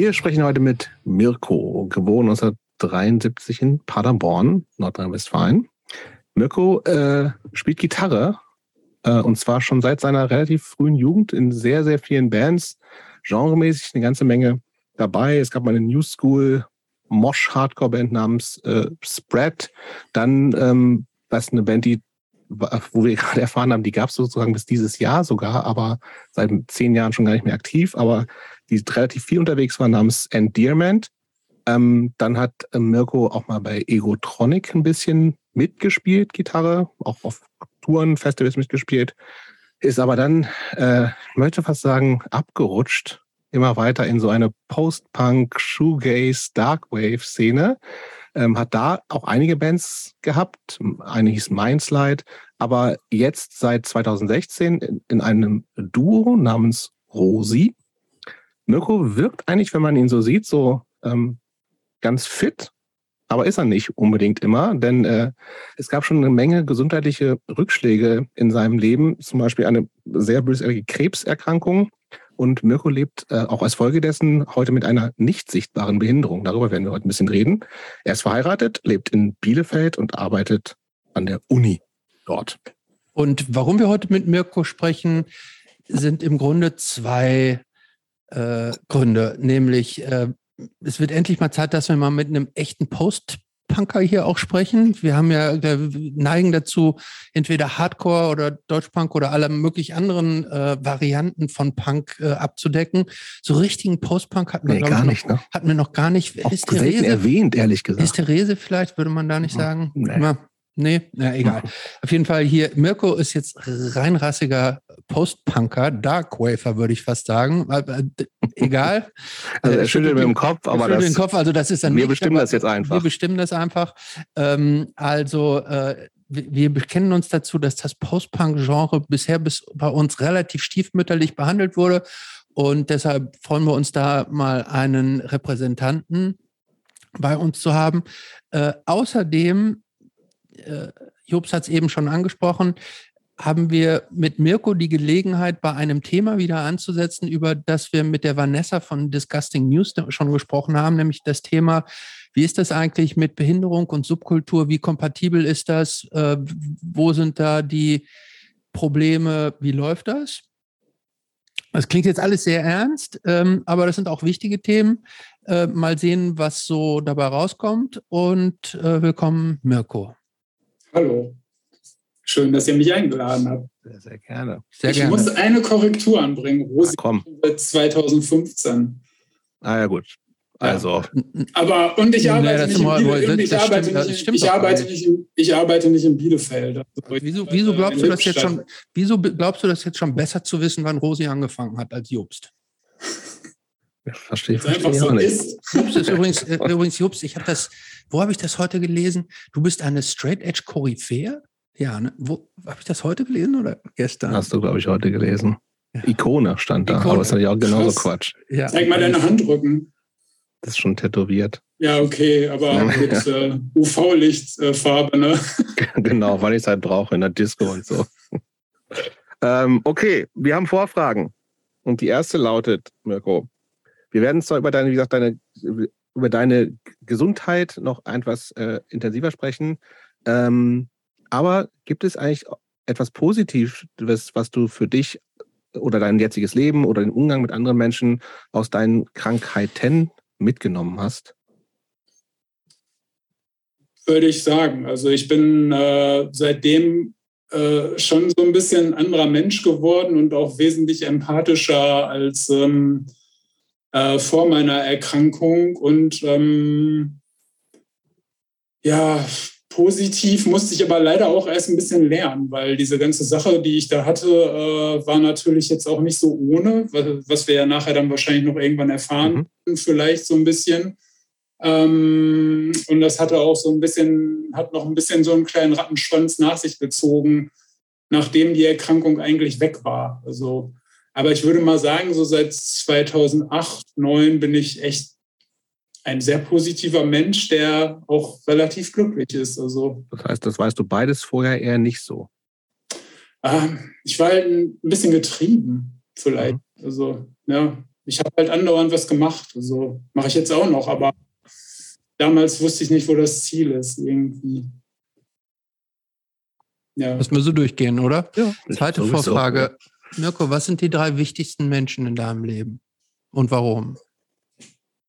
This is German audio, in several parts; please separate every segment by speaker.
Speaker 1: Wir sprechen heute mit Mirko, geboren 1973 in Paderborn, Nordrhein-Westfalen. Mirko äh, spielt Gitarre äh, und zwar schon seit seiner relativ frühen Jugend in sehr, sehr vielen Bands, genremäßig eine ganze Menge dabei. Es gab mal eine New School Mosh-Hardcore-Band namens äh, Spread. Dann, ähm, ist eine Band, die, wo wir gerade erfahren haben, die gab es sozusagen bis dieses Jahr sogar, aber seit zehn Jahren schon gar nicht mehr aktiv, aber die relativ viel unterwegs war, namens Endearment. Ähm, dann hat äh, Mirko auch mal bei Egotronic ein bisschen mitgespielt, Gitarre, auch auf Touren, Festivals mitgespielt, ist aber dann, äh, ich möchte fast sagen, abgerutscht immer weiter in so eine Post-Punk, Shoegaze, Darkwave-Szene. Ähm, hat da auch einige Bands gehabt. Eine hieß Mindslide, aber jetzt seit 2016 in, in einem Duo namens Rosi. Mirko wirkt eigentlich, wenn man ihn so sieht, so ähm, ganz fit, aber ist er nicht unbedingt immer, denn äh, es gab schon eine Menge gesundheitliche Rückschläge in seinem Leben, zum Beispiel eine sehr bösartige Krebserkrankung, und Mirko lebt äh, auch als Folge dessen heute mit einer nicht sichtbaren Behinderung. Darüber werden wir heute ein bisschen reden. Er ist verheiratet, lebt in Bielefeld und arbeitet an der Uni dort.
Speaker 2: Und warum wir heute mit Mirko sprechen, sind im Grunde zwei äh, Gründe. Nämlich, äh, es wird endlich mal Zeit, dass wir mal mit einem echten Post Punker hier auch sprechen. Wir haben ja, wir neigen dazu, entweder Hardcore oder Deutschpunk oder alle möglich anderen äh, Varianten von Punk äh, abzudecken. So richtigen Postpunk hatten wir, nee, gar nicht, noch, ne? hatten wir noch gar nicht.
Speaker 1: Auch ist Therese, erwähnt, ehrlich gesagt.
Speaker 2: Ist Therese vielleicht, würde man da nicht sagen? Nee. Na, Nee, ja, egal. Auf jeden Fall hier, Mirko ist jetzt reinrassiger Postpunker, Darkwafer, würde ich fast sagen. Äh, egal.
Speaker 1: Also er schüttelt mit dem Kopf, aber
Speaker 2: das, den Kopf, also das ist dann
Speaker 1: wir nicht, bestimmen das jetzt einfach.
Speaker 2: Wir bestimmen das einfach. Ähm, also äh, wir bekennen uns dazu, dass das Postpunk-Genre bisher bis bei uns relativ stiefmütterlich behandelt wurde. Und deshalb freuen wir uns da mal einen Repräsentanten bei uns zu haben. Äh, außerdem äh, Jobs hat es eben schon angesprochen, haben wir mit Mirko die Gelegenheit, bei einem Thema wieder anzusetzen, über das wir mit der Vanessa von Disgusting News schon gesprochen haben, nämlich das Thema, wie ist das eigentlich mit Behinderung und Subkultur? Wie kompatibel ist das? Äh, wo sind da die Probleme? Wie läuft das? Das klingt jetzt alles sehr ernst, ähm, aber das sind auch wichtige Themen. Äh, mal sehen, was so dabei rauskommt. Und äh, willkommen, Mirko.
Speaker 3: Hallo. Schön, dass ihr mich eingeladen habt.
Speaker 1: Sehr, sehr gerne.
Speaker 3: Sehr
Speaker 1: ich
Speaker 3: gerne. muss eine Korrektur anbringen. Rosi
Speaker 1: Ach, komm.
Speaker 3: 2015.
Speaker 1: Ah ja, gut. Also.
Speaker 3: Aber und ich arbeite nicht in Bielefeld. Ich arbeite nicht, ich arbeite nicht, in, ich arbeite nicht in Bielefeld.
Speaker 2: Also wieso, wieso glaubst du das jetzt schon? Wieso glaubst du das jetzt schon besser zu wissen, wann Rosi angefangen hat als Jobst?
Speaker 1: Verstehe, ich verstehe so nicht. Ist.
Speaker 2: Jobst ist übrigens, äh, übrigens Jobst, ich habe das wo habe ich das heute gelesen? Du bist eine Straight Edge Koryphäe? Ja, ne? wo habe ich das heute gelesen oder gestern?
Speaker 1: Hast du, glaube ich, heute gelesen. Ja. Ikone stand da, Ikone. aber ist natürlich auch genauso Krass. Quatsch.
Speaker 3: Ja. Zeig mal deine Handrücken.
Speaker 1: Das ist schon tätowiert.
Speaker 3: Ja, okay, aber mit äh, UV-Lichtfarbe, ne?
Speaker 1: genau, weil ich es halt brauche in der Disco und so. ähm, okay, wir haben Vorfragen. Und die erste lautet, Mirko, wir werden zwar über deine, wie gesagt, deine über deine Gesundheit noch etwas äh, intensiver sprechen. Ähm, aber gibt es eigentlich etwas Positives, was du für dich oder dein jetziges Leben oder den Umgang mit anderen Menschen aus deinen Krankheiten mitgenommen hast?
Speaker 3: Würde ich sagen. Also ich bin äh, seitdem äh, schon so ein bisschen ein anderer Mensch geworden und auch wesentlich empathischer als ähm, äh, vor meiner Erkrankung. Und ähm, ja, positiv musste ich aber leider auch erst ein bisschen lernen, weil diese ganze Sache, die ich da hatte, äh, war natürlich jetzt auch nicht so ohne, was wir ja nachher dann wahrscheinlich noch irgendwann erfahren, mhm. vielleicht so ein bisschen. Ähm, und das hatte auch so ein bisschen, hat noch ein bisschen so einen kleinen Rattenschwanz nach sich gezogen, nachdem die Erkrankung eigentlich weg war. Also aber ich würde mal sagen, so seit 2008, 2009 bin ich echt ein sehr positiver Mensch, der auch relativ glücklich ist. Also,
Speaker 1: das heißt, das weißt du beides vorher eher nicht so.
Speaker 3: Ähm, ich war halt ein bisschen getrieben, vielleicht. Mhm. Also, ja, ich habe halt andauernd was gemacht. Also mache ich jetzt auch noch, aber damals wusste ich nicht, wo das Ziel ist irgendwie.
Speaker 2: Ja. Lass mal so durchgehen, oder?
Speaker 1: Ja.
Speaker 2: Zweite. Vorfrage. Mirko, was sind die drei wichtigsten Menschen in deinem Leben? Und warum?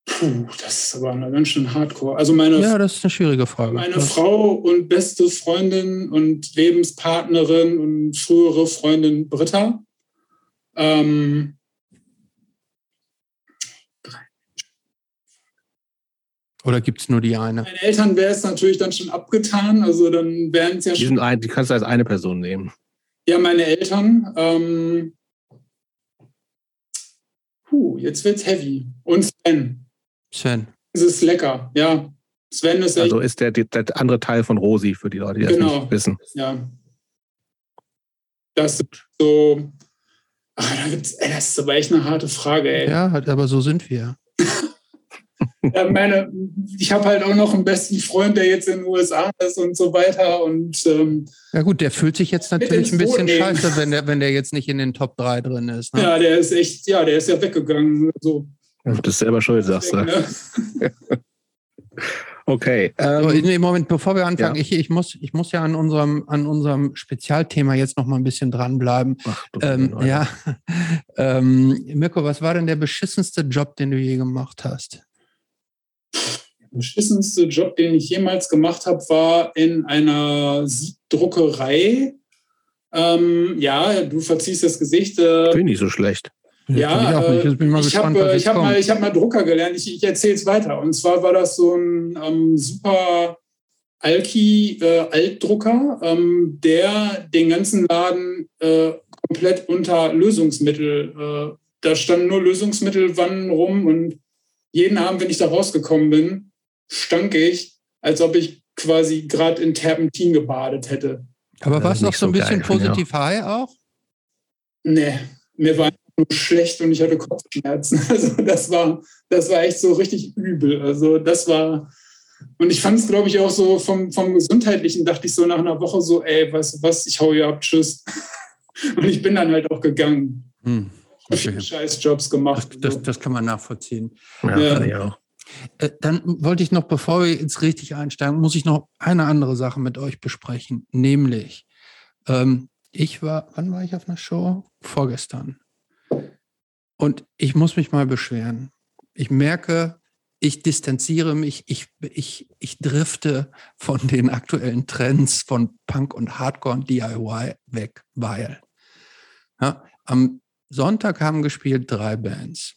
Speaker 3: Puh, das ist aber eine ganz schön hardcore. Also meine,
Speaker 2: Ja, das ist eine schwierige Frage.
Speaker 3: meine
Speaker 2: Das-
Speaker 3: Frau und beste Freundin und Lebenspartnerin und frühere Freundin Britta. Ähm,
Speaker 2: Oder gibt es nur die eine?
Speaker 3: meinen Eltern wäre es natürlich dann schon abgetan. Also dann wären es ja
Speaker 1: Die,
Speaker 3: schon
Speaker 1: sind ein, die kannst du als eine Person nehmen.
Speaker 3: Ja, meine Eltern. Ähm, puh, jetzt wird's heavy. Und Sven.
Speaker 2: Sven.
Speaker 3: Es ist lecker, ja. Sven ist echt,
Speaker 1: Also ist der, der, der andere Teil von Rosi für die Leute, die das
Speaker 3: Genau.
Speaker 1: nicht wissen.
Speaker 3: ja. Das ist so. Ach, da gibt's, ey, das ist aber echt eine harte Frage, ey.
Speaker 2: Ja, halt, aber so sind wir.
Speaker 3: Ja, meine, ich habe halt auch noch einen besten Freund, der jetzt in den USA ist und so weiter. Und ähm,
Speaker 2: Ja gut, der fühlt sich jetzt natürlich ein bisschen
Speaker 3: nehmen.
Speaker 2: scheiße, wenn der, wenn der jetzt nicht in den Top 3 drin ist. Ne?
Speaker 3: ja, der ist echt, ja, der ist ja weggegangen. So,
Speaker 1: Du bist selber schuld, sagst du.
Speaker 3: ne?
Speaker 1: Okay. Ähm,
Speaker 2: Moment, bevor wir anfangen,
Speaker 1: ja.
Speaker 2: ich, ich, muss, ich muss ja an unserem, an unserem Spezialthema jetzt noch mal ein bisschen dranbleiben.
Speaker 1: ach, du
Speaker 2: Ähm, ja, ähm, Mirko, was war denn der beschissenste Job, den du je gemacht hast?
Speaker 3: Der beschissenste Job, den ich jemals gemacht habe, war in einer Siebdruckerei. Ähm, ja, du verziehst das Gesicht. Äh,
Speaker 1: Finde ich nicht so schlecht.
Speaker 3: Ja,
Speaker 2: ich
Speaker 3: äh,
Speaker 2: ich
Speaker 3: habe
Speaker 2: was
Speaker 3: äh, ich hab mal, ich hab mal Drucker gelernt. Ich, ich erzähle es weiter. Und zwar war das so ein ähm, super Alki-Altdrucker, ähm, der den ganzen Laden äh, komplett unter Lösungsmittel, äh, da standen nur Lösungsmittelwannen rum und jeden Abend, wenn ich da rausgekommen bin, stank ich, als ob ich quasi gerade in Terpentin gebadet hätte.
Speaker 2: Aber
Speaker 1: Ja,
Speaker 2: warst du auch
Speaker 1: nicht
Speaker 2: so ein bisschen
Speaker 1: geil,
Speaker 2: positiv high auch?
Speaker 3: Nee, mir war nur schlecht und ich hatte Kopfschmerzen. Also das war, das war echt so richtig übel. Also das war, und ich fand es, glaube ich, auch so vom, vom Gesundheitlichen, dachte ich so nach einer Woche so, ey, du was, ich hau hier ab, tschüss. Und ich bin dann halt auch gegangen.
Speaker 2: Hm.
Speaker 3: Ich habe viele scheiß Jobs gemacht.
Speaker 2: Das, das, das kann man nachvollziehen.
Speaker 1: Ja,
Speaker 3: Ja.
Speaker 1: kann ich auch.
Speaker 2: Äh, dann wollte ich noch, bevor wir jetzt richtig einsteigen, muss ich noch eine andere Sache mit euch besprechen. Nämlich, ähm, ich war, wann war ich auf einer Show? Vorgestern. Und ich muss mich mal beschweren. Ich merke, ich distanziere mich, ich, ich, ich drifte von den aktuellen Trends von Punk und Hardcore und DIY weg, weil ja, am Sonntag haben gespielt drei Bands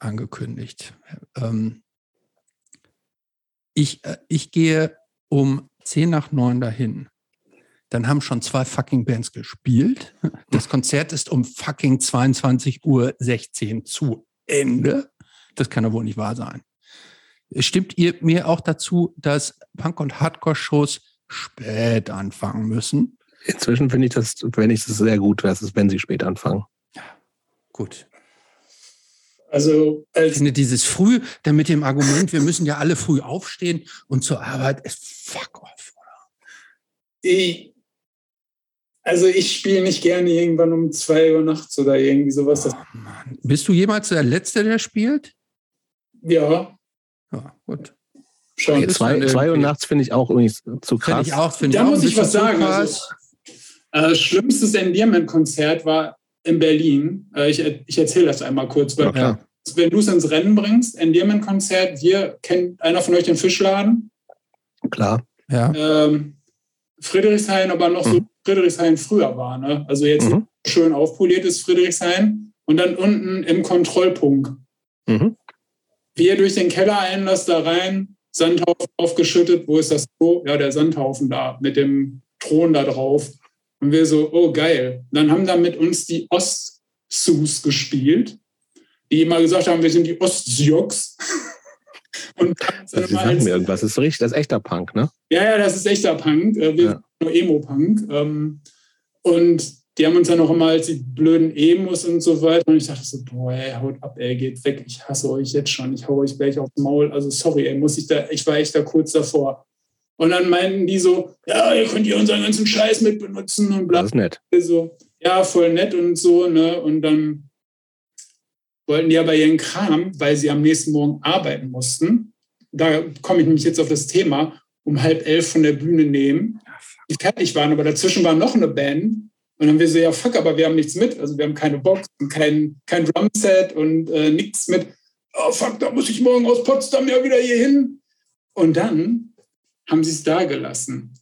Speaker 2: angekündigt. Ähm, ich, äh, ich gehe um 10 nach 9 dahin. Dann haben schon zwei fucking Bands gespielt. Das Konzert ist um fucking 22.16 Uhr zu Ende. Das kann doch wohl nicht wahr sein. Stimmt ihr mir auch dazu, dass Punk- und Hardcore-Shows spät anfangen müssen?
Speaker 1: Inzwischen finde ich das, wenn ich das sehr gut, dass es, wenn sie spät anfangen.
Speaker 2: Gut.
Speaker 3: Also
Speaker 2: Ich
Speaker 3: als
Speaker 2: finde dieses früh, dann mit dem Argument, wir müssen ja alle früh aufstehen und zur Arbeit, ist fuck off.
Speaker 3: ich, also ich spiele nicht gerne irgendwann um zwei Uhr nachts oder irgendwie sowas.
Speaker 2: Oh Mann. Bist du jemals der Letzte, der spielt?
Speaker 3: ja,
Speaker 2: Ja, gut.
Speaker 3: schon.
Speaker 2: ist
Speaker 1: Zwei,
Speaker 2: dann
Speaker 1: zwei Uhr nachts finde ich auch irgendwie zu krass.
Speaker 2: ich auch, finde
Speaker 3: Da
Speaker 2: ich auch
Speaker 3: muss ich was sagen,
Speaker 2: krass.
Speaker 3: Äh, schlimmstes Endearment-Konzert war in Berlin. Äh, ich ich erzähle das einmal kurz. Weil,
Speaker 1: Ja.
Speaker 3: Wenn du es ins Rennen bringst, Endearment-Konzert, wir kennt einer von euch den Fischladen.
Speaker 1: Klar.
Speaker 2: Ja.
Speaker 3: Ähm, Friedrichshain, aber noch so
Speaker 1: Mhm.
Speaker 3: Friedrichshain früher war. Ne? Also jetzt
Speaker 1: Mhm.
Speaker 3: schön aufpoliertes Friedrichshain und dann unten im Kontrollpunkt.
Speaker 1: Mhm.
Speaker 3: Wir durch den Keller Einlass da rein, Sandhaufen aufgeschüttet. Wo ist das Klo? Ja, der Sandhaufen da mit dem Thron da drauf. Und wir so, oh geil. Dann haben da mit uns die Ostsus gespielt, die immer gesagt haben, wir sind die Ostsioks. Und
Speaker 1: Also, sie sagen
Speaker 3: als,
Speaker 1: mir irgendwas. Das ist richtig, das ist echter Punk, ne?
Speaker 3: ja, ja, das ist echter Punk. Äh, Wir
Speaker 1: Ja.
Speaker 3: sind nur Emo-Punk. Ähm, und die haben uns dann auch immer als die blöden Emos und so weiter. Und ich dachte so, boah, ey, haut ab, ey, geht weg. Ich hasse euch jetzt schon. Ich hau euch gleich aufs Maul. Also sorry, ey, muss ich da, ich war echt da kurz davor. Und dann meinten die so, ja, ihr könnt hier unseren ganzen Scheiß mit benutzen und bla
Speaker 1: Das ist nett.
Speaker 3: so, ja, voll nett und so, ne? Und dann wollten die aber ihren Kram, weil sie am nächsten Morgen arbeiten mussten, da komme ich nämlich jetzt auf das Thema, um halb elf von der Bühne nehmen, die fertig waren, aber dazwischen war noch eine Band. Und dann haben wir so, ja, fuck, aber wir haben nichts mit. Also wir haben keine Box und kein, kein Drumset und äh, nichts mit. Oh, fuck, da muss ich morgen aus Potsdam ja wieder hier hin. Und dann haben sie es da gelassen.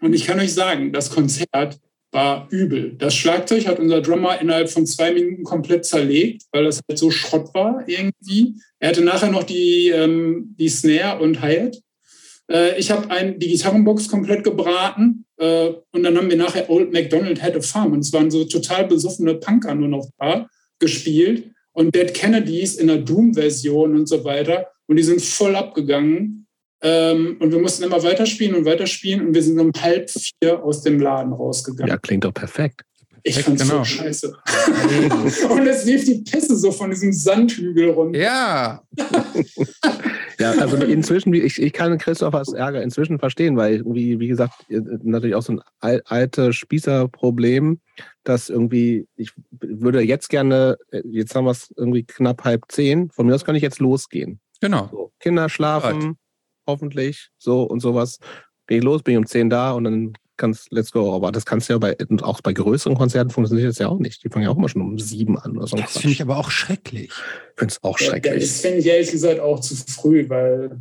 Speaker 3: Und ich kann euch sagen, das Konzert war übel. Das Schlagzeug hat unser Drummer innerhalb von zwei Minuten komplett zerlegt, weil das halt so Schrott war irgendwie. Er hatte nachher noch die, ähm, die Snare und Hi-Hat. Äh, ich habe die Gitarrenbox komplett gebraten äh, und dann haben wir nachher Old MacDonald Had a Farm und es waren so total besoffene Punker nur noch da gespielt und Dead Kennedys in der Doom-Version und so weiter und die sind voll abgegangen ähm, und wir mussten immer weiterspielen und weiterspielen und wir sind um halb vier aus dem Laden rausgegangen.
Speaker 1: Ja, klingt doch perfekt.
Speaker 3: Ich fand's genau. so scheiße. und es lief die Pisse so von diesem Sandhügel runter.
Speaker 2: Ja.
Speaker 1: ja, also inzwischen, ich, ich kann Christophers Ärger inzwischen verstehen, weil irgendwie, wie gesagt, natürlich auch so ein altes Spießerproblem, dass irgendwie, ich würde jetzt gerne, jetzt haben wir es irgendwie knapp halb zehn, von mir aus kann ich jetzt losgehen.
Speaker 2: Genau.
Speaker 1: So, Kinder schlafen, right hoffentlich, so und sowas. Geh los, bin ich um 10 da und dann kannst let's go. Aber das kannst du ja bei, auch bei größeren Konzerten funktioniert das ja auch nicht. Die fangen ja auch immer schon um sieben an oder so.
Speaker 2: Das finde ich aber auch schrecklich.
Speaker 1: Ich finde es auch schrecklich.
Speaker 3: das finde ich ehrlich gesagt auch zu früh, weil.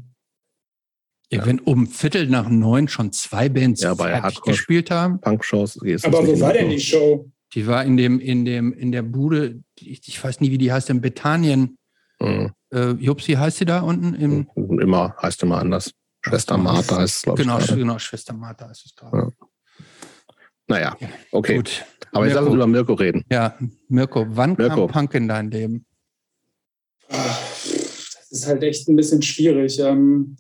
Speaker 2: Ja, wenn um Viertel nach neun schon zwei Bands
Speaker 1: ja, bei
Speaker 2: gespielt haben.
Speaker 1: Punk-Shows.
Speaker 3: Aber wo war denn die Show?
Speaker 2: Die war in dem, in dem, in der Bude, ich, ich weiß nie, wie die heißt, in Bethanien. Mhm. Äh, Jupsi heißt sie da unten? Im
Speaker 1: immer, heißt immer anders. Schwester Martha heißt es,
Speaker 2: glaube genau, ich. Genau, Schwester Martha heißt es gerade. Ja.
Speaker 1: Naja, okay. Gut. Aber ich lasse über Mirko reden.
Speaker 2: Ja, Mirko, wann Mirko. kam Punk in dein Leben?
Speaker 3: Das ist halt echt ein bisschen schwierig. Ähm,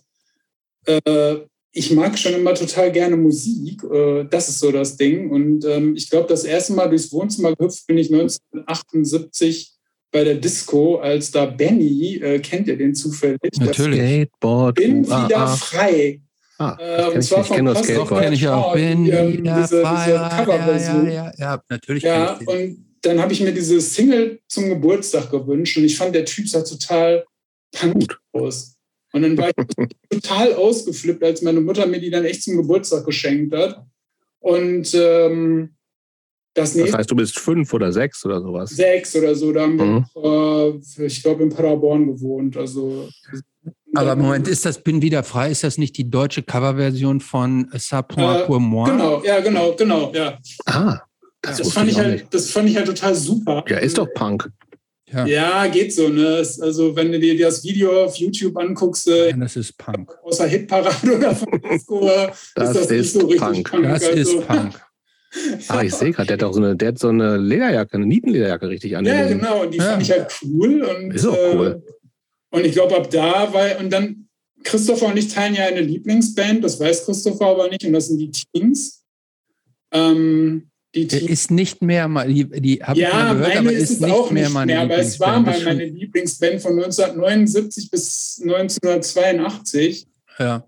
Speaker 3: äh, ich mag schon immer total gerne Musik. Äh, das ist so das Ding. Und ähm, ich glaube, das erste Mal durchs Wohnzimmer gehüpft bin ich 1978 bei der Disco, als da Benny, äh, kennt ihr den zufällig?
Speaker 2: Natürlich.
Speaker 1: Skateboard.
Speaker 3: Bin uh, wieder uh, frei.
Speaker 1: Ah, äh, und zwar von
Speaker 2: das kenne ich auch. Bin ähm, wieder diese, frei. Diese Coverversion. Ja, ja, ja, ja, natürlich.
Speaker 3: Ja, und dann habe ich mir diese Single zum Geburtstag gewünscht und ich fand, der Typ sah total punk aus. Und dann war ich total ausgeflippt, als meine Mutter mir die dann echt zum Geburtstag geschenkt hat. Und ähm,
Speaker 1: das, das, heißt, du bist fünf oder sechs oder sowas?
Speaker 3: Sechs oder so. Da haben wir, mhm. noch, äh, ich glaube, in Paderborn gewohnt. Also,
Speaker 2: Aber Moment, ist das Bin wieder frei? Ist das nicht die deutsche Coverversion von Ça point pour moi?
Speaker 3: Genau, ja, genau, genau, ja.
Speaker 1: Ah,
Speaker 3: das, das fand ich, halt, das fand ich halt total super.
Speaker 1: Ja, ist doch Punk.
Speaker 3: Ja, ja geht so. Ne? Also, wenn du dir das Video auf YouTube anguckst, äh,
Speaker 2: ja, das ist Punk.
Speaker 3: Außer Hitparade oder von Disco,
Speaker 1: das ist das ist nicht so richtig Punk.
Speaker 2: Punk. Das also. ist Punk.
Speaker 1: Ah, ich sehe gerade, der hat auch so eine, der hat so eine Lederjacke, eine Nietenlederjacke richtig an.
Speaker 3: Ja, genau, und die ja. fand ich halt cool. Und,
Speaker 1: ist auch cool.
Speaker 3: Äh, und ich glaube, ab da war, und dann, Christopher und ich teilen ja eine Lieblingsband, das weiß Christopher aber nicht, und das sind die Teens. Ähm,
Speaker 2: die Teens. Ist nicht mehr mal, die, die
Speaker 3: habe ja, ich mal gehört, aber ist, ist nicht auch mehr meine mehr, Aber es war mal meine Lieblingsband von 1979 bis 1982.
Speaker 2: Ja.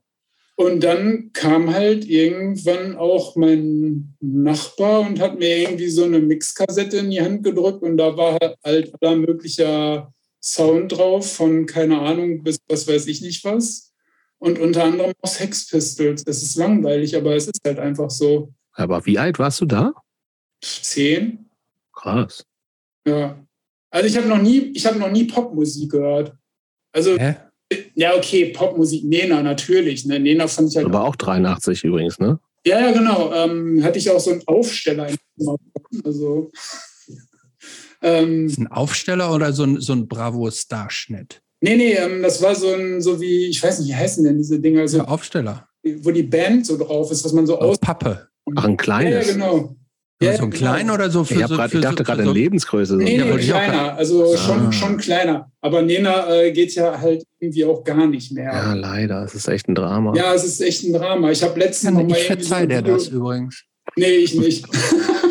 Speaker 3: Und dann kam halt irgendwann auch mein Nachbar und hat mir irgendwie so eine Mixkassette in die Hand gedrückt und da war halt aller möglicher Sound drauf, von keine Ahnung bis was weiß ich nicht was. Und unter anderem auch Sex Pistols. Das ist langweilig, aber es ist halt einfach so.
Speaker 1: Aber wie alt warst du da?
Speaker 3: Zehn.
Speaker 1: Krass.
Speaker 3: Ja. Also ich habe noch nie, ich habe noch nie Popmusik gehört. Also Hä? Ja, okay, Popmusik, Nena, natürlich. Ne? Nena fand ich halt.
Speaker 1: Aber auch 83 übrigens, ne?
Speaker 3: Ja, ja, genau. Ähm, hatte ich auch so einen Aufsteller. Also,
Speaker 2: ähm, ein Aufsteller oder so ein, so ein Bravo-Starschnitt?
Speaker 3: Nee, nee, ähm, das war so ein, so wie, ich weiß nicht, wie heißen denn diese Dinger? So,
Speaker 2: ja, Aufsteller.
Speaker 3: Wo die Band so drauf ist, was man so aus.
Speaker 2: Pappe.
Speaker 1: Ach, ein kleines.
Speaker 3: Ja, ja genau.
Speaker 2: Ja, so ein klein oder so?
Speaker 1: Für ich,
Speaker 2: so,
Speaker 1: grad, ich dachte so, gerade so, Lebensgröße.
Speaker 3: Nee, nee, kleiner. Also ah. schon, schon kleiner. Aber Nena äh, geht ja halt irgendwie auch gar nicht mehr.
Speaker 1: Ja, leider. Es ist echt ein Drama.
Speaker 3: Ja, es ist echt ein Drama. Ich habe letztens
Speaker 2: ja, noch mal Ich verzeih dir das übrigens.
Speaker 3: Nee, ich nicht.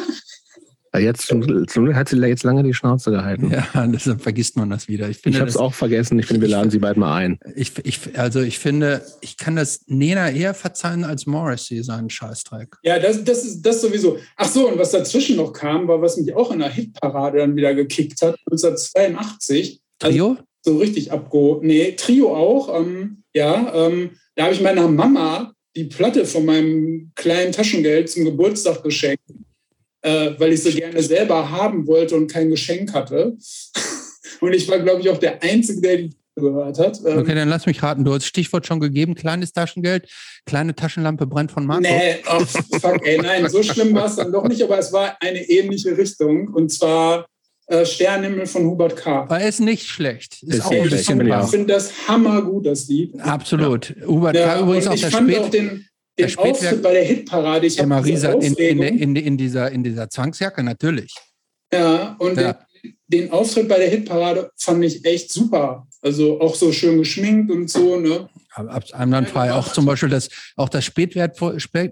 Speaker 1: Ja, jetzt hat sie jetzt lange die Schnauze gehalten.
Speaker 2: Ja, deshalb vergisst man das wieder.
Speaker 1: Ich, ich habe es auch vergessen. Ich finde, wir laden sie bald mal ein.
Speaker 2: Ich, ich, also ich finde, ich kann das Nena eher verzeihen als Morrissey, seinen Scheißdreck.
Speaker 3: Ja, das, das ist das sowieso. Ach so, und was dazwischen noch kam, war, was mich auch in der Hitparade dann wieder gekickt hat, 1982.
Speaker 2: Trio?
Speaker 3: Also so richtig abgo. Nee, Trio auch. Ähm, ja, ähm, da habe ich meiner Mama die Platte von meinem kleinen Taschengeld zum Geburtstag geschenkt äh, weil ich sie gerne selber haben wollte und kein Geschenk hatte. und ich war, glaube ich, auch der Einzige, der die gehört hat.
Speaker 2: Ähm, okay, dann lass mich raten. Du hast Stichwort schon gegeben, kleines Taschengeld, kleine Taschenlampe brennt von Marco.
Speaker 3: Nee, oh, fuck, ey, nein, so schlimm war es dann doch nicht, aber es war eine ähnliche Richtung und zwar äh, Sternenhimmel von Hubert K.
Speaker 2: War es nicht schlecht.
Speaker 1: Ist, ist auch schlecht. Ich
Speaker 3: finde das hammergut, das Lied.
Speaker 2: Absolut. Ja. Hubert ja, K. übrigens auch
Speaker 3: der Spät den der Auftritt bei der Hitparade. Ich
Speaker 2: der Marisa in, in, in, in, dieser, in dieser Zwangsjacke, natürlich.
Speaker 3: Ja, und ja. Den, den, Auftritt bei der Hitparade fand ich echt super. Also auch so schön geschminkt und so. Ne?
Speaker 2: Einwandfrei. Auch zum Beispiel das, auch das Spätwerk,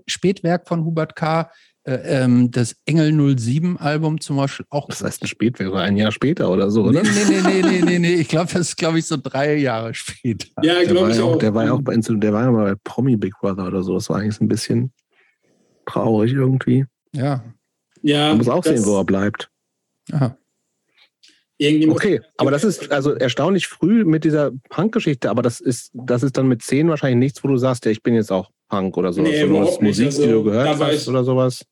Speaker 2: Spätwerk von Hubert K äh, ähm, das Engel 07 Album zum Beispiel auch.
Speaker 1: Das heißt ein Spätwerk, ein Jahr später oder so, oder?
Speaker 2: Nee, nee, nee, nee, nee, nee. Ich glaube, das ist, glaube ich, so drei Jahre später.
Speaker 3: Ja, glaube ich auch.
Speaker 1: Der war ja auch bei der war ja mal bei Promi Big Brother oder so. Das war eigentlich ein bisschen traurig irgendwie.
Speaker 2: Ja.
Speaker 3: Ja.
Speaker 1: Man muss auch sehen, wo er bleibt.
Speaker 2: Aha.
Speaker 1: Okay, aber das ist also erstaunlich früh mit dieser Punk-Geschichte, aber das ist, das ist dann mit zehn wahrscheinlich nichts, wo du sagst, ja, ich bin jetzt auch Punk oder sowas. Nee,
Speaker 3: überhaupt
Speaker 1: Musik,
Speaker 3: also,
Speaker 1: die du gehört hast ich, oder sowas.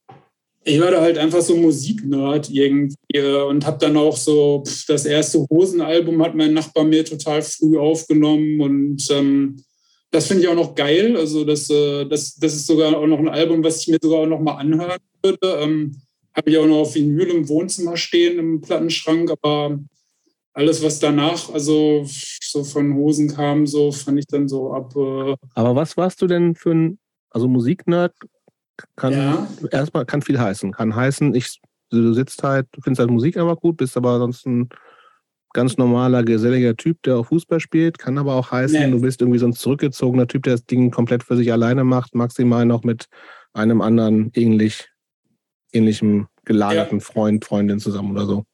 Speaker 3: Ich war da halt einfach so Musiknerd irgendwie äh, und habe dann auch so pff, das erste Hosenalbum hat mein Nachbar mir total früh aufgenommen und ähm, das finde ich auch noch geil. Also das, äh, das, das ist sogar auch noch ein Album, was ich mir sogar auch noch mal anhören würde. Ähm, habe ich auch noch auf Vinyl im Wohnzimmer stehen, im Plattenschrank, aber alles, was danach, also so von Hosen kam, so fand ich dann so ab. Äh
Speaker 1: aber was warst du denn für ein, also Musiknerd kann ja. erstmal kann viel heißen. Kann heißen, ich, du sitzt halt, du findest halt Musik einfach gut, bist aber sonst ein ganz normaler, geselliger Typ, der auch Fußball spielt. Kann aber auch heißen, nee. du bist irgendwie so ein zurückgezogener Typ, der das Ding komplett für sich alleine macht, maximal noch mit einem anderen ähnlich, ähnlichem gelagerten ja. Freund, Freundin zusammen oder so.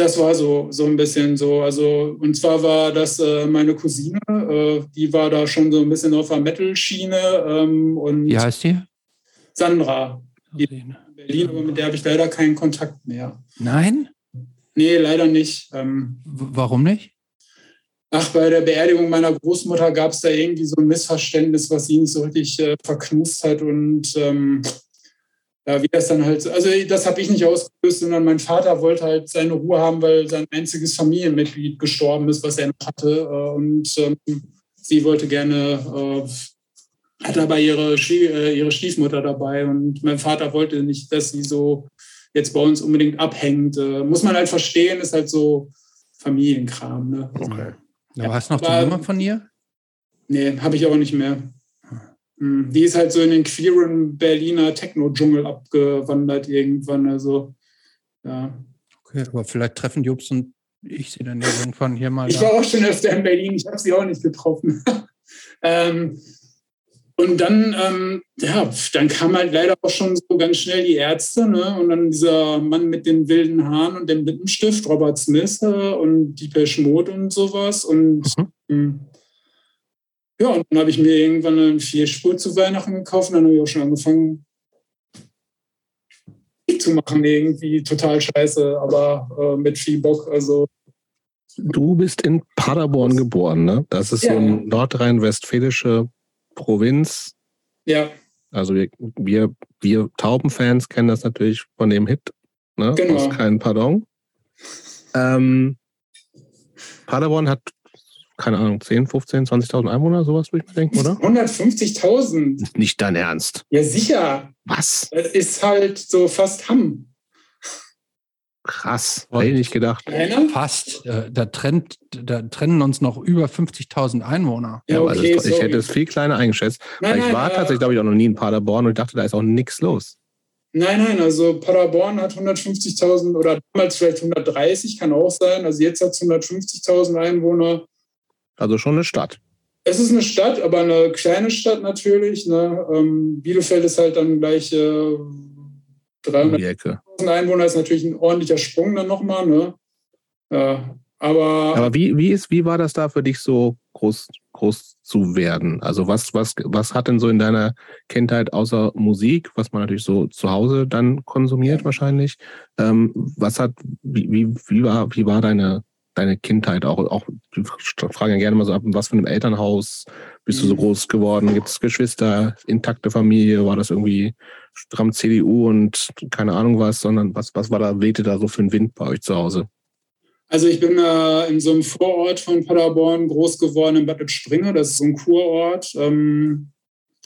Speaker 3: Das war so, so ein bisschen so. Also, und zwar war das äh, meine Cousine, äh, die war da schon so ein bisschen auf der Metal-Schiene. Ähm,
Speaker 2: Wie heißt die?
Speaker 3: Sandra. Die in Berlin, aber mit der habe ich leider keinen Kontakt mehr.
Speaker 2: Nein?
Speaker 3: Nee, leider nicht. Ähm,
Speaker 2: Warum nicht?
Speaker 3: Ach, bei der Beerdigung meiner Großmutter gab es da irgendwie so ein Missverständnis, was sie nicht so richtig äh, verknust hat. Und ähm, ja, wie das dann halt, also das habe ich nicht ausgelöst, sondern mein Vater wollte halt seine Ruhe haben, weil sein einziges Familienmitglied gestorben ist, was er noch hatte. Äh, und ähm, sie wollte gerne, äh, hat aber ihre, äh, ihre Stiefmutter dabei und mein Vater wollte nicht, dass sie so jetzt bei uns unbedingt abhängt. Äh, muss man halt verstehen, ist halt so Familienkram. Ne?
Speaker 1: Okay.
Speaker 2: Aber hast du noch die Nummer von ihr?
Speaker 3: Nee, habe ich auch nicht mehr. Hm, die ist halt so in den queeren Berliner Techno-Dschungel abgewandert irgendwann. Also, ja.
Speaker 2: Okay, aber vielleicht treffen Jobs und ich sie dann irgendwann hier mal.
Speaker 3: Ich war auch schon öfter in Berlin, ich habe sie auch nicht getroffen. ähm, und dann, ähm, ja, dann kam halt leider auch schon so ganz schnell die Ärzte, ne? Und dann dieser Mann mit den wilden Haaren und dem Lippenstift, Robert Smith äh, und Deepesh Mode und sowas. Und mhm. Ja, und dann habe ich mir irgendwann eine Vierspur zu Weihnachten gekauft und dann habe ich auch schon angefangen zu machen, irgendwie total scheiße, aber äh, mit viel Bock. Also
Speaker 1: Du bist in Paderborn geboren, ne? Das ist ja. so eine nordrhein-westfälische Provinz.
Speaker 3: Ja.
Speaker 1: Also wir, wir, wir Taubenfans kennen das natürlich von dem Hit, ne?
Speaker 3: Genau.
Speaker 1: Aus kein Pardon. Ähm, Paderborn hat keine Ahnung, 10, 15, 20.000 Einwohner, sowas würde ich mir denken, oder?
Speaker 3: 150.000.
Speaker 1: Nicht dein Ernst.
Speaker 3: Ja, sicher.
Speaker 1: Was?
Speaker 3: Das ist halt so fast Hamm.
Speaker 1: Krass, hätte ich nicht gedacht.
Speaker 2: Fast. Äh, da, trennt, da trennen uns noch über 50.000 Einwohner.
Speaker 1: Ja, okay, also ich hätte es viel kleiner eingeschätzt. Nein, weil ich war tatsächlich, glaube ich, auch noch nie in Paderborn und ich dachte, da ist auch nichts los.
Speaker 3: Nein, nein, also Paderborn hat 150.000 oder damals vielleicht 130, kann auch sein. Also jetzt hat es 150.000 Einwohner.
Speaker 1: Also schon eine Stadt.
Speaker 3: Es ist eine Stadt, aber eine kleine Stadt natürlich. Ne? Ähm, Bielefeld ist halt dann gleich äh, 300.000 Einwohner ist natürlich ein ordentlicher Sprung dann nochmal. Ne? Ja, aber
Speaker 1: aber wie, wie, ist, wie war das da für dich so groß, groß zu werden? Also was, was, was hat denn so in deiner Kindheit außer Musik, was man natürlich so zu Hause dann konsumiert wahrscheinlich, ähm, was hat, wie, wie, wie, war, wie war deine, deine Kindheit auch? auch fragen ja gerne mal so ab, was für einem Elternhaus bist du so mhm. groß geworden? Gibt es Geschwister, intakte Familie? War das irgendwie stramm CDU und keine Ahnung was, sondern was, was war da, wehte da so für ein Wind bei euch zu Hause?
Speaker 3: Also ich bin äh, in so einem Vorort von Paderborn groß geworden in Bad Lippspringe. Das ist so ein Kurort. Ähm,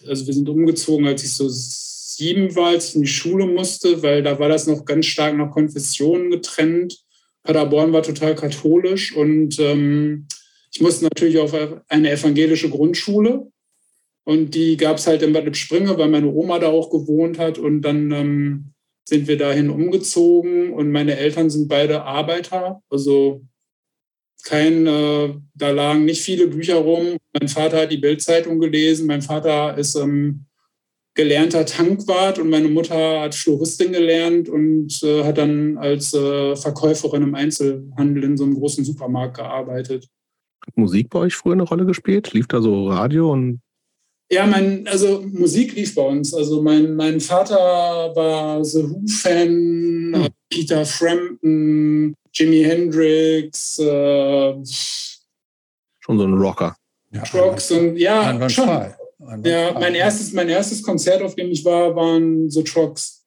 Speaker 3: also wir sind umgezogen, als ich so sieben war, als ich in die Schule musste, weil da war das noch ganz stark nach Konfessionen getrennt. Paderborn war total katholisch und ähm, ich musste natürlich auf eine evangelische Grundschule. Und die gab es halt in Bad Lippspringe, weil meine Oma da auch gewohnt hat. Und dann ähm, sind wir dahin umgezogen und meine Eltern sind beide Arbeiter. Also kein, äh, da lagen nicht viele Bücher rum. Mein Vater hat die Bildzeitung gelesen. Mein Vater ist ähm, gelernter Tankwart und meine Mutter hat Floristin gelernt und äh, hat dann als äh, Verkäuferin im Einzelhandel in so einem großen Supermarkt gearbeitet.
Speaker 1: Hat Musik bei euch früher eine Rolle gespielt? Lief da so Radio und
Speaker 3: ja, mein, also Musik lief bei uns. Also mein, mein Vater war The Who-Fan, hm. Peter Frampton, Jimi Hendrix. Äh,
Speaker 1: schon so ein Rocker.
Speaker 3: Ja, Rocks und ja, schon. Ja, mein erstes, mein erstes Konzert, auf dem ich war, waren The Trucks.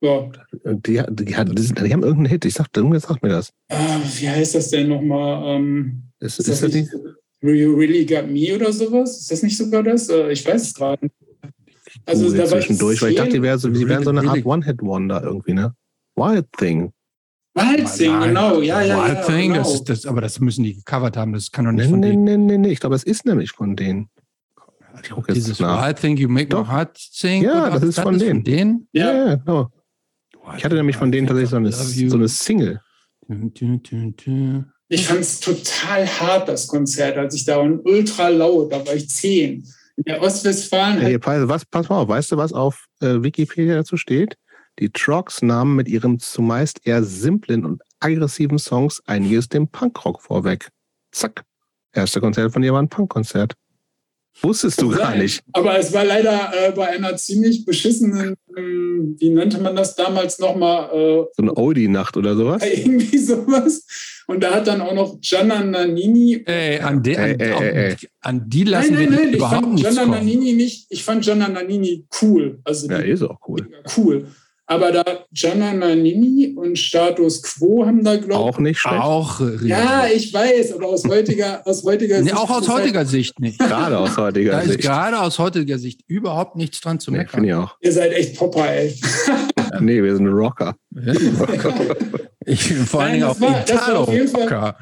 Speaker 1: Ja. Die, die, die, die, haben irgendeinen Hit. Ich sag, irgendwer sagt mir das.
Speaker 3: Ah, wie heißt das denn nochmal? Ähm,
Speaker 1: ist, ist, ist das, das nicht?
Speaker 3: You Really Got Me oder sowas? Ist das nicht sogar das? Äh, ich weiß es gerade nicht.
Speaker 1: Also da zwischendurch, weil ich dachte, die, wäre so, die wären so eine Art One-Hit-Wonder irgendwie, ne? Wild Thing.
Speaker 3: Wild Thing, genau, ja, ja. Wild
Speaker 2: ja, Thing, genau. das, das, aber das müssen die gecovert haben, das kann doch nicht
Speaker 1: nee,
Speaker 2: von
Speaker 1: nee, denen. Nee, nee, nee, ich glaube, es ist nämlich von denen.
Speaker 2: Dieses Wild Thing, You Make My Heart Sing.
Speaker 1: Ja, das ist von denen. Von denen? Ja, ja, genau. Ich hatte nämlich von denen tatsächlich so eine, so eine Single.
Speaker 3: Ich fand es total hart, das Konzert, als ich da war. Ultra laut, da war ich zehn. In der Ostwestfalen.
Speaker 1: Hey, was, pass mal auf, weißt du, was auf äh, Wikipedia dazu steht? Die Trucks nahmen mit ihren zumeist eher simplen und aggressiven Songs einiges dem Punkrock vorweg. Zack. Erste Konzert von dir war ein Punkkonzert. Wusstest du gar nicht.
Speaker 3: Aber es war leider äh, bei einer ziemlich beschissenen, ähm, wie nannte man das damals nochmal? Äh,
Speaker 1: so eine Oldie-Nacht oder sowas?
Speaker 3: Irgendwie sowas. Und da hat dann auch noch Gianna Nannini.
Speaker 2: Ey, an, de, an, ey, ey, ey. an die lassen nein, nein, wir nein, überhaupt ich fand Gianna
Speaker 3: Nannini nicht. Ich fand Gianna Nannini cool. Also
Speaker 1: ja, ist auch cool.
Speaker 3: Cool. Aber da Gianna Nannini und Status Quo haben da, glaube ich.
Speaker 1: Auch nicht schlecht.
Speaker 2: Auch,
Speaker 3: ja, ich weiß, aber aus heutiger, aus heutiger
Speaker 2: nee, Sicht. Auch aus heutiger halt, Sicht nicht.
Speaker 1: Gerade aus heutiger da Sicht. Da
Speaker 2: ist gerade aus heutiger Sicht überhaupt nichts dran zu meckern.
Speaker 1: Nee, ich auch.
Speaker 3: Ihr seid echt Popper, ey.
Speaker 1: nee, wir sind Rocker.
Speaker 2: ich bin vor allen Dingen auch Italo-Rocker.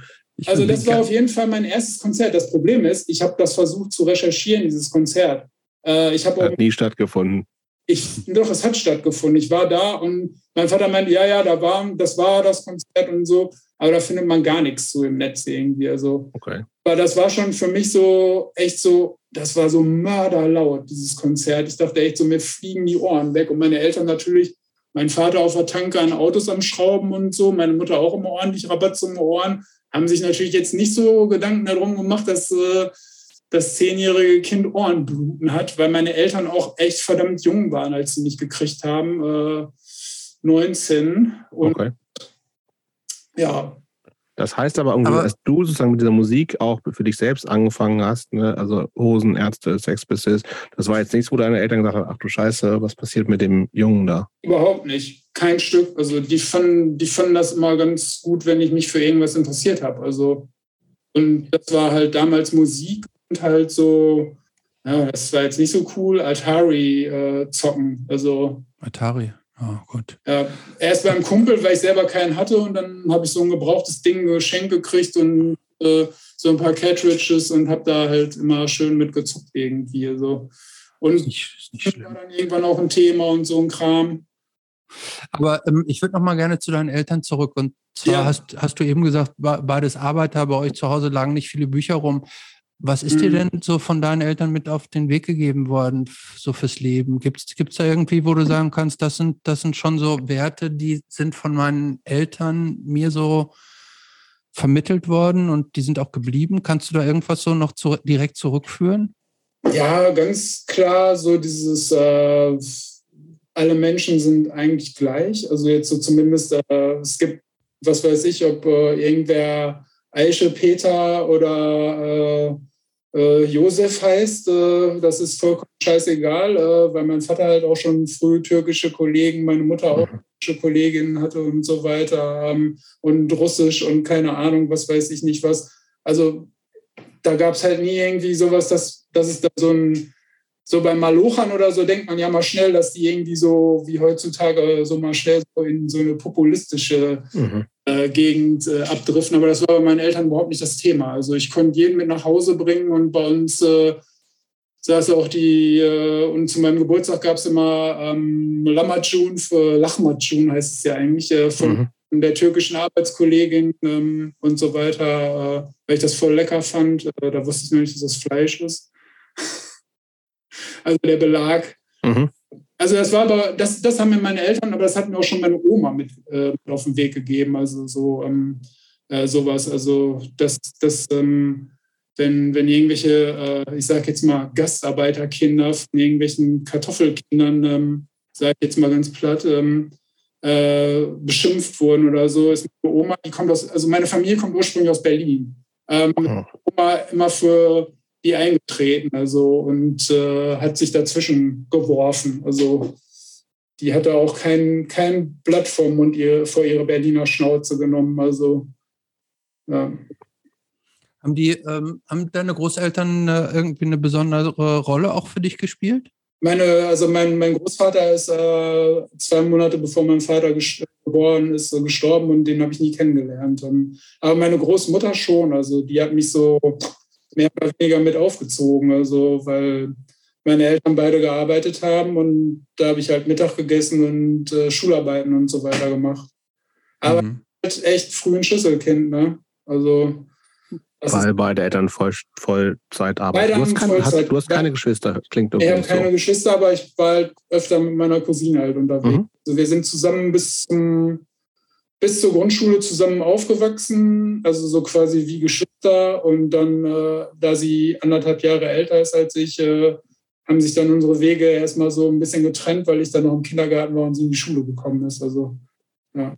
Speaker 3: Also das war auf jeden Fall mein erstes Konzert. Das Problem ist, ich habe das versucht zu recherchieren, dieses Konzert. Äh, ich
Speaker 1: Hat nie stattgefunden.
Speaker 3: Ich, doch, es hat stattgefunden. Ich war da und mein Vater meinte, ja, ja, da war, das war das Konzert und so, aber da findet man gar nichts so im Netz irgendwie. Also,
Speaker 1: okay.
Speaker 3: Aber das war schon für mich so echt so, das war so mörderlaut, dieses Konzert. Ich dachte echt so, mir fliegen die Ohren weg. Und meine Eltern natürlich, mein Vater auf der Tanke an Autos am Schrauben und so, meine Mutter auch immer ordentlich Rabatz um die Ohren, haben sich natürlich jetzt nicht so Gedanken darum gemacht, dass äh, das zehnjährige Kind Ohrenbluten hat, weil meine Eltern auch echt verdammt jung waren, als sie mich gekriegt haben. Äh, 19. Und okay. ja.
Speaker 1: Das heißt aber irgendwie, aber, dass du sozusagen mit dieser Musik auch für dich selbst angefangen hast, ne? also Hosen, Ärzte, Sex Pistols, das war jetzt nichts, wo deine Eltern gesagt haben, ach du Scheiße, was passiert mit dem Jungen da?
Speaker 3: Überhaupt nicht. Kein Stück. Also die fanden, die fanden das immer ganz gut, wenn ich mich für irgendwas interessiert habe. Also und das war halt damals Musik halt so, ja, das war jetzt nicht so cool, Atari äh, zocken. Also
Speaker 2: Atari. Oh gut.
Speaker 3: Ja, erst beim Kumpel, weil ich selber keinen hatte und dann habe ich so ein gebrauchtes Ding geschenkt gekriegt und äh, so ein paar Cartridges und habe da halt immer schön mitgezockt irgendwie. So. Und ist nicht, ist nicht war dann irgendwann auch ein Thema und so ein Kram.
Speaker 2: Aber ähm, ich würde noch mal gerne zu deinen Eltern zurück. Und zwar ja. hast, hast du eben gesagt, beides Arbeiter, bei euch zu Hause lagen nicht viele Bücher rum. Was ist dir mhm. denn so von deinen Eltern mit auf den Weg gegeben worden, so fürs Leben? Gibt es da irgendwie, wo du sagen kannst, das sind, das sind schon so Werte, die sind von meinen Eltern mir so vermittelt worden und die sind auch geblieben? Kannst du da irgendwas so noch zu, direkt zurückführen?
Speaker 3: Ja, ganz klar, so dieses, äh, alle Menschen sind eigentlich gleich. Also jetzt so zumindest, äh, es gibt, was weiß ich, ob äh, irgendwer Aische, Peter oder äh, Josef heißt, äh, das ist vollkommen scheißegal, äh, weil mein Vater halt auch schon früh türkische Kollegen, meine Mutter auch mhm. türkische Kolleginnen hatte und so weiter ähm, und Russisch und keine Ahnung, was weiß ich nicht was. Also da gab es halt nie irgendwie sowas, dass, dass es da so ein so beim Malochern oder so denkt man ja mal schnell, dass die irgendwie so wie heutzutage so mal schnell so in so eine populistische mhm. äh, Gegend äh, abdriften. Aber das war bei meinen Eltern überhaupt nicht das Thema. Also ich konnte jeden mit nach Hause bringen und bei uns äh, saß auch die, äh, und zu meinem Geburtstag gab es immer ähm, Lamacun für Lachmacun heißt es ja eigentlich, äh, von mhm. der türkischen Arbeitskollegin ähm, und so weiter, äh, weil ich das voll lecker fand. da wusste ich nicht, dass das Fleisch ist also der Belag. Mhm. Also das war aber, das, das haben mir meine Eltern, aber das hat mir auch schon meine Oma mit, äh, auf den Weg gegeben. Also so ähm, äh, sowas. Also das, das ähm, wenn, wenn irgendwelche, äh, ich sage jetzt mal, Gastarbeiterkinder von irgendwelchen Kartoffelkindern, ähm, sage ich jetzt mal ganz platt, ähm, äh, beschimpft wurden oder so, ist meine Oma, die kommt aus, also meine Familie kommt ursprünglich aus Berlin. Ähm, oh. Oma immer für die eingetreten, also und äh, hat sich dazwischen geworfen. Also die hatte auch kein, kein Blatt vom Mund ihr, vor ihre Berliner Schnauze genommen. Also ja.
Speaker 2: Haben die, ähm, haben deine Großeltern äh, irgendwie eine besondere Rolle auch für dich gespielt?
Speaker 3: Meine, also mein, mein Großvater ist äh, zwei Monate bevor mein Vater geboren ist, gestorben und den habe ich nie kennengelernt. Ähm, aber meine Großmutter schon, also die hat mich so mehr oder weniger mit aufgezogen. Also, weil meine Eltern beide gearbeitet haben und da habe ich halt Mittag gegessen und äh, Schularbeiten und so weiter gemacht. Aber mhm. halt echt früh ein Schlüsselkind, ne? Also.
Speaker 1: Weil beide Eltern voll, Vollzeit arbeiten. Du hast, kein, Vollzeit. Hast, du hast keine Geschwister, klingt
Speaker 3: irgendwie. Ich habe keine so. Geschwister, aber ich war halt öfter mit meiner Cousine halt unterwegs. Mhm. Also wir sind zusammen bis zum bis zur Grundschule zusammen aufgewachsen, also so quasi wie Geschwister. Und dann, äh, da sie anderthalb Jahre älter ist als ich, äh, haben sich dann unsere Wege erstmal so ein bisschen getrennt, weil ich dann noch im Kindergarten war und sie in die Schule gekommen ist. Also, ja.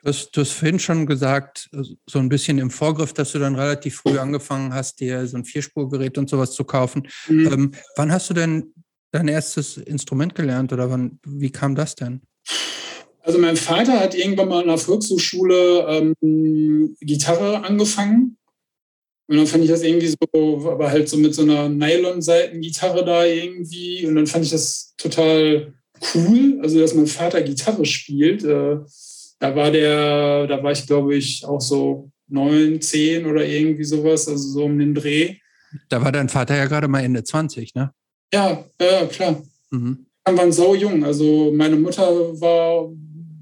Speaker 2: Du hast, du hast vorhin schon gesagt, so ein bisschen im Vorgriff, dass du dann relativ früh angefangen hast, dir so ein Vierspurgerät und sowas zu kaufen. Mhm. Ähm, wann hast du denn dein erstes Instrument gelernt oder wann, wie kam das denn?
Speaker 3: Also mein Vater hat irgendwann mal an der Volkshochschule ähm, Gitarre angefangen. Und dann fand ich das irgendwie so, aber halt so mit so einer Nylon-Seiten-Gitarre da irgendwie. Und dann fand ich das total cool, also dass mein Vater Gitarre spielt. Äh, da war der, da war ich glaube ich auch so neun, zehn oder irgendwie sowas, also so um den Dreh.
Speaker 2: Da war dein Vater ja gerade mal Ende 20, ne?
Speaker 3: Ja, ja, klar. Mhm. Dann waren sau jung. Also meine Mutter war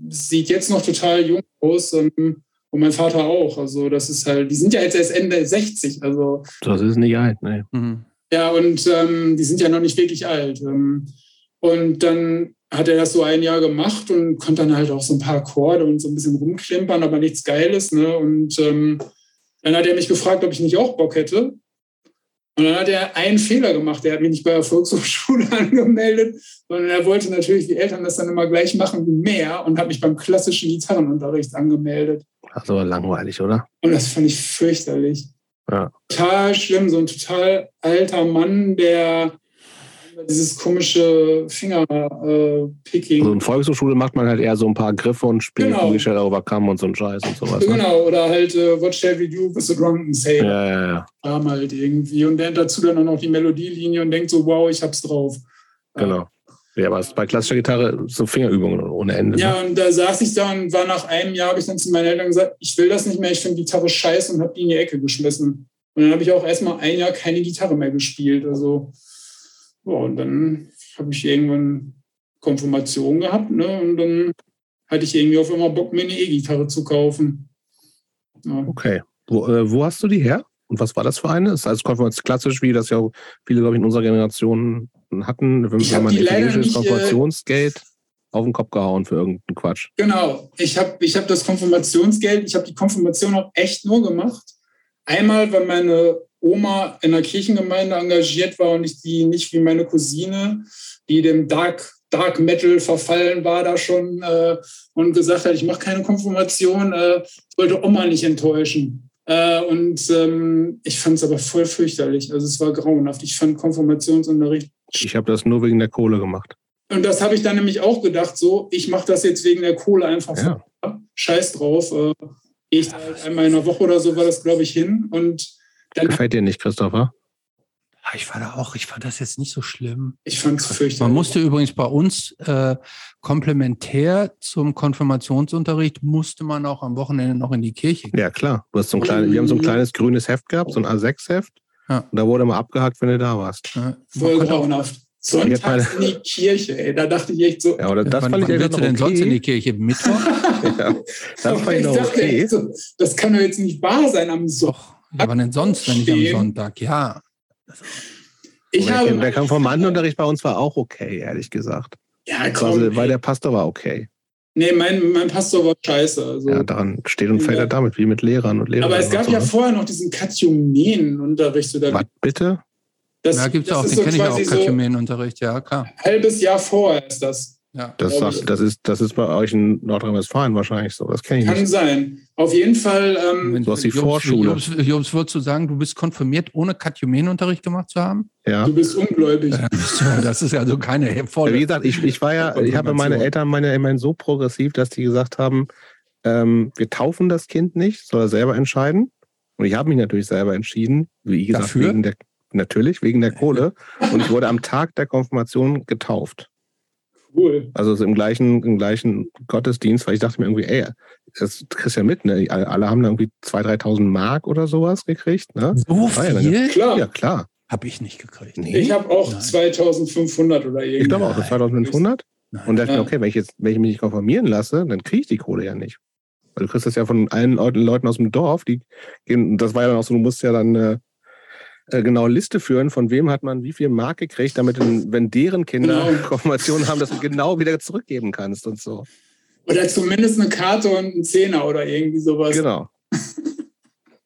Speaker 3: sieht jetzt noch total jung aus ähm, und mein Vater auch. Also das ist halt, die sind ja jetzt erst Ende 60. Also
Speaker 1: das ist nicht alt, ne?
Speaker 3: Mhm. Ja, und ähm, die sind ja noch nicht wirklich alt. Ähm, und dann hat er das so ein Jahr gemacht und konnte dann halt auch so ein paar Akkorde und so ein bisschen rumklimpern, aber nichts Geiles. Ne? Und ähm, dann hat er mich gefragt, ob ich nicht auch Bock hätte. Und dann hat er einen Fehler gemacht. Er hat mich nicht bei der Volkshochschule angemeldet, sondern er wollte natürlich, wie Eltern das dann immer gleich machen, mehr und hat mich beim klassischen Gitarrenunterricht angemeldet.
Speaker 1: Also langweilig, oder?
Speaker 3: Und das fand ich fürchterlich. Ja. Total schlimm, so ein total alter Mann, der dieses komische Fingerpicking. Äh,
Speaker 1: also in Volkshochschule macht man halt eher so ein paar Griffe und spielt genau. Michelle Overcome und so ein Scheiß und sowas.
Speaker 3: Ne? Genau, ne? oder halt uh, What shall we do with the drunken sailor?
Speaker 1: Ja, ja, ja.
Speaker 3: Kam halt irgendwie. Und der dazu dann auch noch die Melodielinie und denkt so, wow, ich hab's drauf.
Speaker 1: Genau. Ja, aber bei klassischer Gitarre so Fingerübungen ohne Ende.
Speaker 3: Ja, ne? und da saß ich da und war nach einem Jahr, habe ich dann zu meinen Eltern gesagt, ich will das nicht mehr, ich finde Gitarre scheiße und habe die in die Ecke geschmissen. Und dann habe ich auch erstmal ein Jahr keine Gitarre mehr gespielt. Also ja, und dann habe ich irgendwann Konfirmation gehabt ne? und dann hatte ich irgendwie auf einmal Bock, mir eine E-Gitarre zu kaufen.
Speaker 1: Ja. Okay. Wo, äh, wo, hast du die her? Und was war das für eine? Ist also Konfirmation klassisch, wie das ja viele, glaube ich, in unserer Generation hatten.
Speaker 3: Ich
Speaker 1: Wenn
Speaker 3: hab
Speaker 1: man
Speaker 3: die leider nicht, äh,
Speaker 1: Konfirmationsgeld auf den Kopf gehauen für irgendeinen Quatsch.
Speaker 3: Genau, ich habe ich hab das Konfirmationsgeld, ich habe die Konfirmation auch echt nur gemacht. Einmal, weil meine Oma in der Kirchengemeinde engagiert war und ich die nicht wie meine Cousine, die dem Dark, Dark Metal verfallen war, da schon äh, und gesagt hat, ich mache keine Konfirmation, äh, ich wollte Oma nicht enttäuschen. Äh, und ähm, ich fand es aber voll fürchterlich. Also es war grauenhaft. Ich fand Konfirmationsunterricht
Speaker 1: Ich habe das nur wegen der Kohle gemacht.
Speaker 3: und das habe ich dann nämlich auch gedacht, so, ich mache das jetzt wegen der Kohle einfach
Speaker 1: Ja.
Speaker 3: Scheiß drauf. Äh, gehe ich halt einmal in der Woche oder so war das, glaube ich, hin. Und dann,
Speaker 1: Gefällt dir nicht, Christopher?
Speaker 2: Ah, Ich war da auch, ich fand das jetzt nicht so schlimm.
Speaker 3: ich fand es fürchterlich.
Speaker 2: Man musste übrigens bei uns äh, komplementär zum Konfirmationsunterricht musste man auch am Wochenende noch in die Kirche. gehen.
Speaker 1: Ja, klar. Du hast so ein kleines, wir haben so ein kleines grünes Heft gehabt, so ein A6-Heft.
Speaker 2: Ja.
Speaker 1: Und da wurde mal abgehakt, wenn du da warst.
Speaker 2: Man
Speaker 3: Voll grauenhaft. Sonntags in die Kirche, ey. Da dachte ich echt so.
Speaker 1: Ja, oder das
Speaker 2: wann,
Speaker 1: fand
Speaker 2: wann
Speaker 1: ich ja
Speaker 2: willst du denn
Speaker 1: okay.
Speaker 2: sonst in die Kirche? Mittwoch?
Speaker 1: ja, das fand ich
Speaker 3: ich
Speaker 1: noch
Speaker 3: dachte
Speaker 1: okay.
Speaker 3: so, das kann doch jetzt nicht wahr sein am Sonntag.
Speaker 2: Ja, wann denn sonst, wenn nicht am. Sonntag? Ja.
Speaker 3: Ich
Speaker 1: der,
Speaker 3: habe.
Speaker 1: der Konformantenunterricht bei uns war auch okay, ehrlich gesagt.
Speaker 3: Ja, komm.
Speaker 1: Also, weil der Pastor war okay.
Speaker 3: nee, mein, mein Pastor war scheiße. Also.
Speaker 1: Ja, daran steht und fällt
Speaker 3: Ja.
Speaker 1: er damit, wie mit Lehrern und Lehrern.
Speaker 3: Aber es gab ja vorher noch diesen Katechumenenunterricht. oder
Speaker 1: Was bitte?
Speaker 3: Das,
Speaker 2: Da gibt es auch, den
Speaker 3: so
Speaker 2: kenne ich auch,
Speaker 3: so
Speaker 2: Katechumenenunterricht, ja, klar.
Speaker 3: ein halbes Jahr vorher ist das.
Speaker 2: Ja.
Speaker 1: Das, sagt, das, ist, das ist bei euch in Nordrhein-Westfalen wahrscheinlich so. Das kenne ich
Speaker 3: Kann
Speaker 1: nicht.
Speaker 3: sein. Auf jeden Fall, ähm,
Speaker 1: Du hast die
Speaker 2: Jobs-
Speaker 1: Vorschule.
Speaker 2: Jobs, Jobs, würdest du sagen, du bist konfirmiert, ohne Katechumenenunterricht gemacht zu haben?
Speaker 1: Ja.
Speaker 3: du bist ungläubig.
Speaker 2: Das ist also keine volle.
Speaker 1: Wie gesagt, ich, ich war ja, ich habe meine. Eltern meine immerhin so progressiv, dass die gesagt haben, ähm, wir taufen das Kind nicht, soll er selber entscheiden. Und ich habe mich natürlich selber entschieden, wie gesagt,
Speaker 2: Dafür?
Speaker 1: wegen der natürlich wegen der Kohle. Und ich wurde am Tag der Konfirmation getauft.
Speaker 3: Cool.
Speaker 1: Also so im gleichen, im gleichen Gottesdienst, weil ich dachte mir irgendwie, ey, das kriegst du ja mit, ne? Alle haben da irgendwie 2.000, 3.000 Mark oder sowas gekriegt, ne?
Speaker 2: so
Speaker 1: War ja
Speaker 2: viel
Speaker 3: Klar.
Speaker 1: Ja, klar.
Speaker 2: habe ich nicht gekriegt.
Speaker 1: Nee.
Speaker 3: Ich habe auch
Speaker 2: Nein.
Speaker 3: 2500 oder
Speaker 1: Ich
Speaker 3: irgendwie.
Speaker 1: glaube auch, so
Speaker 2: Nein.
Speaker 1: 2500.
Speaker 2: Nein.
Speaker 1: Und dachte
Speaker 3: Ja.
Speaker 1: mir, okay, wenn ich jetzt, wenn ich mich nicht konfirmieren lasse, dann kriege ich die Kohle ja nicht. Weil du kriegst das ja von allen Leuten, aus dem Dorf, die gehen, das war ja dann auch so, du musst ja dann eine äh, genaue Liste führen, von wem hat man wie viel Mark gekriegt, damit, dann, wenn deren Kinder
Speaker 3: Genau.
Speaker 1: Konfirmation haben, dass du genau wieder zurückgeben kannst und so.
Speaker 3: Oder zumindest eine Karte und ein Zehner oder irgendwie sowas.
Speaker 1: Genau.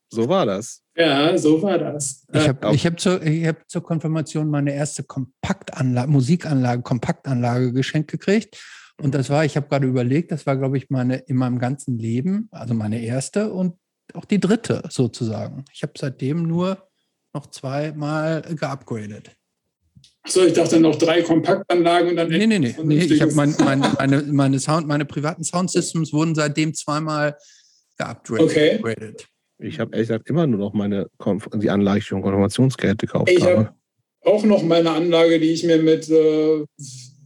Speaker 1: so war das.
Speaker 3: Ja, so war das.
Speaker 2: Ich
Speaker 3: Äh,
Speaker 2: habe
Speaker 1: auch.
Speaker 2: ich hab zur, ich hab zur Konfirmation meine erste Kompaktanlage, Musikanlage, Kompaktanlage geschenkt gekriegt. Und das war, ich habe gerade überlegt, das war, glaube ich, meine in meinem ganzen Leben, also meine erste und auch die dritte sozusagen. Ich habe seitdem nur noch zweimal geupgradet.
Speaker 3: so, ich dachte noch drei Kompaktanlagen und dann.
Speaker 2: Nee, nee, nee. nee ich habe mein, mein, meine, meine, Sound, meine privaten Soundsystems wurden seitdem zweimal geupgradet.
Speaker 3: Okay.
Speaker 1: Ich habe ehrlich gesagt immer nur noch meine Konf die Anlage für Konfirmationsgeld gekauft
Speaker 3: Ich
Speaker 1: habe.
Speaker 3: habe auch noch meine Anlage, die ich mir mit, äh,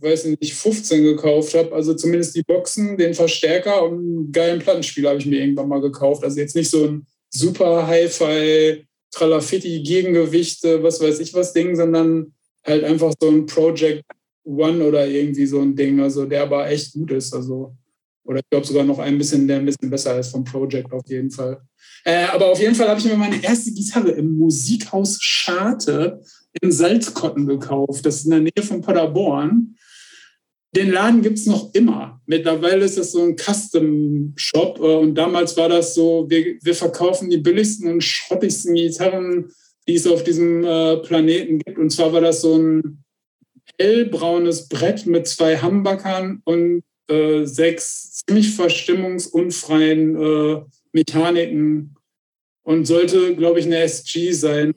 Speaker 3: weiß nicht, 15 gekauft habe. Also zumindest die Boxen, den Verstärker und einen geilen Plattenspieler habe ich mir irgendwann mal gekauft. Also jetzt nicht so ein super Hi-Fi, Tralafitti, Gegengewichte, was weiß ich was Ding, sondern halt einfach so ein Project One oder irgendwie so ein Ding. Also der aber echt gut ist. Also, oder ich glaube sogar noch ein bisschen, der ein bisschen besser ist vom Project auf jeden Fall. Äh, aber auf jeden Fall habe ich mir meine erste Gitarre im Musikhaus Scharte in Salzkotten gekauft. Das ist in der Nähe von Paderborn. Den Laden gibt es noch immer. Mittlerweile ist das so ein Custom-Shop. äh, Und damals war das so, wir, wir verkaufen die billigsten und schrottigsten Gitarren, die es auf diesem äh, Planeten gibt. Und zwar war das so ein hellbraunes Brett mit zwei Humbuckern und äh, sechs ziemlich verstimmungsunfreien äh, Mechaniken und sollte, glaube ich, eine SG sein.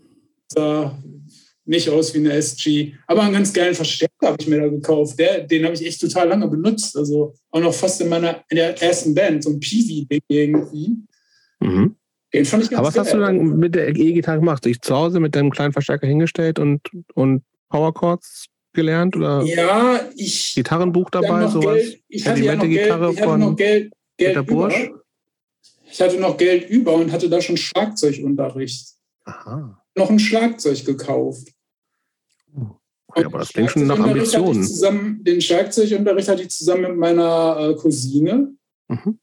Speaker 3: Nicht aus wie eine SG, aber einen ganz geilen Verstärker habe ich mir da gekauft. Der, den habe ich echt total lange benutzt. Also auch noch fast in meiner in der ersten Band, so ein Peavy-Ding irgendwie.
Speaker 1: Mhm.
Speaker 3: Den fand ich ganz
Speaker 1: Aber was
Speaker 3: geil.
Speaker 1: hast du dann mit der E-Gitarre gemacht? Dich zu Hause mit deinem kleinen Verstärker hingestellt und, und Power Chords gelernt oder
Speaker 3: Ja, ich
Speaker 1: Gitarrenbuch dabei,
Speaker 3: noch
Speaker 1: sowas?
Speaker 3: Geld, ich hatte ja noch Geld,
Speaker 1: Gitarre
Speaker 3: ich hatte
Speaker 1: von
Speaker 3: noch Geld, Geld
Speaker 1: Peter Bursch?
Speaker 3: über. Ich hatte noch Geld über und hatte da schon Schlagzeugunterricht.
Speaker 1: Aha.
Speaker 3: Noch ein Schlagzeug gekauft.
Speaker 1: Okay, aber das klingt schon nach Ambitionen.
Speaker 3: Ich zusammen, den Schlagzeugunterricht hatte ich zusammen mit meiner äh, Cousine.
Speaker 1: Mhm.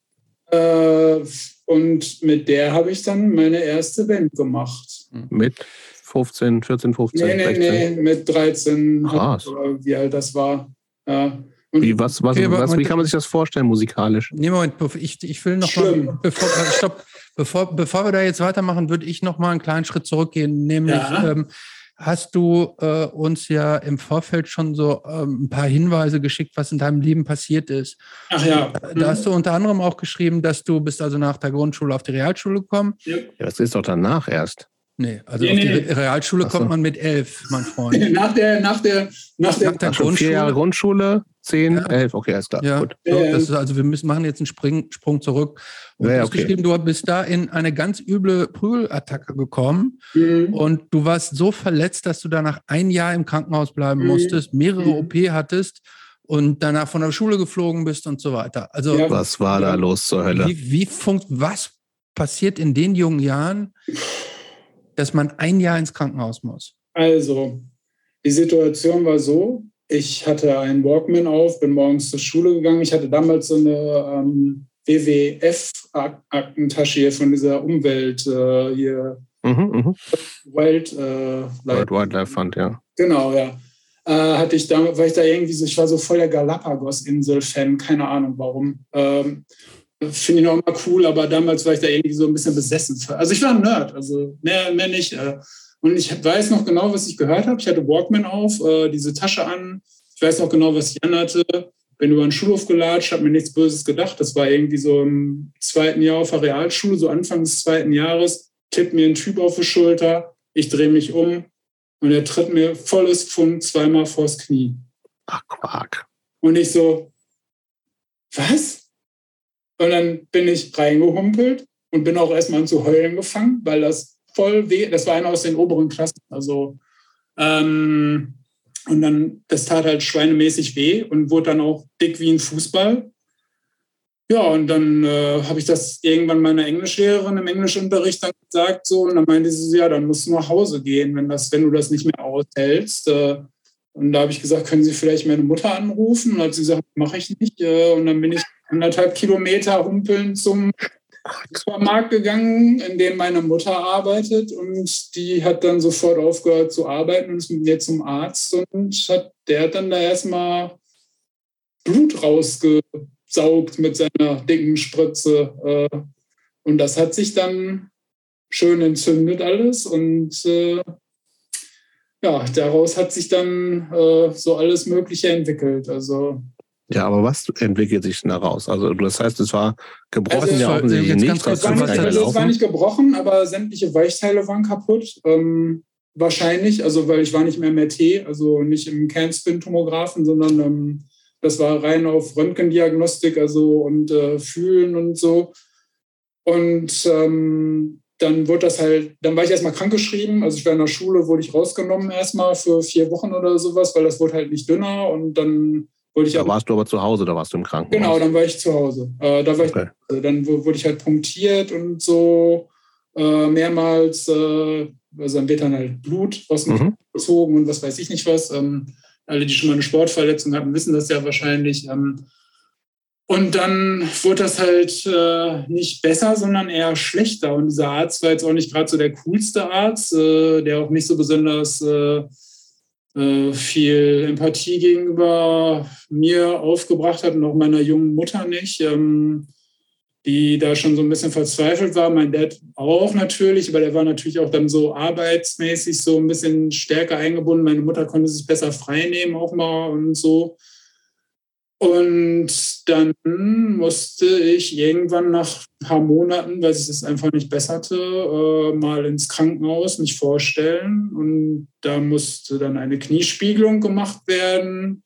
Speaker 3: Äh, und mit der habe ich dann meine erste Band gemacht.
Speaker 1: Mit 15, 14, 15,
Speaker 3: nee, nee, 16? Nee, mit 13.
Speaker 1: Krass.
Speaker 3: Hab, wie alt das war. Ja.
Speaker 1: wie, was, was, okay, was, wie kann man sich das vorstellen musikalisch?
Speaker 2: Nee, Moment, ich, ich will noch Schlimm. mal, bevor, äh, stopp, bevor, bevor wir da jetzt weitermachen, würde ich noch mal einen kleinen Schritt zurückgehen, nämlich ja. ähm, hast du äh, uns ja im Vorfeld schon so ähm, ein paar Hinweise geschickt, was in deinem Leben passiert ist.
Speaker 3: Ach ja.
Speaker 2: Da, da hast du unter anderem auch geschrieben, dass du bist also nach der Grundschule auf die Realschule gekommen.
Speaker 1: Ja, das ist doch danach erst.
Speaker 2: Nee, also nee, auf die nee. Realschule so. kommt man mit elf, mein Freund.
Speaker 3: nach der, nach der, nach der, nach der
Speaker 1: Grundschule. Vier Jahre Grundschule, zehn, ja. elf, okay, alles klar.
Speaker 2: Ja, gut. So, ist, also wir müssen machen jetzt einen Spring, Sprung zurück. Und ja, hast okay. geschrieben, du bist da in eine ganz üble Prügelattacke gekommen mhm. und du warst so verletzt, dass du danach ein Jahr im Krankenhaus bleiben mhm. musstest, mehrere mhm. OP hattest und danach von der Schule geflogen bist und so weiter. Also
Speaker 1: ja. was war da los zur Hölle?
Speaker 2: Wie, wie funkt, was passiert in den jungen Jahren? Dass man ein Jahr ins Krankenhaus muss?
Speaker 3: Also, die Situation war so, ich hatte einen Walkman auf, bin morgens zur Schule gegangen. Ich hatte damals so eine ähm, WWF-Aktentasche hier von dieser Umwelt äh, hier. Mhm, mh. Wild, äh,
Speaker 1: World Wildlife Fund, ja.
Speaker 3: genau, ja. Äh, hatte ich da, weil ich da irgendwie so, ich war so voll der Galapagos-Insel-Fan, keine Ahnung warum. Ähm, Finde ich noch mal cool, aber damals war ich da irgendwie so ein bisschen besessen. Also ich war ein Nerd, also mehr, mehr nicht. Äh. Und ich weiß noch genau, was ich gehört habe. Ich hatte Walkman auf, äh, diese Tasche an. Ich weiß noch genau, was ich anhatte. Bin über den Schulhof gelatscht, habe mir nichts Böses gedacht. Das war irgendwie so im zweiten Jahr auf der Realschule, so Anfang des zweiten Jahres. Tippt mir ein Typ auf die Schulter. Ich drehe mich um und er tritt mir volles Pfund zweimal vors Knie.
Speaker 1: Ach, Quark.
Speaker 3: Und ich so, was? Und dann bin ich reingehumpelt und bin auch erstmal zu heulen gefangen, weil das voll weh, das war einer aus den oberen Klassen. Also, ähm, und dann, das tat halt schweinemäßig weh und wurde dann auch dick wie ein Fußball. Ja, und dann äh, habe ich das irgendwann meiner Englischlehrerin im Englischunterricht dann gesagt, so, und dann meinte sie, ja, dann musst du nach Hause gehen, wenn, das, wenn du das nicht mehr aushältst. Äh, und da habe ich gesagt, können Sie vielleicht meine Mutter anrufen? Und hat sie gesagt, mache ich nicht. Äh, und dann bin ich anderthalb Kilometer humpeln zum Supermarkt gegangen, in dem meine Mutter arbeitet und die hat dann sofort aufgehört zu arbeiten und ist mit mir zum Arzt und hat, der hat dann da erstmal Blut rausgesaugt mit seiner dicken Spritze äh, und das hat sich dann schön entzündet alles und äh, ja, daraus hat sich dann äh, so alles Mögliche entwickelt. Also
Speaker 1: ja, aber was entwickelt sich denn daraus? Also das heißt, es war gebrochen also, ja offensichtlich nicht.
Speaker 3: Es war nicht, also, es war nicht gebrochen, aber sämtliche Weichteile waren kaputt. Ähm, wahrscheinlich, also weil ich war nicht mehr im RT, also nicht im Kernspin-Tomographen, sondern ähm, das war rein auf Röntgendiagnostik, also und äh, Fühlen und so. Und ähm, dann wurde das halt, dann war ich erstmal krankgeschrieben. Also ich war in der Schule, wurde ich rausgenommen erstmal für vier Wochen oder sowas, weil das wurde halt nicht dünner und dann
Speaker 1: ich da warst du aber zu Hause, da warst du im Krankenhaus.
Speaker 3: Genau, dann war ich zu Hause. Äh, da war okay. ich, dann wurde ich halt punktiert und so äh, mehrmals. Äh, also dann wird dann halt Blut aus mhm. gezogen und was weiß ich nicht was. Ähm, alle, die schon mal eine Sportverletzung hatten, wissen das ja wahrscheinlich. Ähm, und dann wurde das halt äh, nicht besser, sondern eher schlechter. Und dieser Arzt war jetzt auch nicht gerade so der coolste Arzt, äh, der auch nicht so besonders äh, äh, viel Empathie gegenüber mir aufgebracht hat und auch meiner jungen Mutter nicht, ähm, die da schon so ein bisschen verzweifelt war. Mein Dad auch natürlich, aber der war natürlich auch dann so arbeitsmäßig so ein bisschen stärker eingebunden. Meine Mutter konnte sich besser frei nehmen auch mal und so. Und dann musste ich irgendwann nach ein paar Monaten, weil sich das einfach nicht besserte, äh, mal ins Krankenhaus mich vorstellen. Und da musste dann eine Kniespiegelung gemacht werden,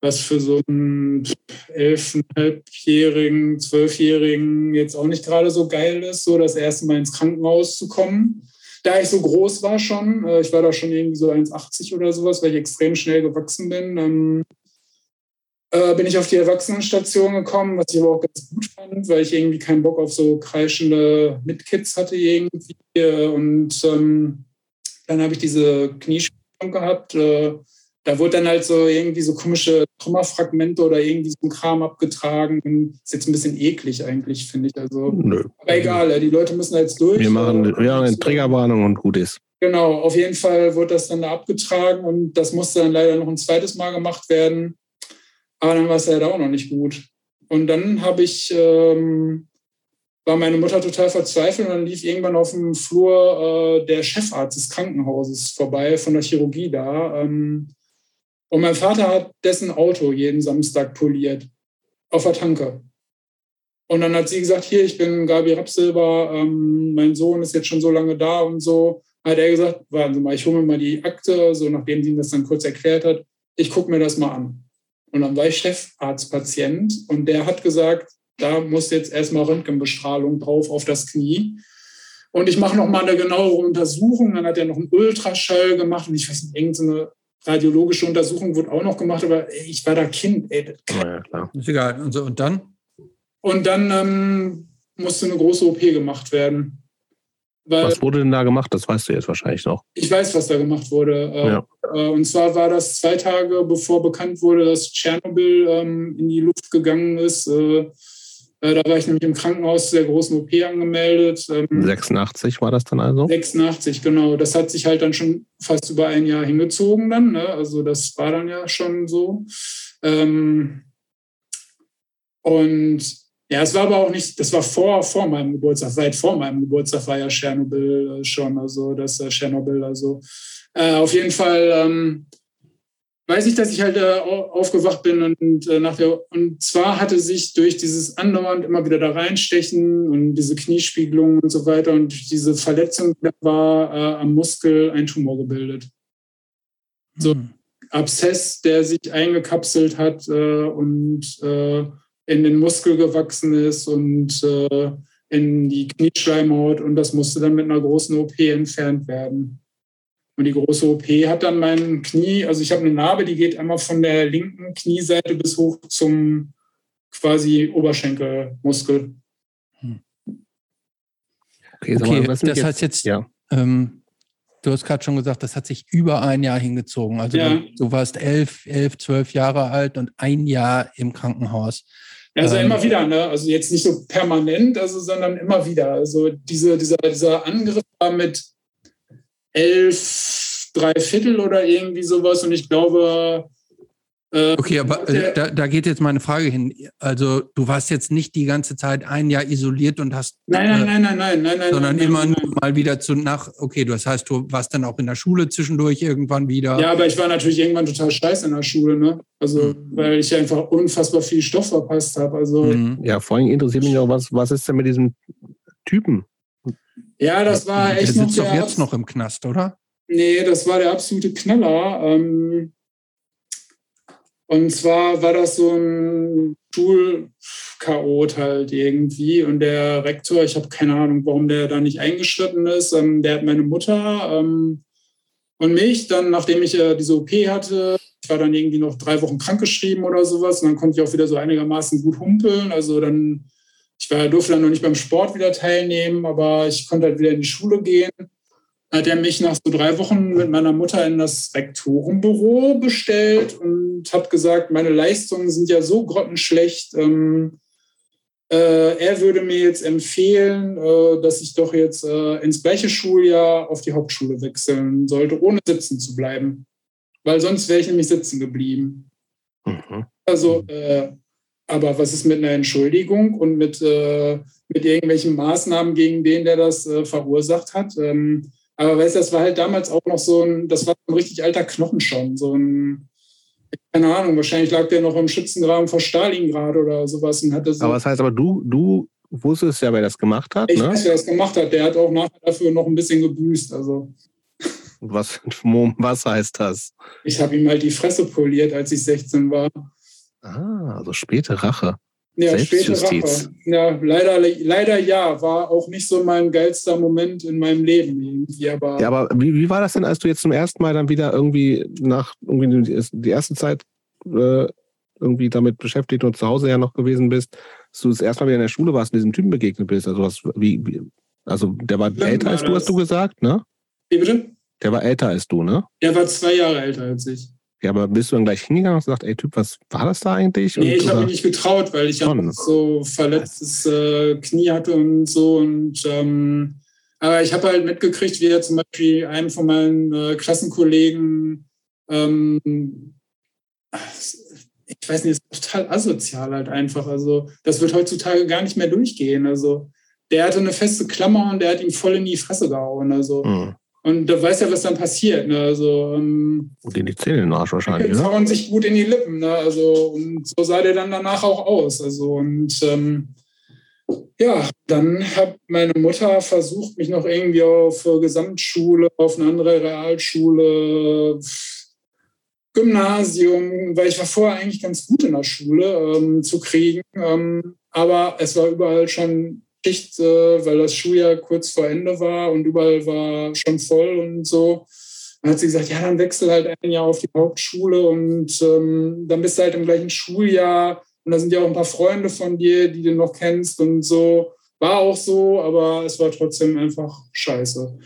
Speaker 3: was für so einen elfeinhalbjährigen, zwölfjährigen jetzt auch nicht gerade so geil ist, so das erste Mal ins Krankenhaus zu kommen. Da ich so groß war schon, äh, ich war da schon irgendwie so 1,80 oder sowas, weil ich extrem schnell gewachsen bin, ähm, äh, bin ich auf die Erwachsenenstation gekommen, was ich aber auch ganz gut fand, weil ich irgendwie keinen Bock auf so kreischende Mitkids hatte irgendwie. Und ähm, dann habe ich diese Kniespielung gehabt. Äh, da wurde dann halt so irgendwie so komische Trümmerfragmente oder irgendwie so ein Kram abgetragen. Ist jetzt ein bisschen eklig eigentlich, finde ich. Also, Nö. Aber egal, die Leute müssen jetzt durch.
Speaker 1: Wir machen, wir machen eine Triggerwarnung und gut ist.
Speaker 3: Genau, auf jeden Fall wurde das dann da abgetragen und das musste dann leider noch ein zweites Mal gemacht werden. Aber dann war es leider auch noch nicht gut. Und dann habe ich, ähm, war meine Mutter total verzweifelt und dann lief irgendwann auf dem Flur äh, der Chefarzt des Krankenhauses vorbei, von der Chirurgie da. Ähm, und mein Vater hat dessen Auto jeden Samstag poliert, auf der Tanke. Und dann hat sie gesagt, hier, ich bin Gabi Rapsilber, ähm, mein Sohn ist jetzt schon so lange da und so. Hat er gesagt, warten Sie mal, ich hole mir mal die Akte, so nachdem sie ihm das dann kurz erklärt hat, ich gucke mir das mal an. Und dann war ich Chefarztpatient und der hat gesagt, da muss jetzt erstmal Röntgenbestrahlung drauf auf das Knie. Und ich mache nochmal eine genauere Untersuchung. Dann hat er noch einen Ultraschall gemacht und ich weiß nicht, irgendeine radiologische Untersuchung wurde auch noch gemacht, aber ey, ich war da Kind. Ey,
Speaker 2: ja, klar. Ist egal. Und, so, und dann?
Speaker 3: Und dann ähm, musste eine große OP gemacht werden.
Speaker 1: Weil, was wurde denn da gemacht? Das weißt du jetzt wahrscheinlich noch.
Speaker 3: Ich weiß, was da gemacht wurde. Äh, ja. Äh, und zwar war das zwei Tage, bevor bekannt wurde, dass Tschernobyl ähm, in die Luft gegangen ist. Äh, da war ich nämlich im Krankenhaus der großen OP angemeldet.
Speaker 1: 86 ähm, war das dann also?
Speaker 3: 86, genau. Das hat sich halt dann schon fast über ein Jahr hingezogen dann. Ne? Also das war dann ja schon so. Ähm, und ja, es war aber auch nicht, das war vor, vor meinem Geburtstag, weit vor meinem Geburtstag war ja Tschernobyl äh, schon, also das äh, Tschernobyl, also äh, auf jeden Fall ähm, weiß ich, dass ich halt äh, aufgewacht bin und äh, nach der, und zwar hatte sich durch dieses andauernd immer wieder da reinstechen und diese Kniespiegelung und so weiter und diese Verletzung war äh, am Muskel ein Tumor gebildet. So mhm. Abszess, der sich eingekapselt hat und in den Muskel gewachsen ist und äh, in die Knieschleimhaut und das musste dann mit einer großen OP entfernt werden. Und die große OP hat dann mein Knie, also ich habe eine Narbe, die geht einmal von der linken Knieseite bis hoch zum quasi Oberschenkelmuskel. Hm.
Speaker 2: Okay, okay mal, das jetzt, heißt jetzt, ja. ähm, du hast gerade schon gesagt, das hat sich über ein Jahr hingezogen. Also ja. du, du, warst elf, elf, zwölf Jahre alt und ein Jahr im Krankenhaus.
Speaker 3: Also ähm, immer wieder, ne? Also jetzt nicht so permanent, also, sondern immer wieder. Also diese, dieser, dieser Angriff war mit elf, drei Viertel oder irgendwie sowas. Und ich glaube,
Speaker 2: äh, okay, aber äh, da, da, geht jetzt meine Frage hin. Also du warst jetzt nicht die ganze Zeit ein Jahr isoliert und hast.
Speaker 3: Nein, nein, nein, nein, nein, nein, nein.
Speaker 2: Sondern
Speaker 3: nein,
Speaker 2: immer nein, nein. Mal wieder zu nach. Okay, das heißt, du warst dann auch in der Schule zwischendurch irgendwann wieder.
Speaker 3: Ja, aber ich war natürlich irgendwann total scheiße in der Schule, ne? Also, mhm. weil ich einfach unfassbar viel Stoff verpasst habe. Also.
Speaker 1: Mhm. Ja, vor allem interessiert mich auch, was, was ist denn mit diesem Typen?
Speaker 3: Ja, das war echt.
Speaker 2: Der sitzt doch jetzt noch im Knast, oder?
Speaker 3: Nee, das war der absolute Knaller. Ähm, und zwar war das so ein Schulchaot halt irgendwie. Und der Rektor, ich habe keine Ahnung, warum der da nicht eingeschritten ist, ähm, der hat meine Mutter ähm, und mich dann, nachdem ich äh, diese OP hatte, ich war dann irgendwie noch drei Wochen krankgeschrieben oder sowas. Und dann konnte ich auch wieder so einigermaßen gut humpeln. Also dann, ich war, durfte dann noch nicht beim Sport wieder teilnehmen, aber ich konnte halt wieder in die Schule gehen hat er mich nach so drei Wochen mit meiner Mutter in das Rektorenbüro bestellt und hat gesagt, meine Leistungen sind ja so grottenschlecht. Ähm, äh, er würde mir jetzt empfehlen, äh, dass ich doch jetzt äh, ins gleiche Schuljahr auf die Hauptschule wechseln sollte, ohne sitzen zu bleiben. Weil sonst wäre ich nämlich sitzen geblieben. Mhm. Also, äh, aber was ist mit einer Entschuldigung und mit, äh, mit irgendwelchen Maßnahmen gegen den, der das äh, verursacht hat? Ähm, aber weißt du, das war halt damals auch noch so ein, das war ein richtig alter Knochen schon. So ein, keine Ahnung, wahrscheinlich lag der noch im Schützengraben vor Stalingrad oder sowas und hatte so.
Speaker 1: Aber was heißt aber, du, du wusstest ja, wer das gemacht hat.
Speaker 3: Ich ne? weiß, wer das gemacht hat. Der hat auch nachher dafür noch ein bisschen gebüßt. Also.
Speaker 1: Was, was heißt das?
Speaker 3: Ich habe ihm halt die Fresse poliert, als ich 16 war.
Speaker 1: Ah, also späte Rache.
Speaker 3: Ja, Selbstjustiz. Ja, leider, leider ja. War auch nicht so mein geilster Moment in meinem Leben irgendwie. Aber,
Speaker 1: ja, aber wie, wie war das denn, als du jetzt zum ersten Mal dann wieder irgendwie nach irgendwie die erste Zeit äh, irgendwie damit beschäftigt und zu Hause ja noch gewesen bist, dass du das erste Mal wieder in der Schule warst und diesem Typen begegnet bist? Also, was, wie, wie also der war ja, älter als du, hast du gesagt, ne?
Speaker 3: Wie bitte?
Speaker 1: Der war älter als du, ne?
Speaker 3: Der war zwei Jahre älter als ich.
Speaker 1: Ja, aber bist du dann gleich hingegangen und gesagt, ey Typ, was war das da eigentlich?
Speaker 3: Nee,
Speaker 1: und,
Speaker 3: ich habe mich nicht getraut, weil ich auch so verletztes äh, Knie hatte und so. Und ähm, aber ich habe halt mitgekriegt, wie er zum Beispiel einem von meinen äh, Klassenkollegen, ähm, ich weiß nicht, ist total asozial halt einfach. Also das wird heutzutage gar nicht mehr durchgehen. Also der hatte eine feste Klammer und der hat ihm voll in die Fresse gehauen. Also mhm. Und da weiß ja, was dann passiert. Ne? Also, ähm,
Speaker 1: gut in die Zähne in den Arsch wahrscheinlich. Die
Speaker 3: hauen sich gut in die Lippen. Ne? Also, und so sah der dann danach auch aus. Also, und ähm, ja, dann hat meine Mutter versucht, mich noch irgendwie auf Gesamtschule, auf eine andere Realschule, Gymnasium, weil ich war vorher eigentlich ganz gut in der Schule ähm, zu kriegen. Ähm, aber es war überall schon Schicht, äh, weil das Schuljahr kurz vor Ende war und überall war schon voll und so. Dann hat sie gesagt, ja, dann wechsel halt ein Jahr auf die Hauptschule und ähm, dann bist du halt im gleichen Schuljahr und da sind ja auch ein paar Freunde von dir, die du noch kennst und so. War auch so, aber es war trotzdem einfach scheiße.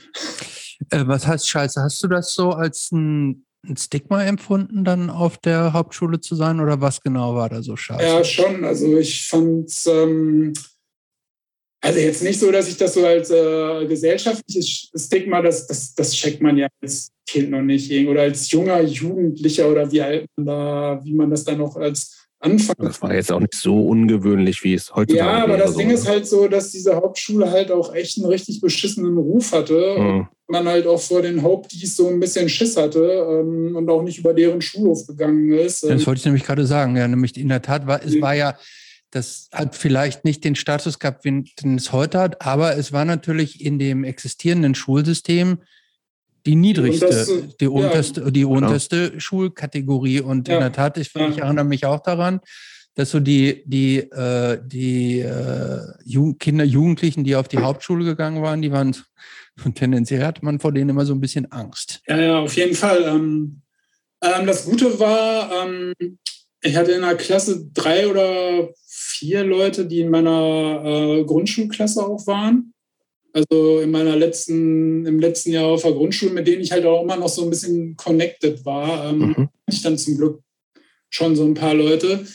Speaker 2: Äh, was heißt scheiße? Hast du das so als ein, ein Stigma empfunden, dann auf der Hauptschule zu sein oder was genau war da so scheiße?
Speaker 3: Ja, schon. Also ich fand ähm, also jetzt nicht so, dass ich das so als äh, gesellschaftliches Stigma, das, das, das checkt man ja als Kind noch nicht oder als junger Jugendlicher oder wie alt man da, wie man das dann noch als Anfang.
Speaker 1: Das war jetzt auch nicht so ungewöhnlich, wie es heute ist.
Speaker 3: Ja, aber das Ding ist halt so, dass diese Hauptschule halt auch echt einen richtig beschissenen Ruf hatte. Mhm. man halt auch vor den Hauptdies so ein bisschen Schiss hatte ähm, und auch nicht über deren Schulhof gegangen ist.
Speaker 2: Das wollte ich nämlich gerade sagen. Ja, nämlich in der Tat war, es war ja das hat vielleicht nicht den Status gehabt, wie es heute hat, aber es war natürlich in dem existierenden Schulsystem die niedrigste, die ja, unterste, die genau. unterste Schulkategorie. Und ja, in der Tat, ich, ja. ich, erinnere mich auch daran, dass so die, die, äh, die äh, Kinder, Jugendlichen, die auf die Hauptschule gegangen waren, die waren und tendenziell hatte man vor denen immer so ein bisschen Angst.
Speaker 3: Ja, ja, auf jeden Fall. Ähm, ähm, das Gute war, ähm, ich hatte in der Klasse drei oder vier Leute, die in meiner äh, Grundschulklasse auch waren. Also in meiner letzten, im letzten Jahr auf der Grundschule, mit denen ich halt auch immer noch so ein bisschen connected war. Ähm, mhm. Ich dann zum Glück schon so ein paar Leute.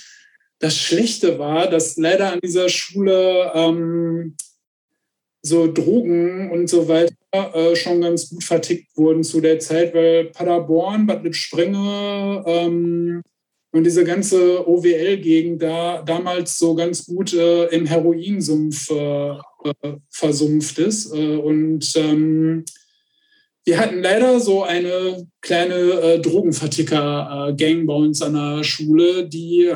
Speaker 3: Das Schlechte war, dass leider an dieser Schule ähm, so Drogen und so weiter äh, schon ganz gut vertickt wurden zu der Zeit, weil Paderborn, Bad Lippspringe, ähm, und diese ganze OWL-Gegend da damals so ganz gut äh, im Heroinsumpf äh, äh, versumpft ist. Äh, und ähm, wir hatten leider so eine kleine äh, Drogenverticker-Gang bei uns an der Schule, die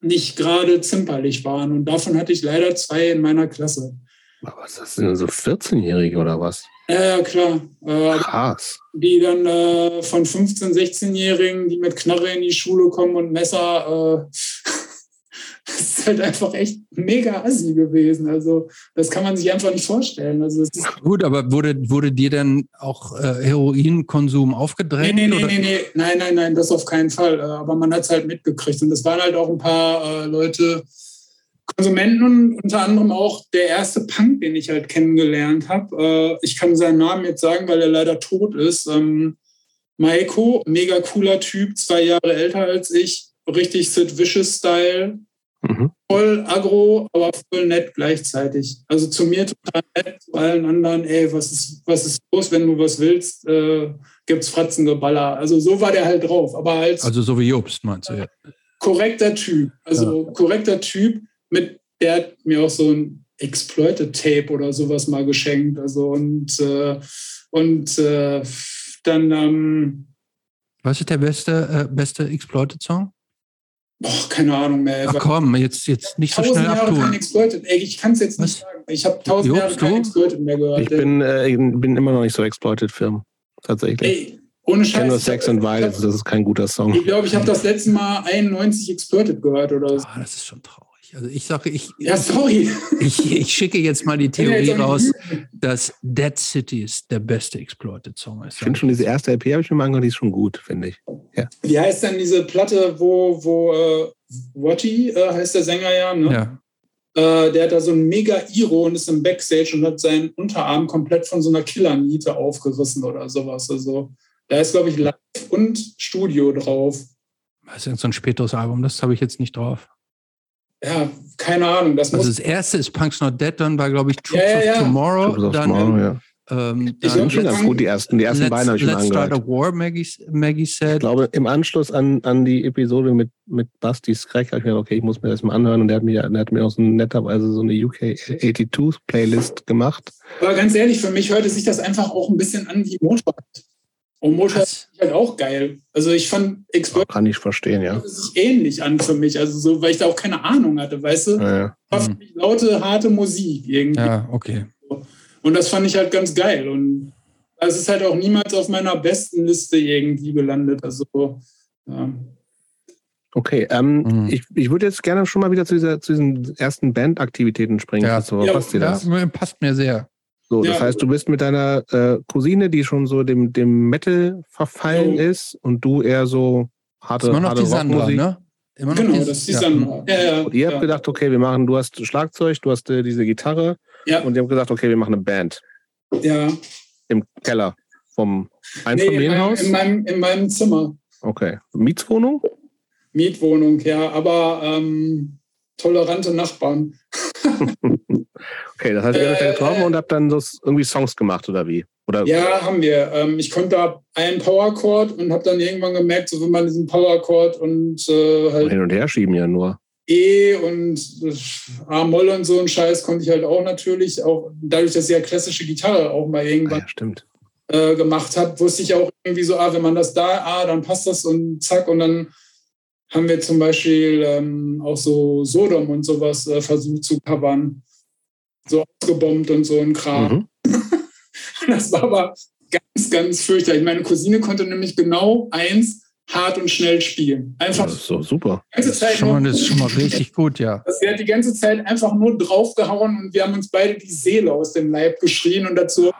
Speaker 3: nicht gerade zimperlich waren. Und davon hatte ich leider zwei in meiner Klasse.
Speaker 1: Was ist das denn so 14-Jährige oder was?
Speaker 3: Ja, klar.
Speaker 1: Äh, Krass.
Speaker 3: Die dann äh, von 15-, 16-Jährigen, die mit Knarre in die Schule kommen und Messer, äh, das ist halt einfach echt mega assi gewesen. Also das kann man sich einfach nicht vorstellen. Also
Speaker 2: Gut, aber wurde, wurde dir dann auch äh, Heroinkonsum aufgedrängt?
Speaker 3: Nee, nee, nee, nee, nee, nein, nein, nein, das auf keinen Fall. Äh, aber man hat es halt mitgekriegt. Und das waren halt auch ein paar äh, Leute, Konsumenten unter anderem auch der erste Punk, den ich halt kennengelernt habe. Äh, ich kann seinen Namen jetzt sagen, weil er leider tot ist. Ähm, Maiko, mega cooler Typ, zwei Jahre älter als ich, richtig Sid Vicious-Style. Mhm. Voll aggro, aber voll nett gleichzeitig. Also zu mir total nett, zu allen anderen, ey, was ist, was ist los, wenn du was willst, äh, gibt's Fratzengeballer. Also so war der halt drauf. Aber als,
Speaker 2: also so wie Jobst, meinst du, ja.
Speaker 3: Korrekter Typ. Also ja. korrekter Typ mit, der hat mir auch so ein Exploited Tape oder sowas mal geschenkt. Also und, äh, und äh, dann. Ähm,
Speaker 2: Was ist der beste, äh, beste Exploited Song?
Speaker 3: Boah, keine Ahnung mehr.
Speaker 2: Ach komm, jetzt, jetzt nicht so schnell Jahre abtun. Kein
Speaker 3: Exploited. Ey, ich kann es jetzt nicht Was? sagen. Ich habe tausend Jahre kein Exploited mehr gehört.
Speaker 1: Ich bin, äh, bin immer noch nicht so Exploited-Film. Tatsächlich. Ey,
Speaker 3: ohne Scheiß. Ich
Speaker 1: nur Sex and Violence, das ist kein guter Song.
Speaker 3: Ich glaube, ich habe das letzte Mal 91 Exploited gehört oder
Speaker 2: so. Ah, das ist schon traurig. Also ich sage, ich,
Speaker 3: ja, sorry.
Speaker 2: Ich, ich schicke jetzt mal die Theorie raus, dass Dead Cities der beste Exploited Song ist.
Speaker 1: Ich finde schon diese erste LP, habe ich mir mal angehört, die ist schon gut, finde ich. Ja.
Speaker 3: Wie heißt denn diese Platte, wo, wo äh, Watty äh, heißt der Sänger ja, ne?
Speaker 2: Ja.
Speaker 3: Äh, der hat da so ein mega Iro und ist im Backstage und hat seinen Unterarm komplett von so einer Killerniete aufgerissen oder sowas. Also Da ist, glaube ich, Live und Studio drauf.
Speaker 2: Was ist so ein späteres Album? Das habe ich jetzt nicht drauf.
Speaker 3: Ja, keine Ahnung. Das
Speaker 2: also
Speaker 3: muss
Speaker 2: das erste ist Punk's Not Dead, dann war, glaube ich, Troops
Speaker 3: Ja, ja,
Speaker 2: of. Tomorrow.
Speaker 1: Troops of
Speaker 2: dann,
Speaker 1: Tomorrow, ja.
Speaker 2: ähm,
Speaker 3: Ich
Speaker 1: Schon ganz gut, die ersten, die ersten
Speaker 2: Let's,
Speaker 1: beiden habe ich schon
Speaker 2: Let's Start
Speaker 1: angehört.
Speaker 2: a War, Maggie, Maggie
Speaker 1: Ich
Speaker 2: said.
Speaker 1: glaube, im Anschluss an, an die Episode mit, mit Basti Scrack habe ich mir gedacht, okay, ich muss mir das mal anhören. Und der hat mir, der hat mir auch so netterweise so eine UK 82 Playlist gemacht.
Speaker 3: Aber ganz ehrlich, für mich hörte sich das einfach auch ein bisschen an wie Motorrad. Und
Speaker 2: Was?
Speaker 3: ist halt auch geil. Also ich fand Expert
Speaker 1: Kann ich verstehen, ja.
Speaker 3: sich ähnlich an für mich. Also so, weil ich da auch keine Ahnung hatte, weißt du?
Speaker 1: Ja, ja.
Speaker 3: War für mich laute, harte Musik irgendwie.
Speaker 2: Ja, okay.
Speaker 3: Und das fand ich halt ganz geil. Und es ist halt auch niemals auf meiner besten Liste irgendwie gelandet. Also ja.
Speaker 1: Okay, ähm,
Speaker 2: Mhm.
Speaker 1: ich, ich würde jetzt gerne schon mal wieder zu, dieser, zu diesen ersten Bandaktivitäten springen.
Speaker 2: Ja.
Speaker 1: So,
Speaker 3: Ja,
Speaker 1: passt dir das?
Speaker 2: Ja, passt mir sehr.
Speaker 1: So, das
Speaker 3: Ja.
Speaker 1: heißt, du bist mit deiner äh, Cousine, die schon so dem, dem Metal verfallen
Speaker 3: Jo.
Speaker 1: ist und du eher so harte,
Speaker 2: Immer noch
Speaker 1: harte
Speaker 2: die Sandra, ne? Immer noch
Speaker 3: Genau,
Speaker 2: die-
Speaker 3: das ist die
Speaker 2: ja.
Speaker 3: Sandra. Ja, ja,
Speaker 1: Und ihr habt
Speaker 3: ja.
Speaker 1: gedacht, okay, wir machen, du hast Schlagzeug, du hast äh, diese Gitarre
Speaker 3: Ja.
Speaker 1: und die haben gesagt, okay, wir machen eine Band
Speaker 3: ja.
Speaker 1: im Keller vom
Speaker 3: Nee, in, meinem,
Speaker 1: Einfamilienhaus.
Speaker 3: in, meinem, in meinem Zimmer.
Speaker 1: Okay. Mietswohnung?
Speaker 3: Mietwohnung, ja, aber ähm, tolerante Nachbarn.
Speaker 1: Okay, das heißt, ihr habt
Speaker 3: Äh,
Speaker 1: getroffen und habt dann so irgendwie Songs gemacht oder wie? Oder
Speaker 3: Ja, haben wir. Ähm, ich konnte da einen Powerchord und habe dann irgendwann gemerkt, so wenn man diesen Powerchord und äh, halt
Speaker 1: hin und her schieben ja nur.
Speaker 3: E und äh, A-Moll und so ein Scheiß konnte ich halt auch natürlich, auch dadurch, dass ich ja klassische Gitarre auch mal
Speaker 1: Ah,
Speaker 3: irgendwann
Speaker 1: ja, stimmt.
Speaker 3: äh, gemacht habe, wusste ich auch irgendwie so, ah, wenn man das da, ah, dann passt das und zack. Und dann haben wir zum Beispiel ähm, auch so Sodom und sowas äh, versucht zu covern. So ausgebombt und so ein Kram.
Speaker 1: Mhm.
Speaker 3: Das war aber ganz, ganz fürchterlich. Meine Cousine konnte nämlich genau eins hart und schnell spielen. Einfach
Speaker 1: Das ist so super.
Speaker 3: die ganze
Speaker 2: Das
Speaker 3: Zeit
Speaker 2: ist, schon mal, das ist schon mal richtig gut, ja.
Speaker 3: Sie hat die ganze Zeit einfach nur draufgehauen und wir haben uns beide die Seele aus dem Leib geschrien und dazu,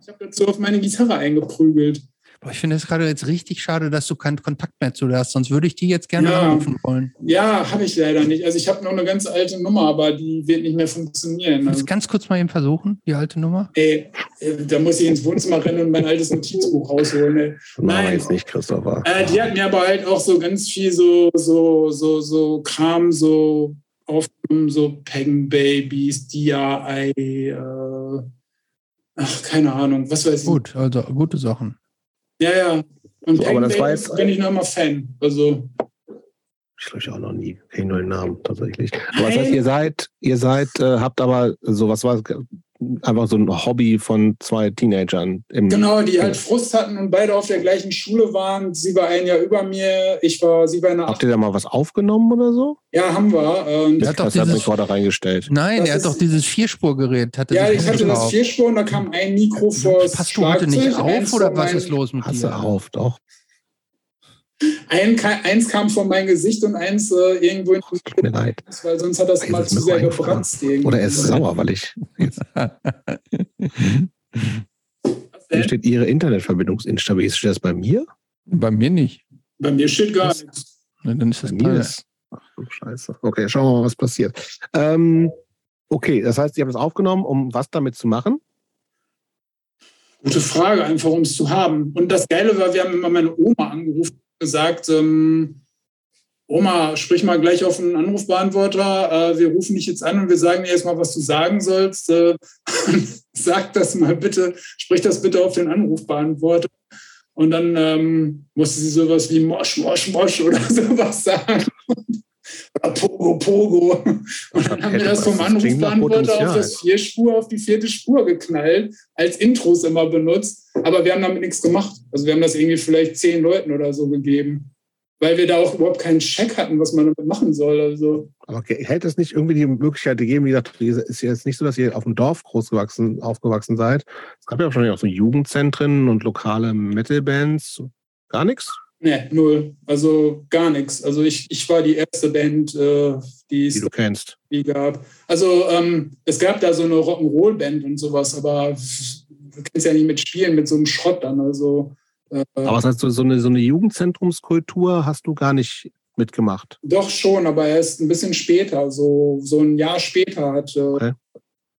Speaker 3: ich habe dazu auf meine Gitarre eingeprügelt.
Speaker 2: Boah, ich finde es gerade jetzt richtig schade, dass du keinen Kontakt mehr zu der hast, sonst würde ich die jetzt gerne
Speaker 3: Ja.
Speaker 2: anrufen wollen.
Speaker 3: Ja, habe ich leider nicht. Also ich habe noch eine ganz alte Nummer, aber die wird nicht mehr funktionieren.
Speaker 2: Kannst
Speaker 3: Also,
Speaker 2: du ganz kurz mal eben versuchen, die alte Nummer?
Speaker 3: ey, äh, da muss ich ins Wohnzimmer rennen und mein altes Notizbuch rausholen. Ey. Nein.
Speaker 1: jetzt nicht, Christopher.
Speaker 3: Äh, die hat mir aber halt auch so ganz viel so, so, so, so Kram so aufgenommen, so Peng Babies, DRI, äh, ach, keine Ahnung, was weiß ich.
Speaker 2: Gut, also gute Sachen.
Speaker 3: Ja, ja. Und
Speaker 1: So, aber das war jetzt-
Speaker 3: bin ich noch immer Fan. Also,
Speaker 1: Ich glaube, ich auch noch nie. Kenn nur den Namen tatsächlich. Aber das heißt, ihr seid, ihr seid, äh, habt aber so, was war? Einfach so ein Hobby von zwei Teenagern. Im,
Speaker 3: genau, die halt Frust hatten und beide auf der gleichen Schule waren. Sie war ein Jahr über mir, ich war, sie war in der
Speaker 1: Habt ihr da mal was aufgenommen oder so?
Speaker 3: Ja, haben wir. Und
Speaker 2: Der hat doch
Speaker 1: Das hat
Speaker 2: dieses,
Speaker 1: mich gerade reingestellt.
Speaker 2: nein,
Speaker 3: Das
Speaker 2: er hat
Speaker 3: ist-
Speaker 2: doch dieses Vierspurgerät. Hatte
Speaker 3: ja, ich hatte das. Vierspur und da kam ein Mikro vor.
Speaker 2: Passt du heute nicht auf oder was ist los mit
Speaker 1: Pass
Speaker 2: dir?
Speaker 1: auf, doch.
Speaker 3: Ein, eins kam vor mein Gesicht und eins äh, irgendwo in
Speaker 1: Tut mir leid.
Speaker 3: weil sonst hat das
Speaker 1: Ey,
Speaker 3: mal
Speaker 1: das
Speaker 3: zu sehr gebratzt.
Speaker 1: Oder er ist sauer, weil ich. Hier
Speaker 3: denn?
Speaker 1: steht Ihre Internetverbindung ist instabil. Steht das bei mir?
Speaker 2: Bei mir nicht.
Speaker 3: Bei mir steht gar
Speaker 1: Was?
Speaker 3: nichts.
Speaker 2: Na, Dann ist
Speaker 1: Bei
Speaker 2: das
Speaker 1: mir
Speaker 2: toll.
Speaker 1: ist. Ach du Scheiße. Okay, schauen wir mal, was passiert. Ähm, okay, das heißt, Sie haben das aufgenommen, um was damit zu machen?
Speaker 3: Gute Frage, einfach um es zu haben. Und das Geile war, wir haben immer meine Oma angerufen gesagt, ähm, Oma, sprich mal gleich auf einen Anrufbeantworter. Äh, wir rufen dich jetzt an und wir sagen dir erstmal, was du sagen sollst. Äh, sag das mal bitte, sprich das bitte auf den Anrufbeantworter. Und dann ähm, musste sie sowas wie Mosch, Mosch, Mosch oder sowas sagen. Pogo, Pogo. Und dann haben wir das vom Anrufbeantworter auf das Vierspur, auf die vierte Spur geknallt, als Intros immer benutzt. Aber wir haben damit nichts gemacht. Also wir haben das irgendwie vielleicht zehn Leuten oder so gegeben. Weil wir da auch überhaupt keinen Check hatten, was man damit machen soll. Also
Speaker 1: Aber okay, hätte es nicht irgendwie die Möglichkeit gegeben, wie gesagt, es ist jetzt nicht so, dass ihr auf dem Dorf großgewachsen, aufgewachsen seid. Es gab ja wahrscheinlich auch so Jugendzentren und lokale Metalbands. Gar nichts,
Speaker 3: ne, null. Also gar nichts. Also ich, ich war die erste Band, äh, die es die gab. Also ähm, es gab da so eine Rock'n'Roll-Band und sowas, aber du kannst ja nicht mitspielen mit so einem Schrott dann. Also äh,
Speaker 1: Aber das heißt, so, so, eine, so eine Jugendzentrumskultur hast du gar nicht mitgemacht.
Speaker 3: doch schon, aber erst ein bisschen später, so, so ein Jahr später hat. Äh,
Speaker 1: Okay.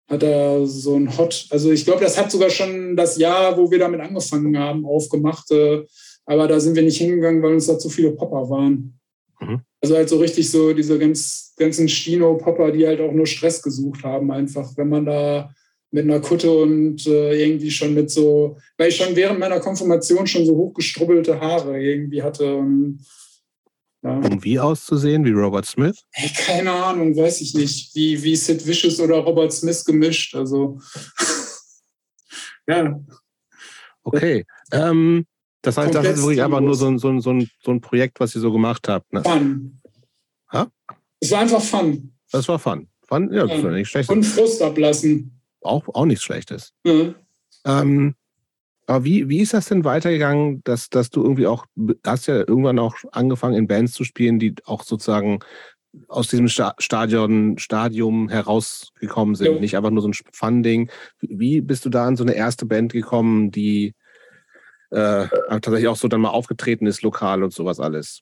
Speaker 3: hat er so ein Hot, also ich glaube, das hat sogar schon das Jahr, wo wir damit angefangen haben, aufgemacht. Äh, aber da sind wir nicht hingegangen, weil uns da zu viele Popper waren. Mhm. Also halt so richtig so diese ganz, ganzen Stino-Popper, die halt auch nur Stress gesucht haben, einfach. Wenn man da mit einer Kutte und äh, irgendwie schon mit so, weil ich schon während meiner Konfirmation schon so hochgestrubbelte Haare irgendwie hatte. Und,
Speaker 1: ja. Um wie auszusehen, wie Robert Smith?
Speaker 3: Hey, keine Ahnung, weiß ich nicht. Wie, wie Sid Vicious oder Robert Smith gemischt. Also, ja.
Speaker 1: Okay. Ähm, das heißt, das ist wirklich einfach nur so ein, so, ein, so, ein, so ein Projekt, was ihr so gemacht habt. Ne?
Speaker 3: Fun.
Speaker 1: Ha?
Speaker 3: Es war einfach Fun.
Speaker 1: Das war Fun. Fun, ja, war nicht schlecht.
Speaker 3: Und Frust ablassen
Speaker 1: auch, auch nichts Schlechtes. Mhm. Ähm, aber wie, wie ist das denn weitergegangen, dass, dass du irgendwie auch, hast ja irgendwann auch angefangen in Bands zu spielen, die auch sozusagen aus diesem Stadion, Stadium herausgekommen sind, ja. nicht einfach nur so ein Funding. Wie bist du da in so eine erste Band gekommen, die äh, tatsächlich auch so dann mal aufgetreten ist, lokal und sowas alles?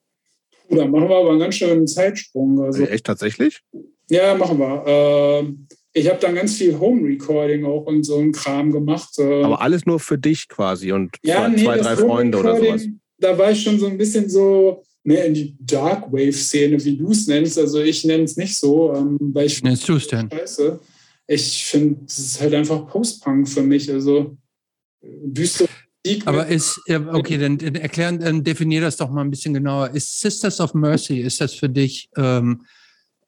Speaker 3: Da machen wir aber einen ganz schönen Zeitsprung. Also,
Speaker 1: Echt tatsächlich?
Speaker 3: Ja, machen wir. Äh, ich habe dann ganz viel Home-Recording auch und so ein Kram gemacht.
Speaker 1: Äh. Aber alles nur für dich quasi und ja, zwei, nee, zwei drei Freunde oder sowas.
Speaker 3: Da war ich schon so ein bisschen so mehr in die Dark Wave-Szene, wie du es nennst. Also ich nenne es nicht so, ähm, weil ich
Speaker 2: nennst du es denn?
Speaker 3: Scheiße. Ich finde, es ist halt einfach Post-Punk für mich. Also düstere
Speaker 2: aber ist, okay, dann erklären, dann definier das doch mal ein bisschen genauer. Ist Sisters of Mercy, ist das für dich ähm,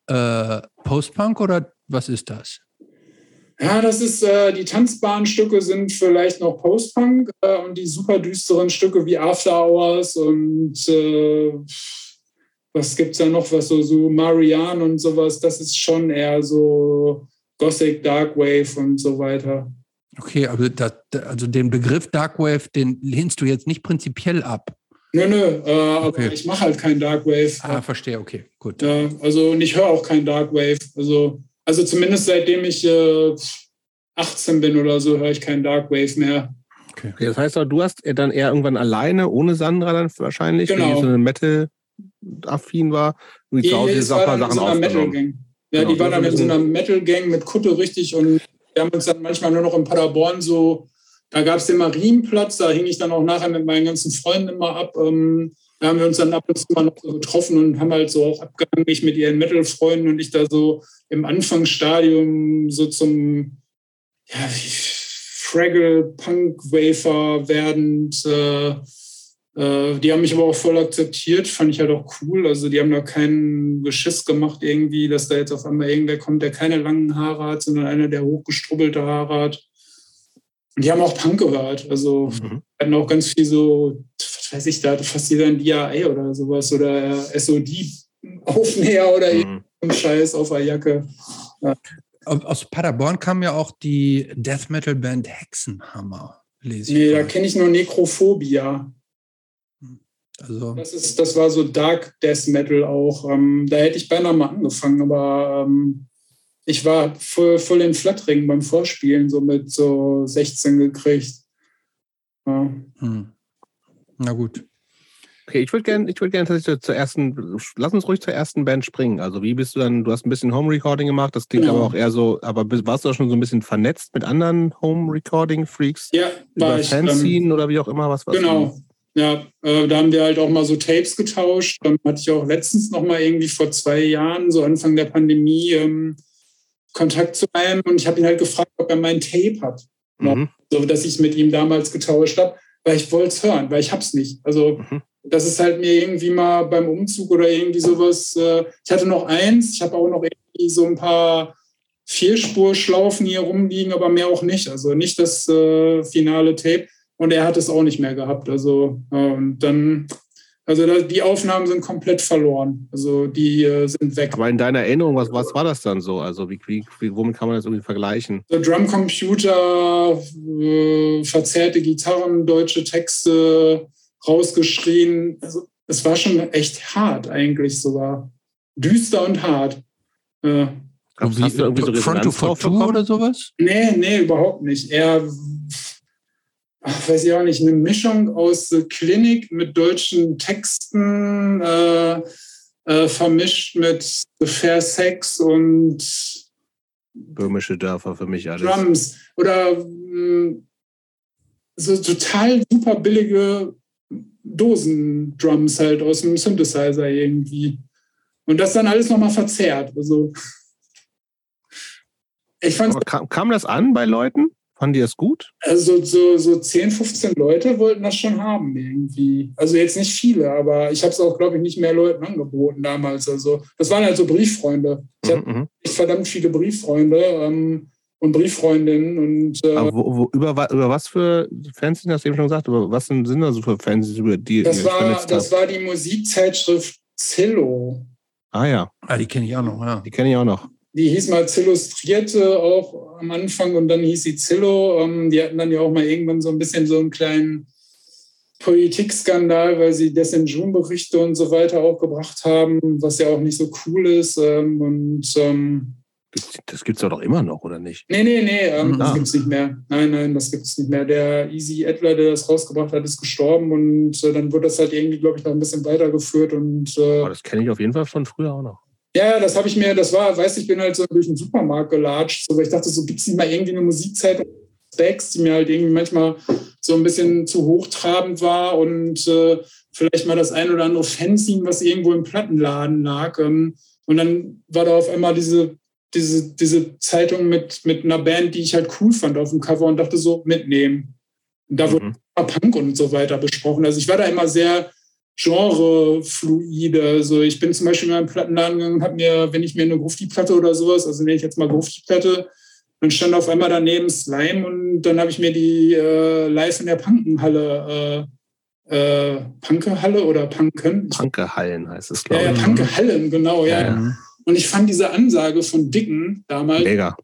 Speaker 2: äh, Post-Punk oder was ist das?
Speaker 3: Ja, das ist, äh, die tanzbaren Stücke sind vielleicht noch Post-Punk äh, und die super düsteren Stücke wie After Hours und äh, was gibt es da noch, was so, so Marianne und sowas, das ist schon eher so Gothic Dark Wave und so weiter.
Speaker 2: Okay, aber das, also den Begriff Dark Wave, den lehnst du jetzt nicht prinzipiell ab.
Speaker 3: Nö, nö, äh, aber okay. ich mache halt kein Dark Wave.
Speaker 2: Ah, verstehe, okay, gut.
Speaker 3: Ja, also und ich höre auch kein Dark Wave. Also also zumindest seitdem ich äh, 18 bin oder so, höre ich keinen Dark Wave mehr.
Speaker 1: Okay. okay. das heißt, du hast dann eher irgendwann alleine, ohne Sandra dann wahrscheinlich,
Speaker 3: genau.
Speaker 1: wenn die so eine Metal-affin war, und die zu Hause auch mal Sachen so
Speaker 3: aufgenommen. Ja, genau, die war dann in so einer Metal-Gang mit Kutte richtig und wir haben uns dann manchmal nur noch in Paderborn so, da gab es den Marienplatz, da hing ich dann auch nachher mit meinen ganzen Freunden immer ab. Ähm, da haben wir uns dann ab und zu mal noch so getroffen und haben halt so auch abgehangen, ich mit ihren Metal-Freunden und ich da so im Anfangsstadium so zum ja, Fraggle Punk Wafer werdend. Äh, die haben mich aber auch voll akzeptiert, fand ich halt auch cool. Also die haben da keinen Geschiss gemacht irgendwie, dass da jetzt auf einmal irgendwer kommt, der keine langen Haare hat, sondern einer, der hochgestrubbelte Haare hat. Und die haben auch Punk gehört. Also mhm. hatten auch ganz viel so weiß ich, da hatte fast jeder ein DIA oder sowas oder SOD-Aufnäher oder mhm. Scheiß auf der Jacke. Ja.
Speaker 2: Aus Paderborn kam ja auch die Death Metal Band Hexenhammer.
Speaker 3: Lese nee, da kenne ich nur Nekrophobia. Also. Das, ist, das war so Dark Death Metal auch. Ähm, da hätte ich beinahe mal angefangen, aber ähm, ich war voll, voll in Flattring beim Vorspielen, so mit so 16 gekriegt. Ja. Hm.
Speaker 2: Na gut.
Speaker 1: Okay, ich würde gerne, ich würde gerne tatsächlich zur ersten, lass uns ruhig zur ersten Band springen. Also wie bist du dann, du hast ein bisschen Home Recording gemacht, das klingt genau. aber auch eher so, aber warst du auch schon so ein bisschen vernetzt mit anderen Home Recording Freaks?
Speaker 3: Ja,
Speaker 1: war Über ich. Fanzine ähm, oder wie auch immer, was was
Speaker 3: Genau. Ja, äh, da haben wir halt auch mal so Tapes getauscht. Dann hatte ich auch letztens noch mal irgendwie vor zwei Jahren, so Anfang der Pandemie, ähm, Kontakt zu einem und ich habe ihn halt gefragt, ob er mein Tape hat. Mhm. So, dass ich mit ihm damals getauscht habe weil ich wollte es hören, weil ich hab's nicht. Also mhm. das ist halt mir irgendwie mal beim Umzug oder irgendwie sowas. Äh, ich hatte noch eins, ich habe auch noch irgendwie so ein paar Vierspurschlaufen hier rumliegen, aber mehr auch nicht. Also nicht das äh, finale Tape. Und er hat es auch nicht mehr gehabt. Also äh, dann also da, die Aufnahmen sind komplett verloren. Also die äh, sind weg.
Speaker 1: Aber in deiner Erinnerung, was, was war das dann so? Also wie, wie, womit kann man das irgendwie vergleichen?
Speaker 3: So Drumcomputer, äh, verzerrte Gitarren, deutsche Texte rausgeschrien. Also es war schon echt hart eigentlich sogar. Düster und hart.
Speaker 2: Äh, hast du irgendwie so Front to Fortune oder sowas?
Speaker 3: Nee, nee, überhaupt nicht. Er ach, weiß ich auch nicht, eine Mischung aus Klinik mit deutschen Texten, äh, äh, vermischt mit Fair Sex und
Speaker 1: Böhmische Dörfer für mich alles.
Speaker 3: Drums oder mh, so total super billige Dosendrums halt aus dem Synthesizer irgendwie. Und das dann alles nochmal verzerrt. Also
Speaker 1: ich fand kam, kam das an bei Leuten? Fanden die das gut?
Speaker 3: Also so, so 10, 15 Leute wollten das schon haben irgendwie. Also jetzt nicht viele, aber ich habe es auch, glaube ich, nicht mehr Leuten angeboten damals. Also das waren halt so Brieffreunde. Ich mhm, habe mhm. verdammt viele Brieffreunde ähm, und Brieffreundinnen. Und,
Speaker 1: äh, wo, wo, über, über was für Fans sind das eben schon gesagt? Über was sind, sind da so für Fans, über die
Speaker 3: das war, Das war die Musikzeitschrift Zillow.
Speaker 1: Ah ja.
Speaker 2: Ah, die kenne ich auch noch, ja.
Speaker 1: Die kenne ich auch noch
Speaker 3: die hieß mal Zillustrierte auch am Anfang und dann hieß sie Zillow. Ähm, die hatten dann ja auch mal irgendwann so ein bisschen so einen kleinen Politikskandal, weil sie Desenjun-Berichte und so weiter auch gebracht haben, was ja auch nicht so cool ist. Ähm, und ähm,
Speaker 1: das gibt es doch immer noch, oder nicht?
Speaker 3: Nee, nee, nee, ähm, das ah. gibt es nicht mehr. Nein, nein, das gibt es nicht mehr. Der Easy Edler, der das rausgebracht hat, ist gestorben und äh, dann wurde das halt irgendwie, glaube ich, noch ein bisschen weitergeführt. Und, äh,
Speaker 1: oh, das kenne ich auf jeden Fall von früher auch noch.
Speaker 3: Ja, das habe ich mir, das war, weiß ich bin halt so durch den Supermarkt gelatscht, so, weil ich dachte, so gibt es nicht mal irgendwie eine Musikzeitung, Specs, die mir halt irgendwie manchmal so ein bisschen zu hochtrabend war und äh, vielleicht mal das ein oder andere Fanzine, was irgendwo im Plattenladen lag. Ähm, und dann war da auf einmal diese, diese, diese Zeitung mit, mit einer Band, die ich halt cool fand auf dem Cover und dachte so, mitnehmen. Und da mhm. wurde Punk und so weiter besprochen. Also ich war da immer sehr genrefluide. Also ich bin zum Beispiel in meinen Plattenladen gegangen und habe mir, wenn ich mir eine Grufti-Platte oder sowas, also nenne ich jetzt mal Grufti-Platte, dann stand auf einmal daneben Slime und dann habe ich mir die äh, live in der Punkenhalle, äh, äh, Punkehalle oder Punken?
Speaker 1: Punkehallen heißt es, glaube
Speaker 3: ich. Ja, ja, Punkehallen, genau, ja. ja. Und ich fand diese Ansage von Dicken damals
Speaker 1: Mega.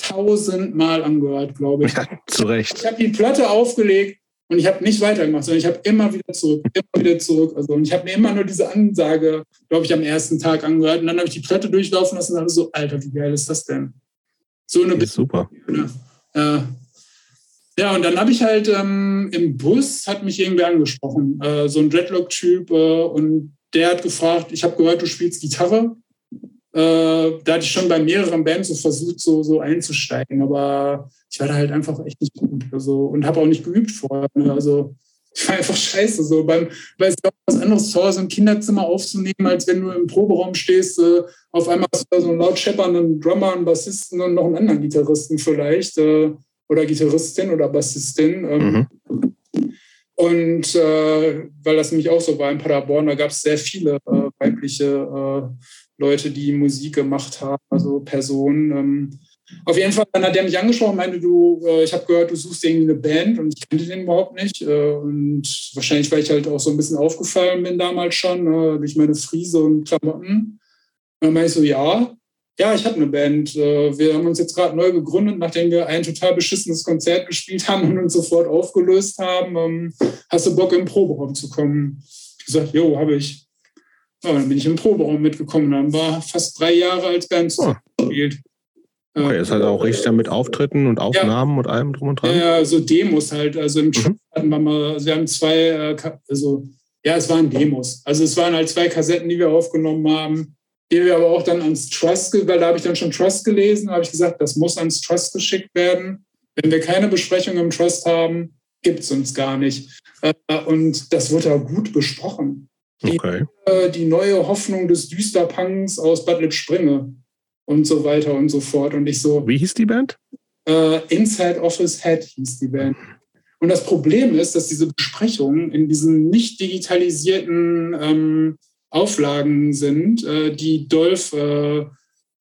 Speaker 3: tausendmal angehört, glaube ich. Ja,
Speaker 1: zu Recht.
Speaker 3: Ich habe die Platte aufgelegt, und ich habe nicht weitergemacht, sondern ich habe immer wieder zurück, immer wieder zurück. Also, und ich habe mir immer nur diese Ansage, glaube ich, am ersten Tag angehört. Und dann habe ich die Platte durchlaufen lassen und dachte so, Alter, wie geil ist das denn?
Speaker 1: So eine ist super.
Speaker 3: Äh, ja, und dann habe ich halt ähm, im Bus, hat mich irgendwer angesprochen, äh, so ein Dreadlock-Typ. Äh, und der hat gefragt, ich habe gehört, du spielst Gitarre. Äh, da hatte ich schon bei mehreren Bands so versucht, so, so einzusteigen, aber ich war da halt einfach echt nicht gut. Also, und habe auch nicht geübt vorher. Ne? Also ich war einfach scheiße. So beim, weil es ist was anderes zu Hause im Kinderzimmer aufzunehmen, als wenn du im Proberaum stehst, äh, auf einmal hast du da so einen laut scheppernden Drummer, einen Bassisten und noch einen anderen Gitarristen vielleicht. Äh, oder Gitarristin oder Bassistin. Ähm, mhm. Und äh, weil das nämlich auch so war in Paderborn, da gab es sehr viele äh, weibliche äh, Leute, die Musik gemacht haben, also Personen. Ähm, auf jeden Fall dann hat der mich angesprochen, meinte du, äh, ich habe gehört, du suchst irgendwie eine Band und ich kannte den überhaupt nicht. Äh, und wahrscheinlich, weil ich halt auch so ein bisschen aufgefallen bin damals schon, äh, durch meine Friese und Klamotten. Dann meinte ich so, ja, ja, ich habe eine Band. Äh, wir haben uns jetzt gerade neu gegründet, nachdem wir ein total beschissenes Konzert gespielt haben und uns sofort aufgelöst haben. Ähm, hast du Bock, im Proberaum zu kommen? Ich gesagt, jo, habe ich. Ja, dann bin ich im Proberaum mitgekommen. Dann war fast drei Jahre als Band
Speaker 1: oh. gespielt. Okay, ist halt auch richtig mit Auftritten und Aufnahmen ja. und allem drum und dran.
Speaker 3: Ja, so Demos halt. Also im mhm. hatten wir mal, also wir haben zwei, äh, also ja, es waren Demos. Also es waren halt zwei Kassetten, die wir aufgenommen haben, die wir aber auch dann ans Trust, weil da habe ich dann schon Trust gelesen, habe ich gesagt, das muss ans Trust geschickt werden. Wenn wir keine Besprechung im Trust haben, gibt es uns gar nicht. Äh, und das wird da gut besprochen. Die, okay. Äh, die neue Hoffnung des Düsterpunks aus Bad Lippspringe und so weiter und so fort. Und ich so.
Speaker 1: Wie hieß die Band?
Speaker 3: Äh, Inside Office Head hieß die Band. Und das Problem ist, dass diese Besprechungen in diesen nicht digitalisierten ähm, Auflagen sind, äh, die Dolph äh,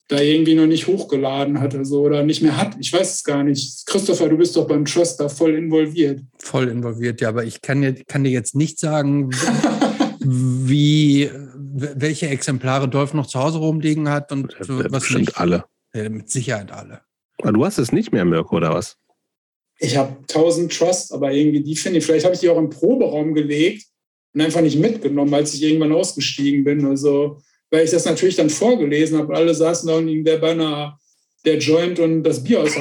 Speaker 3: da irgendwie noch nicht hochgeladen hat also, oder nicht mehr hat. Ich weiß es gar nicht. Christopher, du bist doch beim Trust da voll involviert.
Speaker 2: Voll involviert, ja, aber ich kann dir, kann dir jetzt nicht sagen, wie, welche Exemplare Dolph noch zu Hause rumliegen hat und
Speaker 1: ja, was bestimmt nicht. alle.
Speaker 2: Ja, mit Sicherheit alle.
Speaker 1: Aber du hast es nicht mehr, Mirko, oder was?
Speaker 3: Ich habe 1000 Trust, aber irgendwie die finde ich, vielleicht habe ich die auch im Proberaum gelegt und einfach nicht mitgenommen, als ich irgendwann ausgestiegen bin. Also, weil ich das natürlich dann vorgelesen habe. Alle saßen da und der beinahe der Joint und das Bier aus.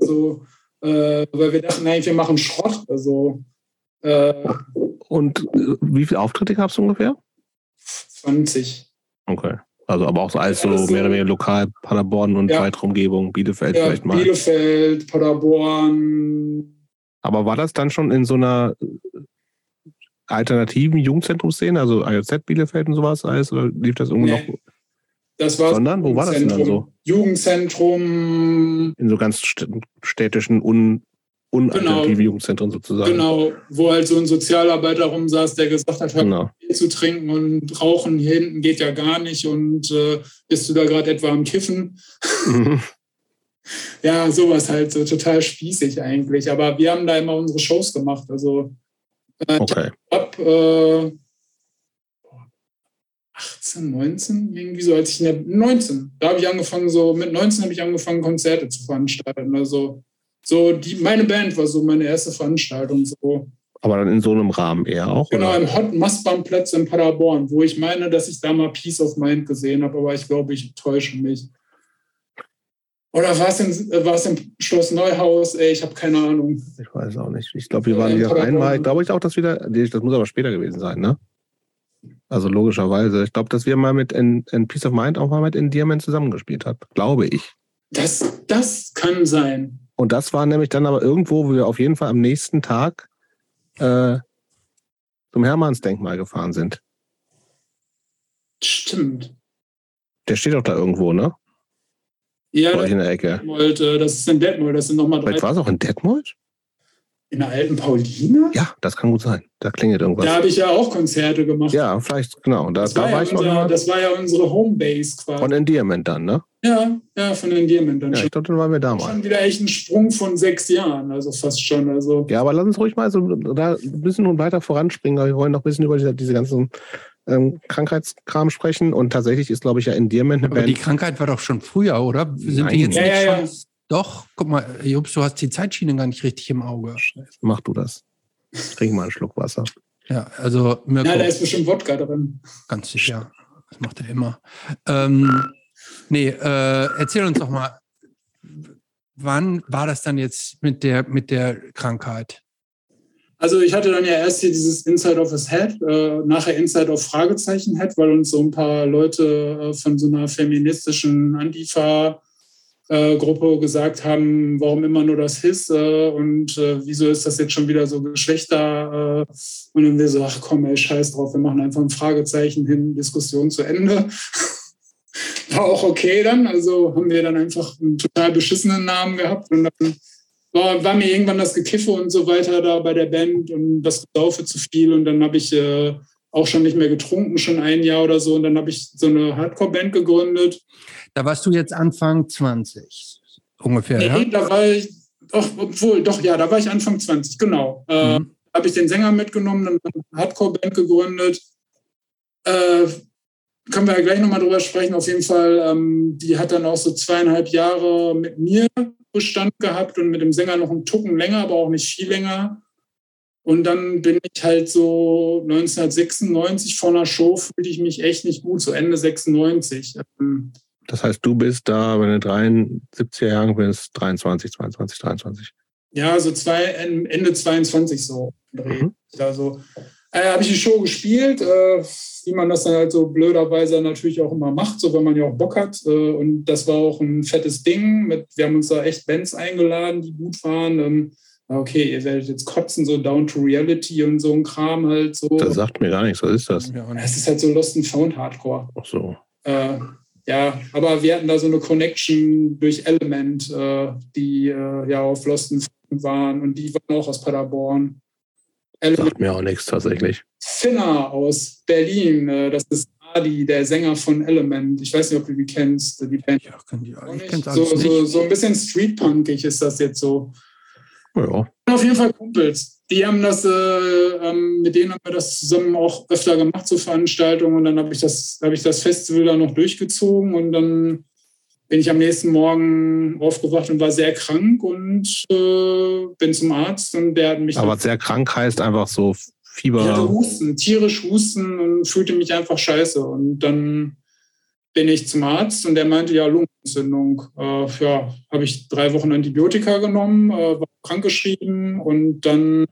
Speaker 3: also, äh, weil wir dachten eigentlich, wir machen Schrott. Also,
Speaker 1: äh, und äh, wie viele Auftritte gab es ungefähr?
Speaker 3: 20.
Speaker 1: Okay. Also aber auch so alles so
Speaker 3: Also-
Speaker 1: mehr oder weniger lokal, Paderborn und
Speaker 3: Ja.
Speaker 1: weitere Umgebung, Bielefeld
Speaker 3: Ja,
Speaker 1: vielleicht mal.
Speaker 3: Bielefeld, Paderborn.
Speaker 1: Aber war das dann schon in so einer alternativen Jugendzentrumszene, also AJZ Bielefeld und sowas alles, oder lief das irgendwo
Speaker 3: Nee.
Speaker 1: noch
Speaker 3: Das war
Speaker 1: Sondern, wo war das denn dann so?
Speaker 3: Jugendzentrum,
Speaker 1: in so ganz st- städtischen, un unalternativen Jugendzentren sozusagen?
Speaker 3: genau, wo halt so ein Sozialarbeiter rumsaß, der gesagt hat, hör
Speaker 1: Genau.
Speaker 3: Bier zu trinken und rauchen hier hinten geht ja gar nicht und äh, bist du da gerade etwa am Kiffen?
Speaker 1: Mhm.
Speaker 3: Ja, sowas halt, so total spießig eigentlich. Aber wir haben da immer unsere Shows gemacht. Also
Speaker 1: Okay.
Speaker 3: ab äh, 18, 19, irgendwie so, als ich in der 19, da habe ich angefangen, so mit 19 habe ich angefangen, Konzerte zu veranstalten. Also so die, meine Band war so meine erste Veranstaltung. So.
Speaker 1: Aber dann in so einem Rahmen eher auch?
Speaker 3: Genau,
Speaker 1: Oder?
Speaker 3: im Hot Mastbahnplatz in Paderborn, wo ich meine, dass ich da mal Peace of Mind gesehen habe, aber ich glaube, ich täusche mich. Oder war es in, im Schloss Neuhaus? Ey, ich habe keine Ahnung.
Speaker 1: Ich weiß auch nicht. Ich glaube, wir waren wieder
Speaker 3: Paderborn.
Speaker 1: einmal. Glaube ich auch, dass wir da. nee, Das muss aber später gewesen sein, ne? Also logischerweise. Ich glaube, dass wir mal mit in, in Peace of Mind auch mal mit Endearment zusammengespielt haben. Glaube ich.
Speaker 3: Das, das kann sein.
Speaker 1: Und das war nämlich dann aber irgendwo, wo wir auf jeden Fall am nächsten Tag äh, zum Hermannsdenkmal gefahren sind.
Speaker 3: Stimmt.
Speaker 1: Der steht doch da irgendwo, ne?
Speaker 3: Ja,
Speaker 1: Bei euch in der Ecke.
Speaker 3: Detmold, äh, das ist in Detmold, das sind nochmal drei.
Speaker 1: Vielleicht war es auch in Detmold?
Speaker 3: In der alten Paulina?
Speaker 1: Ja, das kann gut sein. Da klingelt irgendwas.
Speaker 3: Da habe ich ja auch Konzerte gemacht.
Speaker 1: Ja, vielleicht, genau. Da,
Speaker 3: das,
Speaker 1: da
Speaker 3: war
Speaker 1: war
Speaker 3: ja
Speaker 1: ich
Speaker 3: unser,
Speaker 1: mal
Speaker 3: das war ja unsere Homebase quasi.
Speaker 1: von Endearment dann, ne?
Speaker 3: ja, ja, von den Diamond dann
Speaker 1: Ja,
Speaker 3: schon.
Speaker 1: ich glaube, dann waren wir da mal.
Speaker 3: Schon wieder echt ein Sprung von sechs Jahren, also fast schon. Also
Speaker 1: Ja, aber lass uns ruhig mal so da ein bisschen weiter voranspringen. aber Wir wollen noch ein bisschen über diese, diese ganzen ähm, Krankheitskram sprechen. Und tatsächlich ist, glaube ich, ja Endearment eine
Speaker 2: Aber die
Speaker 1: Band.
Speaker 2: Krankheit war doch schon früher, oder? Sind
Speaker 1: Nein.
Speaker 2: wir jetzt
Speaker 3: Ja,
Speaker 2: nicht
Speaker 3: ja,
Speaker 2: schon? Doch, guck mal, Jobs, du hast die Zeitschiene gar nicht richtig im Auge.
Speaker 1: Mach du das. Trink mal einen Schluck Wasser.
Speaker 2: Ja, also Mirko,
Speaker 3: ja, da ist bestimmt Wodka drin.
Speaker 2: ganz sicher. Das macht er immer. Ähm, nee, äh, erzähl uns doch mal, wann war das dann jetzt mit der, mit der Krankheit?
Speaker 3: Also ich hatte dann ja erst hier dieses Inside of his Head, äh, nachher Inside of Fragezeichen Head, weil uns so ein paar Leute äh, von so einer feministischen Antifa äh, Gruppe gesagt haben, warum immer nur das His äh, und äh, wieso ist das jetzt schon wieder so Geschlechter äh, und dann wir so, ach komm, ey, scheiß drauf, wir machen einfach ein Fragezeichen hin, Diskussion zu Ende. War auch okay dann, also haben wir dann einfach einen total beschissenen Namen gehabt und dann war, war mir irgendwann das Gekiffe und so weiter da bei der Band und das Saufe zu viel und dann habe ich äh, auch schon nicht mehr getrunken, schon ein Jahr oder so und dann habe ich so eine Hardcore-Band gegründet.
Speaker 2: Da warst du jetzt Anfang 20 ungefähr,
Speaker 3: Nee,
Speaker 2: ja?
Speaker 3: da war ich, doch, obwohl, doch, ja, da war ich Anfang 20, genau. Äh,
Speaker 2: Mhm.
Speaker 3: habe ich den Sänger mitgenommen, dann eine Hardcore-Band gegründet. Äh, können wir ja gleich nochmal drüber sprechen. Auf jeden Fall, ähm, die hat dann auch so zweieinhalb Jahre mit mir Bestand gehabt und mit dem Sänger noch einen Tucken länger, aber auch nicht viel länger. Und dann bin ich halt so 1996 vor einer Show, fühlte ich mich echt nicht gut, so Ende 96. Ähm,
Speaker 1: Das heißt, du bist da, wenn du 73er Jahren bist, 23, 22, 23.
Speaker 3: Ja, so zwei, Ende 22 so.
Speaker 1: Mhm.
Speaker 3: Also äh, habe ich die Show gespielt, äh, wie man das dann halt so blöderweise natürlich auch immer macht, so wenn man ja auch Bock hat. Äh, und das war auch ein fettes Ding. Mit, wir haben uns da echt Bands eingeladen, die gut waren. Ähm, okay, ihr werdet jetzt kotzen, so Down to Reality und so ein Kram halt so.
Speaker 1: Das sagt mir gar nichts. Was ist das?
Speaker 2: Ja, und
Speaker 3: Es ist halt so Lost and Found Hardcore.
Speaker 1: Ach so.
Speaker 3: Äh, ja, aber wir hatten da so eine Connection durch Element, äh, die äh, ja auf Lost and Found waren und die waren auch aus Paderborn. Element
Speaker 1: Sagt mir auch nichts tatsächlich.
Speaker 3: Finner aus Berlin, äh, das ist Adi, der Sänger von Element. Ich weiß nicht, ob du die kennst, die Band.
Speaker 2: ja, kann die,
Speaker 3: Auch
Speaker 2: ich
Speaker 3: So, so,
Speaker 2: nicht.
Speaker 3: so ein bisschen streetpunkig ist das jetzt so.
Speaker 1: Ja.
Speaker 3: Auf jeden Fall Kumpels. Die haben das, äh, ähm, mit denen haben wir das zusammen auch öfter gemacht, so Veranstaltungen. Und dann habe ich, das, hab ich das Festival da noch durchgezogen. Und dann bin ich am nächsten Morgen aufgewacht und war sehr krank und äh, bin zum Arzt. Und der hat mich.
Speaker 1: Aber sehr krank heißt einfach so
Speaker 3: ich hatte
Speaker 1: Fieber.
Speaker 3: Husten, tierisch Husten und fühlte mich einfach scheiße. Und dann bin ich zum Arzt und der meinte, ja, Lungenentzündung. Äh, ja, habe ich drei Wochen Antibiotika genommen, äh, war krankgeschrieben und dann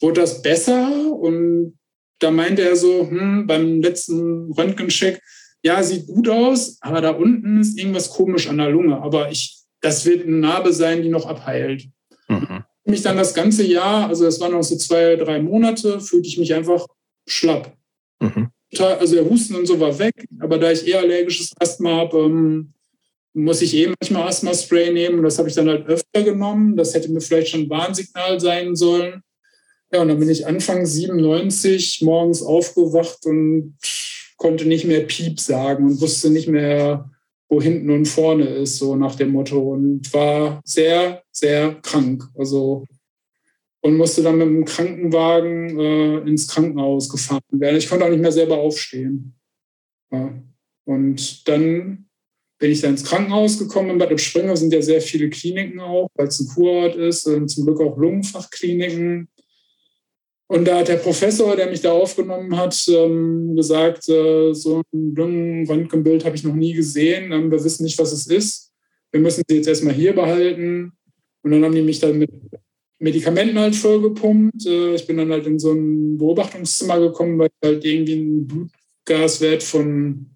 Speaker 3: wurde das besser und da meinte er so, hm, beim letzten Röntgencheck, ja, sieht gut aus, aber da unten ist irgendwas komisch an der Lunge. Aber ich, das wird eine Narbe sein, die noch abheilt. Mhm. Mich dann das ganze Jahr, also es waren noch so zwei, drei Monate, fühlte ich mich einfach schlapp. Mhm. Also der Husten und so war weg, aber da ich eher allergisches Asthma habe, ähm, muss ich eh manchmal Asthma-Spray nehmen. Und das habe ich dann halt öfter genommen. Das hätte mir vielleicht schon ein Warnsignal sein sollen. Ja, und dann bin ich Anfang 97 morgens aufgewacht und konnte nicht mehr Piep sagen und wusste nicht mehr, wo hinten und vorne ist, so nach dem Motto. Und war sehr, sehr krank. Also und musste dann mit dem Krankenwagen äh, ins Krankenhaus gefahren werden. Ich konnte auch nicht mehr selber aufstehen. Ja. Und dann bin ich dann ins Krankenhaus gekommen. In Bad Lippspringe sind ja sehr viele Kliniken auch, weil es ein Kurort ist. Und zum Glück auch Lungenfachkliniken. Und da hat der Professor, der mich da aufgenommen hat, ähm, gesagt, äh, so ein Lungenröntgenbild habe ich noch nie gesehen. Ähm, wir wissen nicht, was es ist. Wir müssen sie jetzt erstmal hier behalten. Und dann haben die mich dann mit Medikamenten halt vollgepumpt. Äh, ich bin dann halt in so ein Beobachtungszimmer gekommen, weil ich halt irgendwie einen Blutgaswert von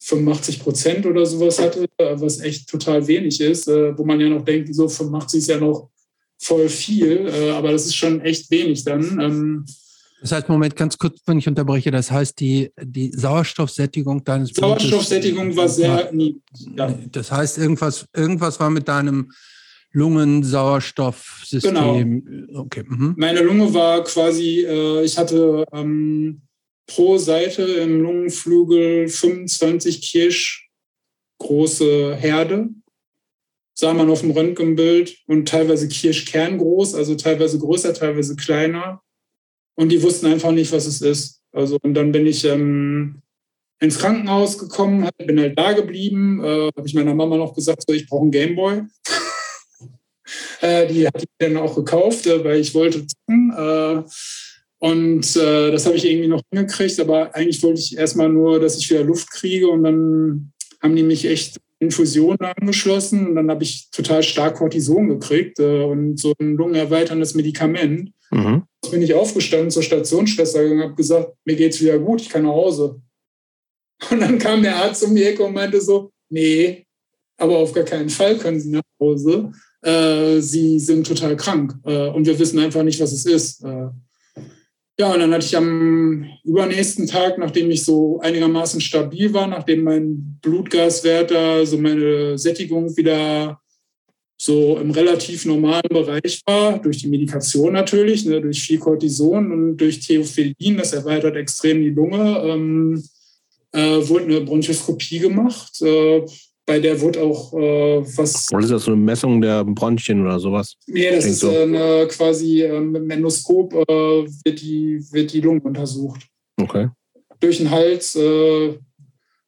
Speaker 3: 85 Prozent oder sowas hatte, was echt total wenig ist, äh, wo man ja noch denkt, so 85 ist ja noch voll viel, äh, aber das ist schon echt wenig dann.
Speaker 2: Ähm, das heißt, Moment, ganz kurz, wenn ich unterbreche, das heißt, die, die Sauerstoffsättigung deines
Speaker 3: Sauerstoffsättigung war sehr niedrig.
Speaker 2: Ja. Das heißt, irgendwas, irgendwas war mit deinem Lungensauerstoffsystem.
Speaker 3: Genau. Okay. Mhm. Meine Lunge war quasi, äh, ich hatte ähm, pro Seite im Lungenflügel 25 Kirsch große Herde sah man auf dem Röntgenbild und teilweise kirschkerngroß, also teilweise größer, teilweise kleiner. Und die wussten einfach nicht, was es ist. Also und dann bin ich ähm, ins Krankenhaus gekommen, bin halt da geblieben, äh, habe ich meiner Mama noch gesagt, so, ich brauche einen Gameboy. äh, die hat ich dann auch gekauft, äh, weil ich wollte zocken. Äh, und äh, das habe ich irgendwie noch hingekriegt, aber eigentlich wollte ich erstmal nur, dass ich wieder Luft kriege und dann haben die mich echt Infusionen angeschlossen und dann habe ich total stark Cortison gekriegt äh, und so ein lungenerweiterndes Medikament. Mhm. Jetzt bin ich aufgestanden zur Stationsschwester und habe gesagt, mir geht's wieder gut, ich kann nach Hause. Und dann kam der Arzt um die Ecke und meinte so, nee, aber auf gar keinen Fall können Sie nach Hause. Äh, Sie sind total krank äh, und wir wissen einfach nicht, was es ist. Äh, ja, und dann hatte ich am übernächsten Tag, nachdem ich so einigermaßen stabil war, nachdem mein Blutgaswert da, so meine Sättigung wieder so im relativ normalen Bereich war, durch die Medikation natürlich, ne, durch viel Cortison und durch Theophyllin, das erweitert extrem die Lunge, ähm, äh, wurde eine Bronchoskopie gemacht. Äh, bei der wurde auch äh, was.
Speaker 1: Oder ist das so eine Messung der Bronchien oder sowas?
Speaker 3: Nee, das ist so. eine, quasi äh, mit dem Endoskop äh, wird, die, wird die Lunge untersucht.
Speaker 1: Okay.
Speaker 3: Durch den Hals äh,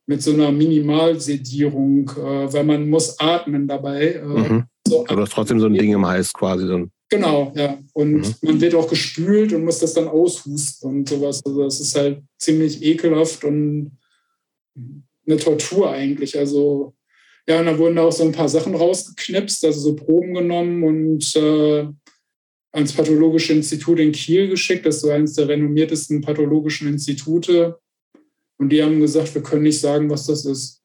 Speaker 3: mit so einer Minimalsedierung, äh, weil man muss atmen dabei. Äh,
Speaker 1: mhm. So Aber du hast trotzdem so ein Ding im Hals quasi. So
Speaker 3: Genau, ja. Und mhm. man wird auch gespült und muss das dann aushusten und sowas. Also das ist halt ziemlich ekelhaft und eine Tortur eigentlich. Also ja, und dann wurden da auch so ein paar Sachen rausgeknipst, also so Proben genommen und äh, ans Pathologische Institut in Kiel geschickt. Das ist so eines der renommiertesten pathologischen Institute. Und die haben gesagt, wir können nicht sagen, was das ist.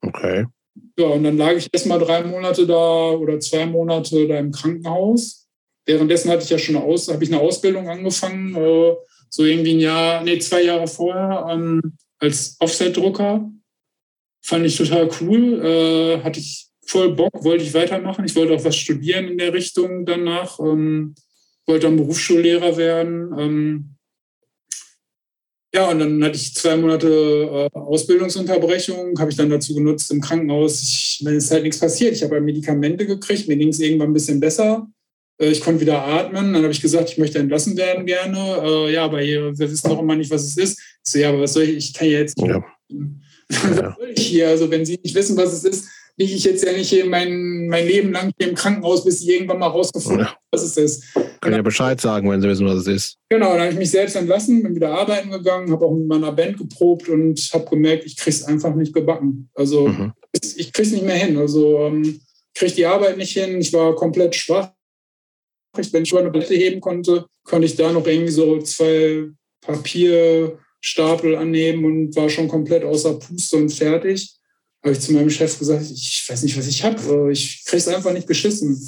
Speaker 1: Okay.
Speaker 3: Ja, und dann lag ich erst mal drei Monate da oder zwei Monate da im Krankenhaus. Währenddessen hatte ich ja schon eine Aus habe ich eine Ausbildung angefangen, äh, so irgendwie ein Jahr, nee, zwei Jahre vorher ähm, als Offset-Drucker. Fand ich total cool. Äh, hatte ich voll Bock, wollte ich weitermachen. Ich wollte auch was studieren in der Richtung danach. Ähm, wollte dann Berufsschullehrer werden. Ähm, ja, und dann hatte ich zwei Monate äh, Ausbildungsunterbrechung, habe ich dann dazu genutzt im Krankenhaus. Ich, wenn es halt nichts passiert, ich habe Medikamente gekriegt, mir ging es irgendwann ein bisschen besser. Äh, ich konnte wieder atmen. Dann habe ich gesagt, ich möchte entlassen werden gerne. Äh, ja, aber hier, wir wissen doch immer nicht, was es ist. So, ja, aber was soll ich? Ich kann ja jetzt. Ja. Ja. was ich hier? Also wenn Sie nicht wissen, was es ist, liege ich jetzt ja nicht hier mein, mein Leben lang hier im Krankenhaus, bis ich irgendwann mal rausgefunden habe, was es ist.
Speaker 1: Kann ja Bescheid sagen, wenn Sie wissen, was es ist.
Speaker 3: Genau, dann habe ich mich selbst entlassen, bin wieder arbeiten gegangen, habe auch mit meiner Band geprobt und habe gemerkt, ich kriege es einfach nicht gebacken. Also mhm. ich kriege es nicht mehr hin. Also ähm, kriege die Arbeit nicht hin. Ich war komplett schwach. Wenn ich über eine Platte heben konnte, konnte ich da noch irgendwie so zwei Papier Stapel annehmen und war schon komplett außer Puste und fertig. Habe ich zu meinem Chef gesagt, ich weiß nicht, was ich habe. Ich kriege es einfach nicht geschissen.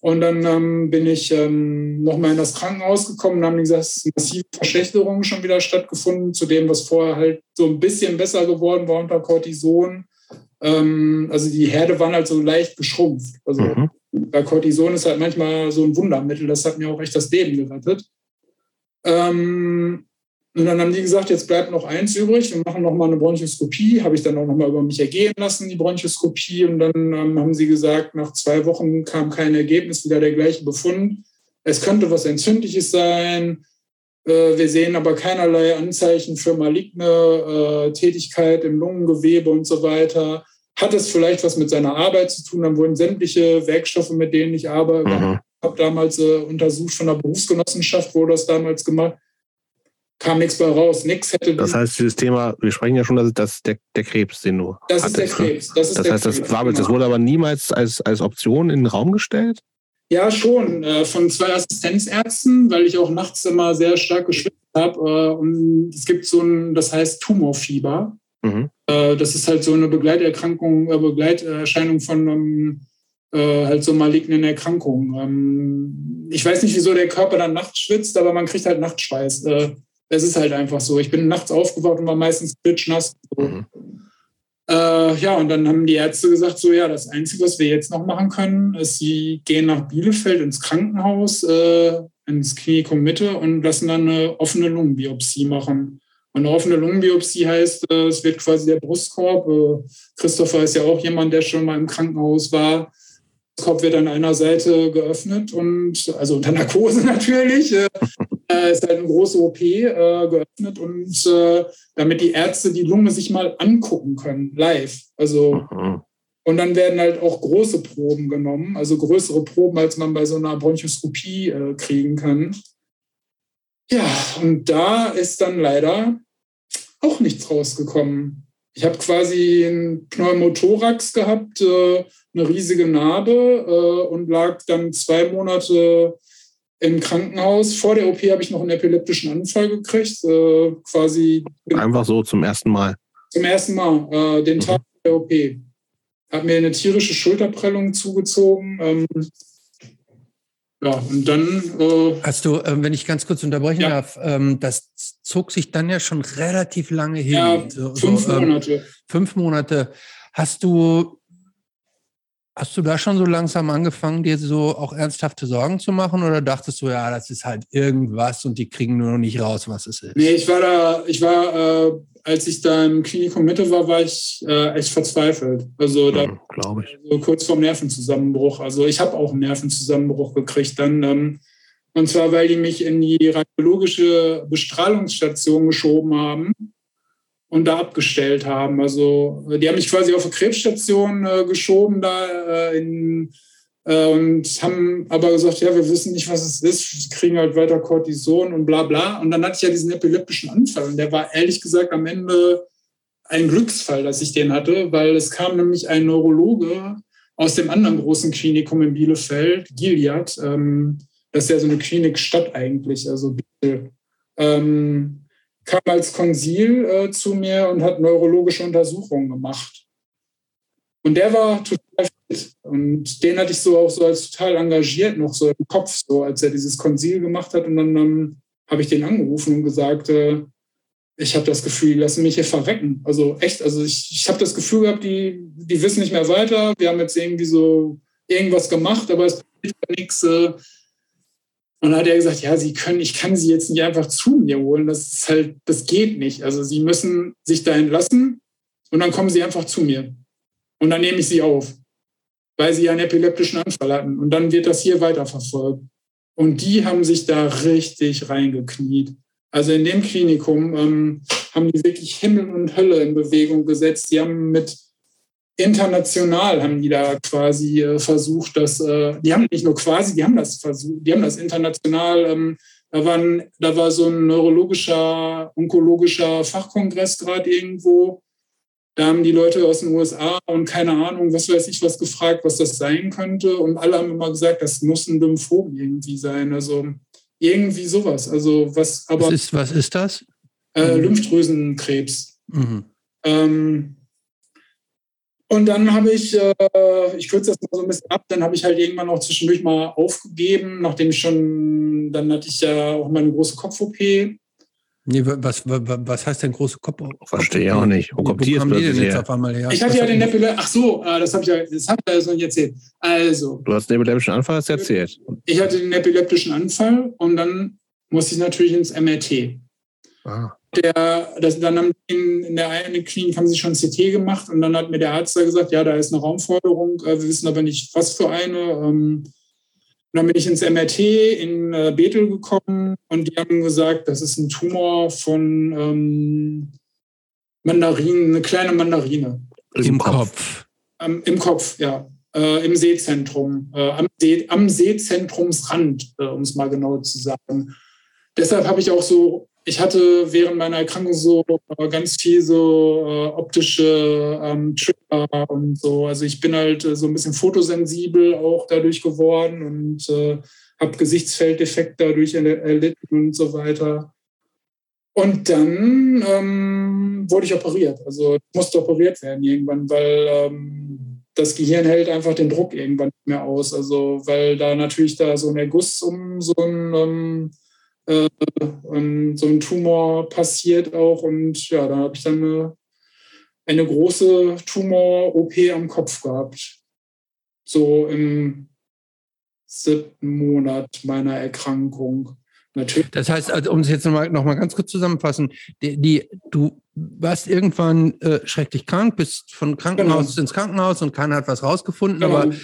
Speaker 3: Und dann ähm, bin ich ähm, nochmal in das Krankenhaus gekommen und haben gesagt, es massive Verschlechterung schon wieder stattgefunden zu dem, was vorher halt so ein bisschen besser geworden war unter Cortison. Ähm, also die Herde waren halt so leicht geschrumpft. Also mhm. bei Cortison ist halt manchmal so ein Wundermittel. Das hat mir auch echt das Leben gerettet. Ähm, und dann haben die gesagt, jetzt bleibt noch eins übrig, wir machen nochmal eine Bronchoskopie. Habe ich dann auch nochmal über mich ergehen lassen, die Bronchoskopie. Und dann ähm, haben sie gesagt, nach zwei Wochen kam kein Ergebnis, wieder der gleiche Befund. Es könnte was Entzündliches sein. Äh, wir sehen aber keinerlei Anzeichen für maligne äh, Tätigkeit im Lungengewebe und so weiter. Hat es vielleicht was mit seiner Arbeit zu tun? Dann wurden sämtliche Werkstoffe, mit denen ich arbeite, mhm. habe damals äh, untersucht von der Berufsgenossenschaft, wurde das damals gemacht kam nichts bei raus. Nix hätte.
Speaker 1: Das heißt, dieses Thema, wir sprechen ja schon, dass das der, der Krebs, den du.
Speaker 3: Das hattest, ist der ne? Krebs. Das, ist
Speaker 1: das der heißt, Krebs, das, war, genau. das wurde aber niemals als, als Option in den Raum gestellt?
Speaker 3: Ja, schon. Äh, von zwei Assistenzärzten, weil ich auch nachts immer sehr stark geschwitzt habe. Äh, und es gibt so ein, das heißt Tumorfieber. Mhm. Äh, das ist halt so eine Begleiterkrankung, Begleiterscheinung von einem halt so malignen Erkrankungen. Ähm, ich weiß nicht, wieso der Körper dann nachts schwitzt, aber man kriegt halt Nachtschweiß es ist halt einfach so. Ich bin nachts aufgewacht und war meistens klitschnass. So. Mhm. Äh, ja, und dann haben die Ärzte gesagt, so ja, das Einzige, was wir jetzt noch machen können, ist, sie gehen nach Bielefeld ins Krankenhaus, äh, ins Klinikum Mitte und lassen dann eine offene Lungenbiopsie machen. Und eine offene Lungenbiopsie heißt, äh, es wird quasi der Brustkorb. Äh, Christopher ist ja auch jemand, der schon mal im Krankenhaus war. Der Kopf wird an einer Seite geöffnet und also unter Narkose natürlich. Äh, ist halt eine große OP äh, geöffnet und äh, damit die Ärzte die Lunge sich mal angucken können, live. Also mhm. und dann werden halt auch große Proben genommen, also größere Proben, als man bei so einer Bronchoskopie äh, kriegen kann. Ja, und da ist dann leider auch nichts rausgekommen. Ich habe quasi einen Pneumothorax gehabt, äh, eine riesige Narbe äh, und lag dann zwei Monate im Krankenhaus. Vor der OP habe ich noch einen epileptischen Anfall gekriegt, äh, quasi.
Speaker 1: Einfach so zum ersten Mal.
Speaker 3: Zum ersten Mal, äh, den mhm. Tag der OP. Hat mir eine tierische Schulterprellung zugezogen. Ähm, ja, und dann.
Speaker 2: Äh, Hast du, äh, wenn ich ganz kurz unterbrechen ja. darf, ähm, das zog sich dann ja schon relativ lange hin.
Speaker 3: Ja, so, fünf so, ähm, Monate.
Speaker 2: Fünf Monate. Hast du Hast du da schon so langsam angefangen, dir so auch ernsthafte Sorgen zu machen oder dachtest du, ja, das ist halt irgendwas und die kriegen nur noch nicht raus, was es ist?
Speaker 3: Nee, ich war da, ich war, äh, als ich da im Klinikum Mitte war, war ich äh, echt verzweifelt. Also da
Speaker 1: ja, glaube ich.
Speaker 3: Also kurz vorm Nervenzusammenbruch. Also ich habe auch einen Nervenzusammenbruch gekriegt dann. Ähm, und zwar, weil die mich in die radiologische Bestrahlungsstation geschoben haben und da abgestellt haben. Also die haben mich quasi auf eine Krebsstation äh, geschoben da äh, in, äh, und haben aber gesagt, ja, wir wissen nicht, was es ist, sie kriegen halt weiter Cortison und bla bla. Und dann hatte ich ja diesen epileptischen Anfall und der war ehrlich gesagt am Ende ein Glücksfall, dass ich den hatte, weil es kam nämlich ein Neurologe aus dem anderen großen Klinikum in Bielefeld, Gilead. Ähm, das ist ja so eine Klinikstadt eigentlich, also Biel. Ähm, kam als Konsil äh, zu mir und hat neurologische Untersuchungen gemacht. Und der war total fit. Und den hatte ich so auch so als total engagiert noch so im Kopf, so als er dieses Konsil gemacht hat. Und dann ähm, habe ich den angerufen und gesagt, äh, ich habe das Gefühl, die lassen mich hier verrecken. Also echt, also ich, ich habe das Gefühl gehabt, die, die wissen nicht mehr weiter. Wir haben jetzt irgendwie so irgendwas gemacht, aber es passiert nichts. Äh, und dann hat er gesagt, ja, Sie können, ich kann Sie jetzt nicht einfach zu mir holen. Das ist halt, das geht nicht. Also Sie müssen sich dahin lassen und dann kommen Sie einfach zu mir. Und dann nehme ich Sie auf, weil Sie einen epileptischen Anfall hatten. Und dann wird das hier weiterverfolgt. Und die haben sich da richtig reingekniet. Also in dem Klinikum ähm, haben die wirklich Himmel und Hölle in Bewegung gesetzt. Die haben mit international haben die da quasi äh, versucht, dass äh, die haben nicht nur quasi, die haben das versucht, die haben das international. Ähm, da, waren, da war so ein neurologischer, onkologischer Fachkongress gerade irgendwo. Da haben die Leute aus den USA und keine Ahnung, was weiß ich, was gefragt, was das sein könnte. Und alle haben immer gesagt, das muss ein Lymphom irgendwie sein. Also irgendwie sowas. Also was, aber.
Speaker 2: Was ist, was ist das?
Speaker 3: Äh, mhm. Lymphdrüsenkrebs. Mhm. Ähm, und dann habe ich, äh, ich kürze das mal so ein bisschen ab, dann habe ich halt irgendwann auch zwischendurch mal aufgegeben, nachdem ich schon, dann hatte ich ja auch mal eine große Kopf-OP.
Speaker 2: Nee, was, was, was heißt denn große Kopf?
Speaker 1: Verstehe ich auch nicht.
Speaker 2: Wo kommt die jetzt plötzlich auf einmal her?
Speaker 3: Ich hatte ja den Nepile, ach so, äh, das habe ich ja, das habe ich ja nicht erzählt. Also.
Speaker 1: Du hast den epileptischen Anfall, hast du erzählt.
Speaker 3: Ich hatte den epileptischen Anfall und dann musste ich natürlich ins MRT. Ah der, das, dann haben in, in der einen Klinik haben sie schon CT gemacht und dann hat mir der Arzt da gesagt, ja, da ist eine Raumforderung, äh, wir wissen aber nicht, was für eine. Ähm, und dann bin ich ins MRT in äh, Bethel gekommen und die haben gesagt, das ist ein Tumor von ähm, Mandarinen, eine kleine Mandarine.
Speaker 2: Im Kopf.
Speaker 3: Ähm, Im Kopf, ja. Äh, Im Seezentrum, äh, am, See, am Seezentrumsrand, äh, um es mal genau zu sagen. Deshalb habe ich auch so ich hatte während meiner Erkrankung so äh, ganz viel so äh, optische ähm, Trigger und so. Also ich bin halt äh, so ein bisschen fotosensibel auch dadurch geworden und äh, habe Gesichtsfelddefekt dadurch erlitten und so weiter. Und dann ähm, wurde ich operiert. Also musste operiert werden irgendwann, weil ähm, das Gehirn hält einfach den Druck irgendwann nicht mehr aus. Also weil da natürlich da so ein Erguss um so ein ähm, äh, so ein Tumor passiert auch. Und ja, da habe ich dann eine, eine große Tumor-OP am Kopf gehabt. So im siebten Monat meiner Erkrankung.
Speaker 2: Natürlich. Das heißt, also, um es jetzt nochmal noch mal ganz kurz zusammenfassen, die, die du warst irgendwann äh, schrecklich krank, bist von Krankenhaus genau. ins Krankenhaus und keiner hat was rausgefunden, genau. aber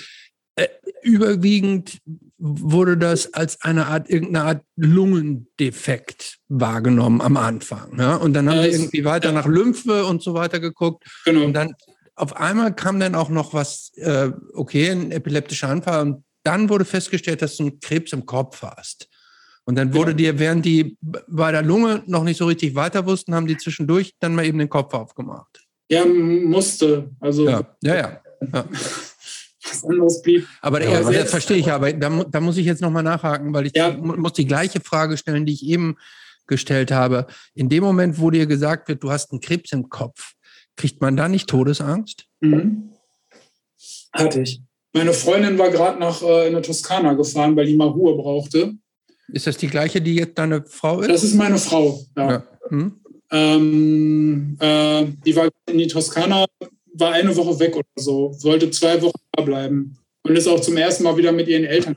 Speaker 2: äh, überwiegend wurde das als eine Art, irgendeine Art Lungendefekt wahrgenommen am Anfang. Ja? Und dann haben wir irgendwie weiter nach Lymphe und so weiter geguckt. Genau. Und dann auf einmal kam dann auch noch was, äh, okay, ein epileptischer Anfall. Und dann wurde festgestellt, dass du einen Krebs im Kopf hast. Und dann wurde dir, während die bei der Lunge noch nicht so richtig weiter wussten, haben die zwischendurch dann mal eben den Kopf aufgemacht.
Speaker 3: Ja, musste. Also
Speaker 2: ja, ja. ja. ja. was anderes blieb. Aber ja, das, das verstehe ich, aber da, da muss ich jetzt nochmal nachhaken, weil ich ja. muss die gleiche Frage stellen, die ich eben gestellt habe. In dem Moment, wo dir gesagt wird, du hast einen Krebs im Kopf, kriegt man da nicht Todesangst?
Speaker 3: Mhm. Hatte ich. Meine Freundin war gerade nach äh, in der Toskana gefahren, weil die mal Ruhe brauchte.
Speaker 2: Ist das die gleiche, die jetzt deine Frau ist?
Speaker 3: Das ist meine Frau, ja. ja. Hm? Ähm, äh, die war in die Toskana war eine Woche weg oder so, wollte zwei Wochen da bleiben und ist auch zum ersten Mal wieder mit ihren Eltern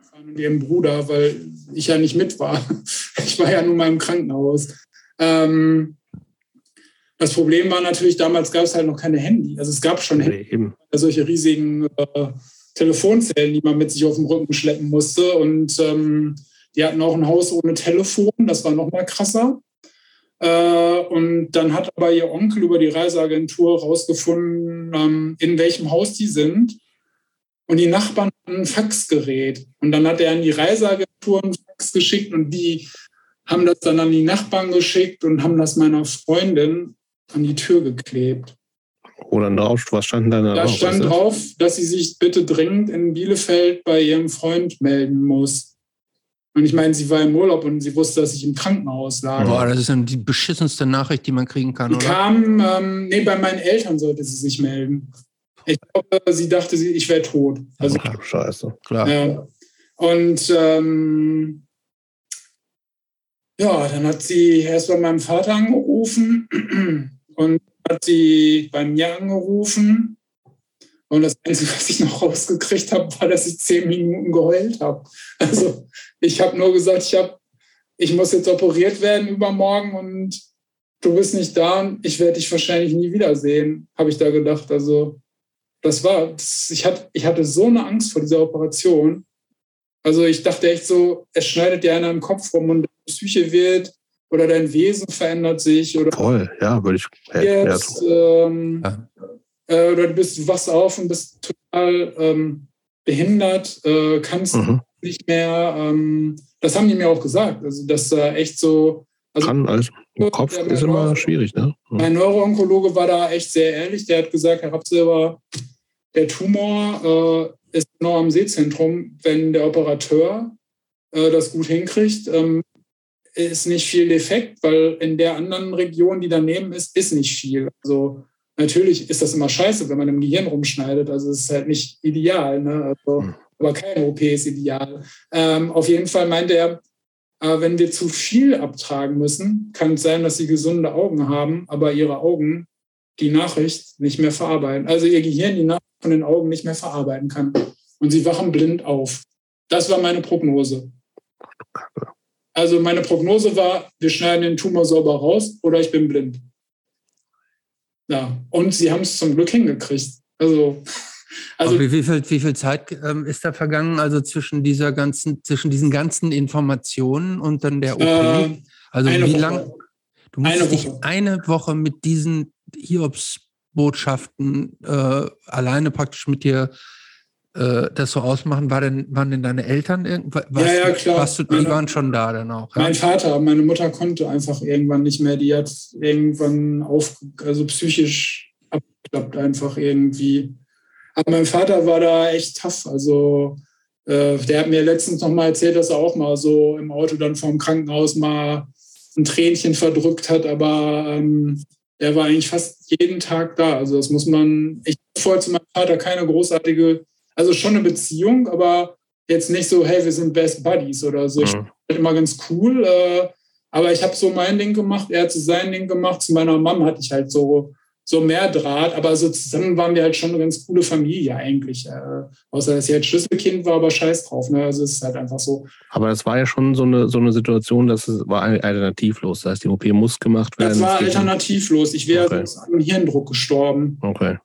Speaker 3: gefahren und ihrem Bruder, weil ich ja nicht mit war. Ich war ja nun mal im Krankenhaus. Ähm, das Problem war natürlich, damals gab es halt noch keine Handy. Also es gab schon nee, Handy, solche riesigen äh, Telefonzellen, die man mit sich auf dem Rücken schleppen musste. Und ähm, die hatten auch ein Haus ohne Telefon, das war noch mal krasser. Äh, und dann hat aber ihr Onkel über die Reiseagentur rausgefunden, ähm, in welchem Haus die sind. Und die Nachbarn hatten ein Faxgerät. Und dann hat er an die Reiseagentur ein Fax geschickt und die haben das dann an die Nachbarn geschickt und haben das meiner Freundin an die Tür geklebt.
Speaker 1: Oder drauf, was stand da
Speaker 3: drauf? Da stand drauf, dass sie sich bitte dringend in Bielefeld bei ihrem Freund melden muss. Und ich meine, sie war im Urlaub und sie wusste, dass ich im Krankenhaus lag.
Speaker 2: Boah, das ist dann die beschissenste Nachricht, die man kriegen kann,
Speaker 3: oder? kam, ähm, nee, bei meinen Eltern sollte sie sich melden. Ich glaube, sie dachte, ich wäre tot. Also,
Speaker 1: okay, scheiße.
Speaker 3: Klar. Äh, und ähm, ja, dann hat sie erst bei meinem Vater angerufen und hat sie bei mir angerufen. Und das Einzige, was ich noch rausgekriegt habe, war, dass ich zehn Minuten geheult habe. Also ich habe nur gesagt, ich, hab, ich muss jetzt operiert werden übermorgen und du bist nicht da und ich werde dich wahrscheinlich nie wiedersehen, habe ich da gedacht. Also das war, das, ich, hatte, ich hatte so eine Angst vor dieser Operation. Also ich dachte echt so, es schneidet dir einer im Kopf rum und deine Psyche wird oder dein Wesen verändert sich. Oder
Speaker 1: Voll, ja, würde ich.
Speaker 3: Jetzt, ähm, ja. äh, oder du bist, du wachst auf und bist total ähm, behindert, äh, kannst mhm nicht mehr. Ähm, das haben die mir auch gesagt. Also, dass äh, echt so.
Speaker 1: Also, Kann, also im Kopf der, ist immer schwierig, ne?
Speaker 3: Mhm. Mein Neuroonkologe war da echt sehr ehrlich. Der hat gesagt, Herr Rapsilber, der Tumor äh, ist genau am Sehzentrum. Wenn der Operateur äh, das gut hinkriegt, ähm, ist nicht viel defekt, weil in der anderen Region, die daneben ist, ist nicht viel. Also natürlich ist das immer scheiße, wenn man im Gehirn rumschneidet. Also es ist halt nicht ideal. Ne? Also, hm. Aber keine OP ist ideal. Ähm, auf jeden Fall meinte er, äh, wenn wir zu viel abtragen müssen, kann es sein, dass sie gesunde Augen haben, aber ihre Augen die Nachricht nicht mehr verarbeiten. Also ihr Gehirn die Nachricht von den Augen nicht mehr verarbeiten kann. Und sie wachen blind auf. Das war meine Prognose. Also meine Prognose war, wir schneiden den Tumor sauber raus oder ich bin blind. Ja, und sie haben es zum Glück hingekriegt. Also,
Speaker 2: also wie, wie, viel, wie viel Zeit ähm, ist da vergangen, also zwischen dieser ganzen, zwischen diesen ganzen Informationen und dann der OP? Äh, also wie lange? Du musst eine dich Woche. eine Woche mit diesen Hiobs-Botschaften äh, alleine praktisch mit dir äh, das so ausmachen. War denn, waren denn deine Eltern irgendwas?
Speaker 3: Ja, ja, klar.
Speaker 2: Warst du, die meine, waren schon da dann auch.
Speaker 3: Ja? Mein Vater, meine Mutter konnte einfach irgendwann nicht mehr. Die hat irgendwann auf, also psychisch abgeklappt einfach irgendwie. Aber mein Vater war da echt tough. Also äh, der hat mir letztens noch mal erzählt, dass er auch mal so im Auto dann vorm Krankenhaus mal ein Tränchen verdrückt hat, aber ähm, er war eigentlich fast jeden Tag da. Also das muss man, ich vorher zu meinem Vater keine großartige, also schon eine Beziehung, aber jetzt nicht so, hey, wir sind Best Buddies oder so. Mhm. Ich fand immer ganz cool, äh, aber ich habe so mein Ding gemacht, er hat so sein Ding gemacht. Zu meiner Mom hatte ich halt so so mehr Draht, aber so zusammen waren wir halt schon eine ganz coole Familie eigentlich. Äh, außer dass sie halt Schlüsselkind war, aber scheiß drauf. Ne? Also es ist halt einfach so.
Speaker 1: Aber es war ja schon so eine, so eine Situation, dass es war alternativlos. Das heißt, die OP muss gemacht werden.
Speaker 3: Das war alternativlos. Ich wäre okay. sonst an Hirndruck gestorben.
Speaker 1: Okay.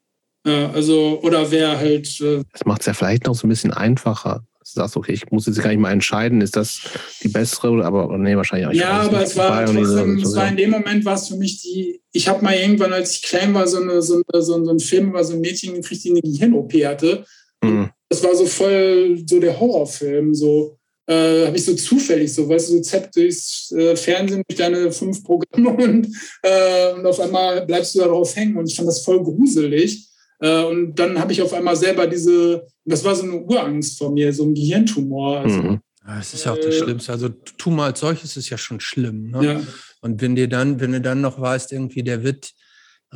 Speaker 3: Äh, also, oder wäre halt. Äh,
Speaker 1: das macht es ja vielleicht noch so ein bisschen einfacher sagst, okay, ich muss jetzt gar nicht mal entscheiden, ist das die bessere oder aber nee, wahrscheinlich auch
Speaker 3: nicht. Ja, aber es war trotzdem, es war in dem Moment war es für mich die, ich habe mal irgendwann, als ich klein war, so, eine, so, eine, so, ein Film über so ein Mädchen gekriegt, die eine Gehirn-OP hatte. Mhm. Das war so voll so der Horrorfilm, so äh, habe ich so zufällig so, weißt du, so zapp durchs äh, Fernsehen durch deine fünf Programme und, äh, und auf einmal bleibst du darauf hängen und ich fand das voll gruselig. Äh, und dann habe ich auf einmal selber diese, das war so eine Urangst vor mir, so ein Gehirntumor. Also,
Speaker 2: mhm. Das ist ja auch das äh, Schlimmste. Also Tumor als solches ist ja schon schlimm. Ne? Ja. Und wenn dir dann, wenn du dann noch weißt, irgendwie der wird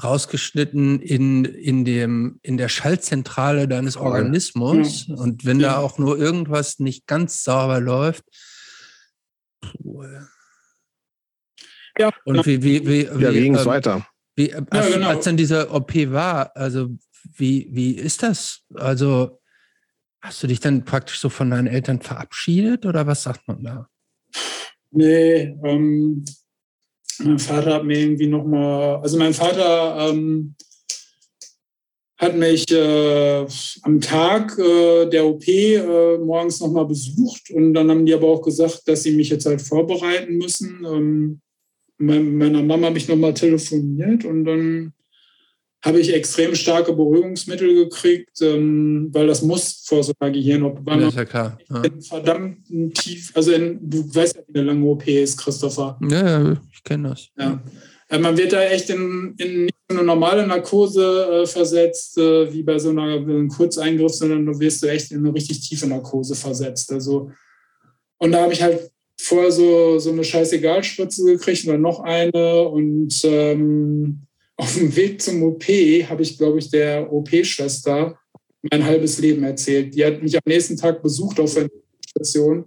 Speaker 2: rausgeschnitten in, in, dem, in der Schaltzentrale deines Organismus ja. und wenn ja. da auch nur irgendwas nicht ganz sauber läuft.
Speaker 1: Ja. Und wie, wie, wie, wie, ja, wie ging es ähm, weiter?
Speaker 2: Wie, als, ja, genau. als dann diese OP war, also wie, wie ist das? Also hast du dich dann praktisch so von deinen Eltern verabschiedet oder was sagt man da?
Speaker 3: Nee, ähm, mein Vater hat mir irgendwie nochmal, also mein Vater ähm, hat mich äh, am Tag äh, der OP äh, morgens nochmal besucht und dann haben die aber auch gesagt, dass sie mich jetzt halt vorbereiten müssen. Ähm, meiner Mama habe ich nochmal telefoniert und dann habe ich extrem starke Beruhigungsmittel gekriegt, ähm, weil das muss vor so einer Gehirn-OP.
Speaker 2: Ja, ist ja klar. Ja.
Speaker 3: Verdammt tief, also in, du weißt ja, wie eine lange OP ist, Christopher.
Speaker 2: Ja, ja ich kenne das.
Speaker 3: Ja. Äh, man wird da echt in, in nicht eine normale Narkose äh, versetzt, äh, wie bei so einer, einem Kurzeingriff, sondern du wirst du echt in eine richtig tiefe Narkose versetzt. Also, und da habe ich halt vorher so, so eine Scheißegal-Spritze gekriegt oder noch eine und ähm, auf dem Weg zum OP habe ich, glaube ich, der OP-Schwester mein halbes Leben erzählt. Die hat mich am nächsten Tag besucht auf der Station.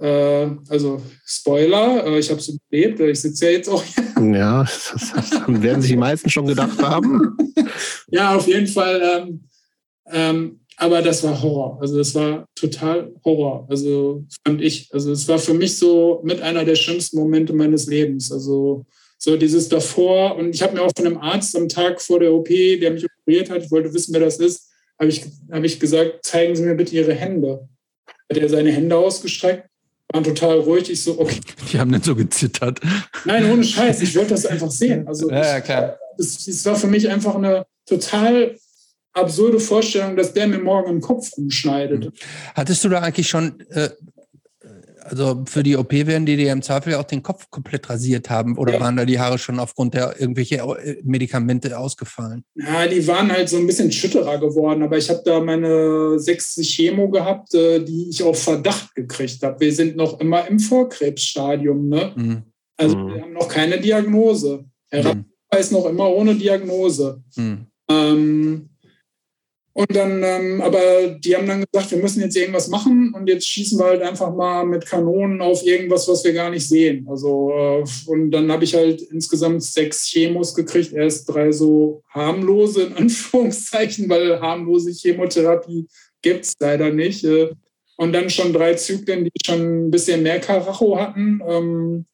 Speaker 3: Äh, also Spoiler, äh, ich habe es überlebt, ich sitze ja jetzt auch
Speaker 1: hier. Ja, das, das, werden sich die meisten schon gedacht haben.
Speaker 3: ja, auf jeden Fall. Ähm, ähm, aber das war Horror. Also das war total Horror. Also fand ich. Also es war für mich so mit einer der schlimmsten Momente meines Lebens. Also so dieses davor. Und ich habe mir auch von einem Arzt am Tag vor der OP, der mich operiert hat, ich wollte wissen, wer das ist, habe ich, hab ich gesagt, zeigen Sie mir bitte Ihre Hände. Hat er seine Hände ausgestreckt, waren total ruhig. Ich so, okay.
Speaker 2: Die haben nicht so gezittert.
Speaker 3: Nein, ohne Scheiß. Ich wollte das einfach sehen. Also
Speaker 2: ja, ja klar.
Speaker 3: Es, es war für mich einfach eine total absurde Vorstellung, dass der mir morgen im Kopf rumschneidet.
Speaker 2: Hattest du da eigentlich schon äh, Also für die OP werden die dir im Zweifel ja auch den Kopf komplett rasiert haben oder ja. waren da die Haare schon aufgrund der irgendwelche äh, Medikamente ausgefallen?
Speaker 3: Ja, die waren halt so ein bisschen schütterer geworden, aber ich habe da meine 60 Chemo gehabt, äh, die ich auf Verdacht gekriegt habe. Wir sind noch immer im Vorkrebsstadium, ne? Mhm. Also mhm. wir haben noch keine Diagnose. Herr mhm. ist noch immer ohne Diagnose. Mhm. Ähm, und dann, ähm, aber die haben dann gesagt, wir müssen jetzt irgendwas machen und jetzt schießen wir halt einfach mal mit Kanonen auf irgendwas, was wir gar nicht sehen. Also, äh, und dann habe ich halt insgesamt sechs Chemos gekriegt, erst drei so harmlose, in Anführungszeichen, weil harmlose Chemotherapie gibt es leider nicht. Äh, und dann schon drei Zyklen, die schon ein bisschen mehr Karacho hatten, ähm,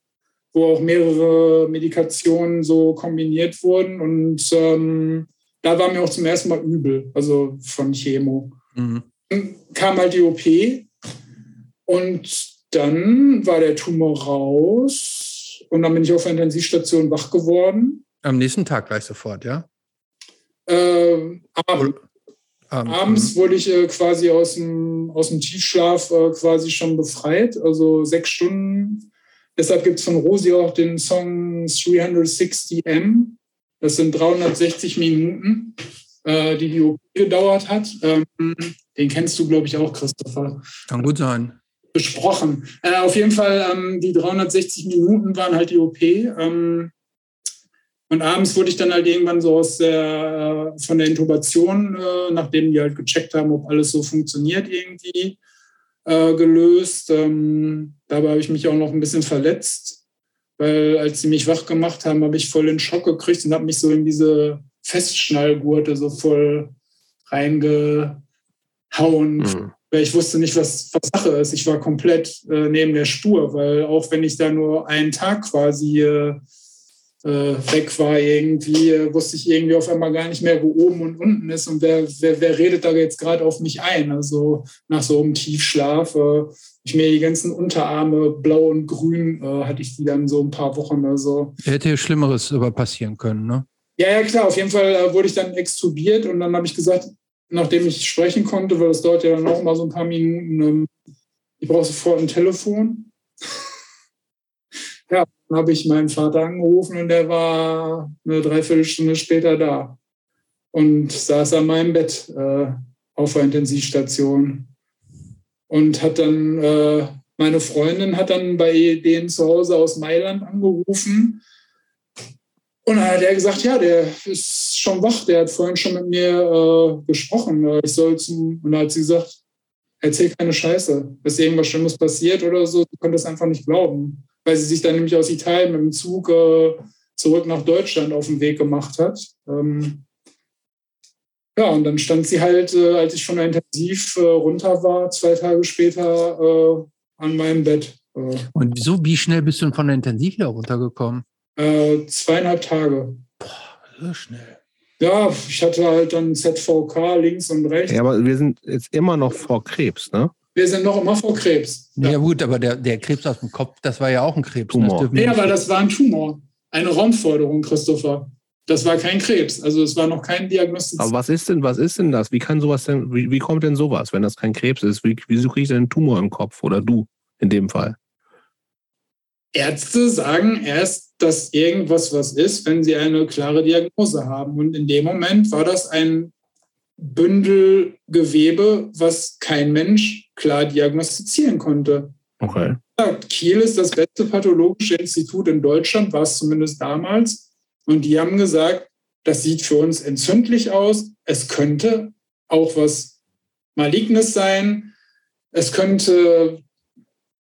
Speaker 3: wo auch mehrere Medikationen so kombiniert wurden. Und ähm, da war mir auch zum ersten Mal übel, also von Chemo. Mhm. Dann kam halt die OP und dann war der Tumor raus und dann bin ich auf der Intensivstation wach geworden.
Speaker 2: Am nächsten Tag gleich sofort, ja?
Speaker 3: Äh, abends. Abends mhm. wurde ich äh, quasi aus dem, aus dem Tiefschlaf äh, quasi schon befreit, also sechs Stunden. Deshalb gibt es von Rosi auch den Song 360M. Das sind 360 Minuten, äh, die die OP gedauert hat. Ähm, den kennst du, glaube ich, auch, Christopher.
Speaker 2: Kann gut sein.
Speaker 3: Besprochen. Äh, auf jeden Fall, ähm, die 360 Minuten waren halt die OP. Ähm, und abends wurde ich dann halt irgendwann so aus der, äh, von der Intubation, äh, nachdem die halt gecheckt haben, ob alles so funktioniert, irgendwie äh, gelöst. Ähm, dabei habe ich mich auch noch ein bisschen verletzt weil als sie mich wach gemacht haben, habe ich voll den Schock gekriegt und habe mich so in diese Festschnallgurte so voll reingehauen, mhm. weil ich wusste nicht, was, was Sache ist. Ich war komplett äh, neben der Spur, weil auch wenn ich da nur einen Tag quasi äh, weg war irgendwie, äh, wusste ich irgendwie auf einmal gar nicht mehr, wo oben und unten ist und wer, wer, wer redet da jetzt gerade auf mich ein. Also nach so einem Tiefschlaf, äh, ich mir die ganzen Unterarme blau und grün, äh, hatte ich die dann so ein paar Wochen. Also.
Speaker 2: Hätte Schlimmeres aber passieren können, ne?
Speaker 3: Ja, ja, klar, auf jeden Fall äh, wurde ich dann extubiert und dann habe ich gesagt, nachdem ich sprechen konnte, weil das dauert ja dann auch mal so ein paar Minuten, ähm, ich brauche sofort ein Telefon. Habe ich meinen Vater angerufen und der war eine Dreiviertelstunde später da und saß an meinem Bett äh, auf der Intensivstation und hat dann, äh, meine Freundin hat dann bei denen zu Hause aus Mailand angerufen und dann hat er gesagt, ja, der ist schon wach, der hat vorhin schon mit mir äh, gesprochen. Ich soll zum, und dann hat sie gesagt, erzähl keine Scheiße, dass irgendwas Schlimmes passiert oder so, du könntest einfach nicht glauben weil sie sich dann nämlich aus Italien mit dem Zug äh, zurück nach Deutschland auf den Weg gemacht hat. Ähm, ja, und dann stand sie halt, äh, als ich von der Intensiv äh, runter war, zwei Tage später äh, an meinem Bett.
Speaker 2: Äh. und wieso, wie schnell bist du denn von der Intensiv hier runtergekommen?
Speaker 3: Äh, zweieinhalb Tage.
Speaker 2: Boah, so schnell.
Speaker 3: Ja, ich hatte halt dann ZVK links und rechts.
Speaker 1: Ja, aber wir sind jetzt immer noch vor Krebs, ne?
Speaker 3: Wir sind noch immer vor Krebs.
Speaker 2: Ja, ja gut, aber der, der Krebs aus dem Kopf, das war ja auch ein Krebs.
Speaker 3: Tumor. Nee, aber das war ein Tumor. Eine Raumforderung, Christopher. Das war kein Krebs. Also es war noch kein Diagnostiz.
Speaker 1: Aber was ist denn, was ist denn das? Wie kann sowas denn, wie, wie kommt denn sowas, wenn das kein Krebs ist? Wie, wieso kriege ich denn einen Tumor im Kopf? Oder du in dem Fall?
Speaker 3: Ärzte sagen erst, dass irgendwas was ist, wenn sie eine klare Diagnose haben. Und in dem Moment war das ein Bündelgewebe, was kein Mensch klar diagnostizieren konnte.
Speaker 1: Okay.
Speaker 3: Kiel ist das beste pathologische Institut in Deutschland, war es zumindest damals. Und die haben gesagt, das sieht für uns entzündlich aus. Es könnte auch was Malignes sein. Es könnte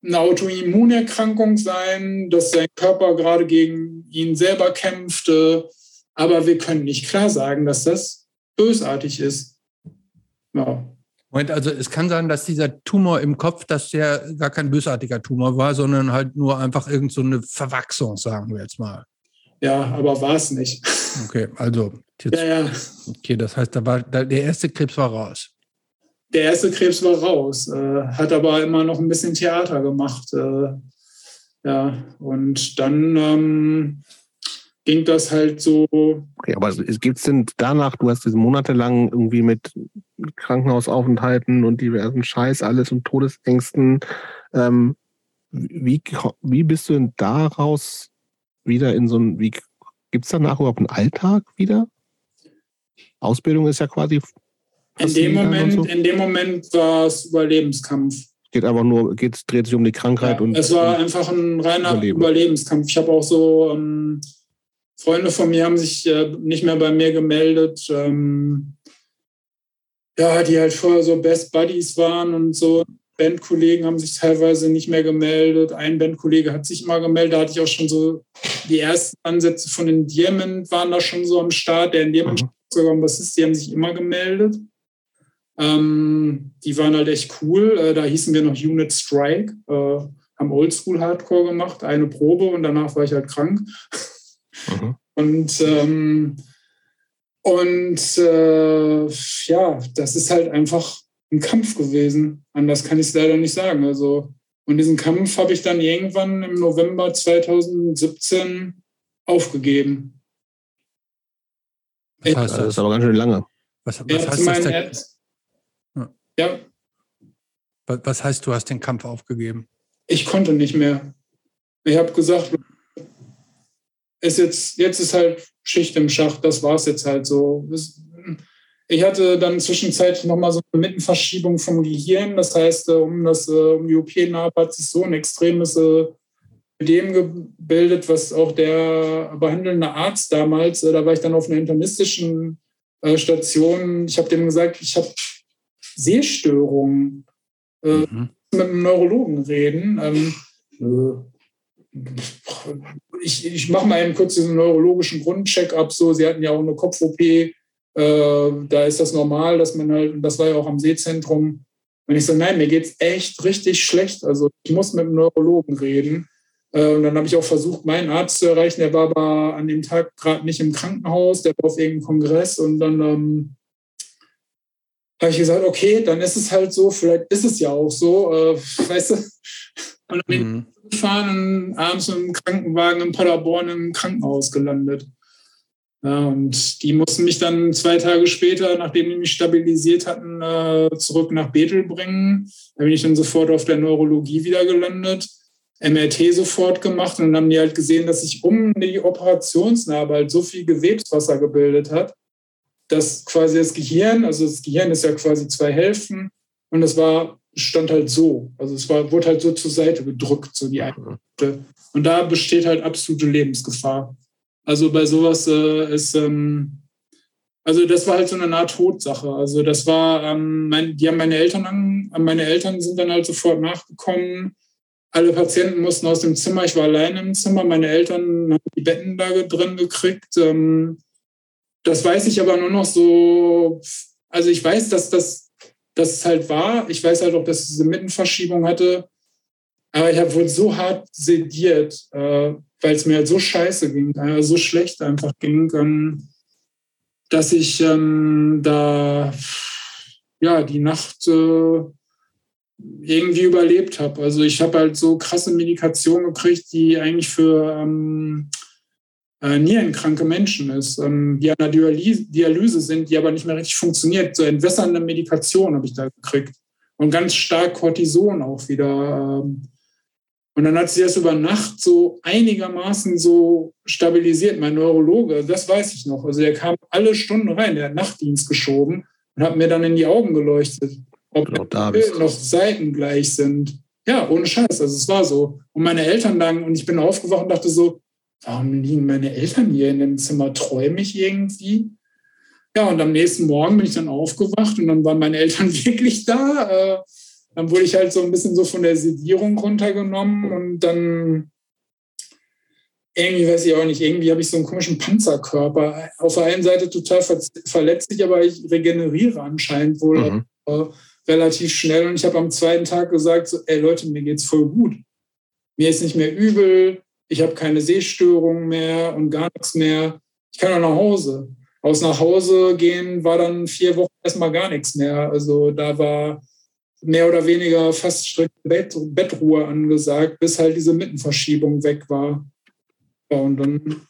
Speaker 3: eine Autoimmunerkrankung sein, dass sein Körper gerade gegen ihn selber kämpfte. Aber wir können nicht klar sagen, dass das bösartig ist. Ja.
Speaker 2: Moment, also es kann sein, dass dieser Tumor im Kopf, dass der gar kein bösartiger Tumor war, sondern halt nur einfach irgend so eine Verwachsung, sagen wir jetzt mal.
Speaker 3: Ja, aber war es nicht.
Speaker 2: Okay, also.
Speaker 3: Jetzt, ja, ja.
Speaker 2: Okay, das heißt, da war, der erste Krebs war raus.
Speaker 3: Der erste Krebs war raus, äh, hat aber immer noch ein bisschen Theater gemacht. Äh, ja, und dann ähm, ging das halt so.
Speaker 1: Okay, aber gibt es denn danach, du hast diese monatelang irgendwie mit Krankenhausaufenthalten und diversen Scheiß alles und Todesängsten, ähm, wie, wie bist du denn daraus wieder in so ein, wie gibt es danach überhaupt einen Alltag wieder? Ausbildung ist ja quasi.
Speaker 3: In dem, Moment, so. in dem Moment war es Überlebenskampf.
Speaker 1: Geht einfach nur, geht, dreht sich um die Krankheit
Speaker 3: ja,
Speaker 1: und.
Speaker 3: Es war einfach ein reiner Überleben. Überlebenskampf. Ich habe auch so ähm, Freunde von mir haben sich äh, nicht mehr bei mir gemeldet. Ähm, ja, die halt vorher so Best Buddies waren und so. Bandkollegen haben sich teilweise nicht mehr gemeldet. Ein Bandkollege hat sich immer gemeldet. Da hatte ich auch schon so die ersten Ansätze von den Diamond waren da schon so am Start. Der in Diamond mhm. sogar ein Bassist, die haben sich immer gemeldet. Ähm, die waren halt echt cool. Äh, da hießen wir noch Unit Strike, äh, haben Oldschool Hardcore gemacht, eine Probe und danach war ich halt krank. Mhm. Und ähm, und äh, ja, das ist halt einfach ein Kampf gewesen. Anders kann ich es leider nicht sagen. Also, und diesen Kampf habe ich dann irgendwann im November 2017 aufgegeben.
Speaker 1: Was heißt das? das ist aber ganz schön lange.
Speaker 2: Was, was ja, heißt das? Der, ja. Was heißt, du hast den Kampf aufgegeben?
Speaker 3: Ich konnte nicht mehr. Ich habe gesagt, ist jetzt, jetzt ist halt Schicht im Schacht, das war es jetzt halt so. Ich hatte dann zwischenzeitlich nochmal so eine Mittenverschiebung vom Gehirn. Das heißt, äh, um, das, äh, um die OP-Narbe hat sich so ein extremes Ödem gebildet, was auch der behandelnde Arzt damals, äh, da war ich dann auf einer internistischen Station, ich habe dem gesagt, ich habe Sehstörungen. Mhm. Mit einem Neurologen reden. Ähm, ich, ich mache mal eben kurz diesen neurologischen Grundcheck-up. So, Sie hatten ja auch eine Kopf-OP. Äh, da ist das normal, dass man halt, das war ja auch am Seezentrum. Wenn ich so, nein, mir geht es echt richtig schlecht. Also ich muss mit dem Neurologen reden. Äh, und dann habe ich auch versucht, meinen Arzt zu erreichen. Der war aber an dem Tag gerade nicht im Krankenhaus, der war auf irgendeinem Kongress. Und dann ähm, habe ich gesagt, okay, dann ist es halt so, vielleicht ist es ja auch so. Äh, weißt du, und dann bin mhm. Gefahren und abends im Krankenwagen in Paderborn im Krankenhaus gelandet. Ja, und die mussten mich dann zwei Tage später, nachdem die mich stabilisiert hatten, äh, zurück nach Bethel bringen. Da bin ich dann sofort auf der Neurologie wieder gelandet. MRT sofort gemacht und dann haben die halt gesehen, dass sich um die Operationsnarbe halt so viel Gewebswasser gebildet hat, dass quasi das Gehirn, also das Gehirn ist ja quasi zwei Hälften und es war stand halt so. Also es war, wurde halt so zur Seite gedrückt, so die eine. Und da besteht halt absolute Lebensgefahr. Also bei sowas äh, ist, ähm, also das war halt so eine Art Todsache. Also das war, ähm, mein, die haben meine Eltern an, meine Eltern sind dann halt sofort nachgekommen. Alle Patienten mussten aus dem Zimmer, ich war alleine im Zimmer, meine Eltern haben die Betten da drin gekriegt. Ähm, das weiß ich aber nur noch so, also ich weiß, dass das dass es halt war. Ich weiß halt auch, dass es diese Mittenverschiebung hatte. Aber ich habe wohl so hart sediert, äh, weil es mir halt so scheiße ging, äh, so schlecht einfach ging, ähm, dass ich ähm, da ja die Nacht äh, irgendwie überlebt habe. Also ich habe halt so krasse Medikationen gekriegt, die eigentlich für ähm, äh, nierenkranke Menschen ist, ähm, die an der Dialyse sind, die aber nicht mehr richtig funktioniert. So entwässernde Medikation habe ich da gekriegt. Und ganz stark Cortison auch wieder. Ähm. Und dann hat sich das über Nacht so einigermaßen so stabilisiert. Mein Neurologe, das weiß ich noch. Also der kam alle Stunden rein, der hat Nachtdienst geschoben und hat mir dann in die Augen geleuchtet, ob die noch seitengleich sind. Ja, ohne Scheiß. Also es war so. Und meine Eltern dann, und ich bin aufgewacht und dachte so, warum liegen meine Eltern hier in dem Zimmer? Träume ich irgendwie? Ja, und am nächsten Morgen bin ich dann aufgewacht und dann waren meine Eltern wirklich da. Äh, dann wurde ich halt so ein bisschen so von der Sedierung runtergenommen und dann irgendwie weiß ich auch nicht, irgendwie habe ich so einen komischen Panzerkörper. Auf der einen Seite total verletzlich, aber ich regeneriere anscheinend wohl mhm. äh, relativ schnell. Und ich habe am zweiten Tag gesagt, so, ey Leute, mir geht's voll gut. Mir ist nicht mehr übel, ich habe keine Sehstörungen mehr und gar nichts mehr. Ich kann auch nach Hause. Aus nach Hause gehen war dann vier Wochen erstmal gar nichts mehr. Also da war mehr oder weniger fast strikte Bett, Bettruhe angesagt, bis halt diese Mittenverschiebung weg war. Ja, und dann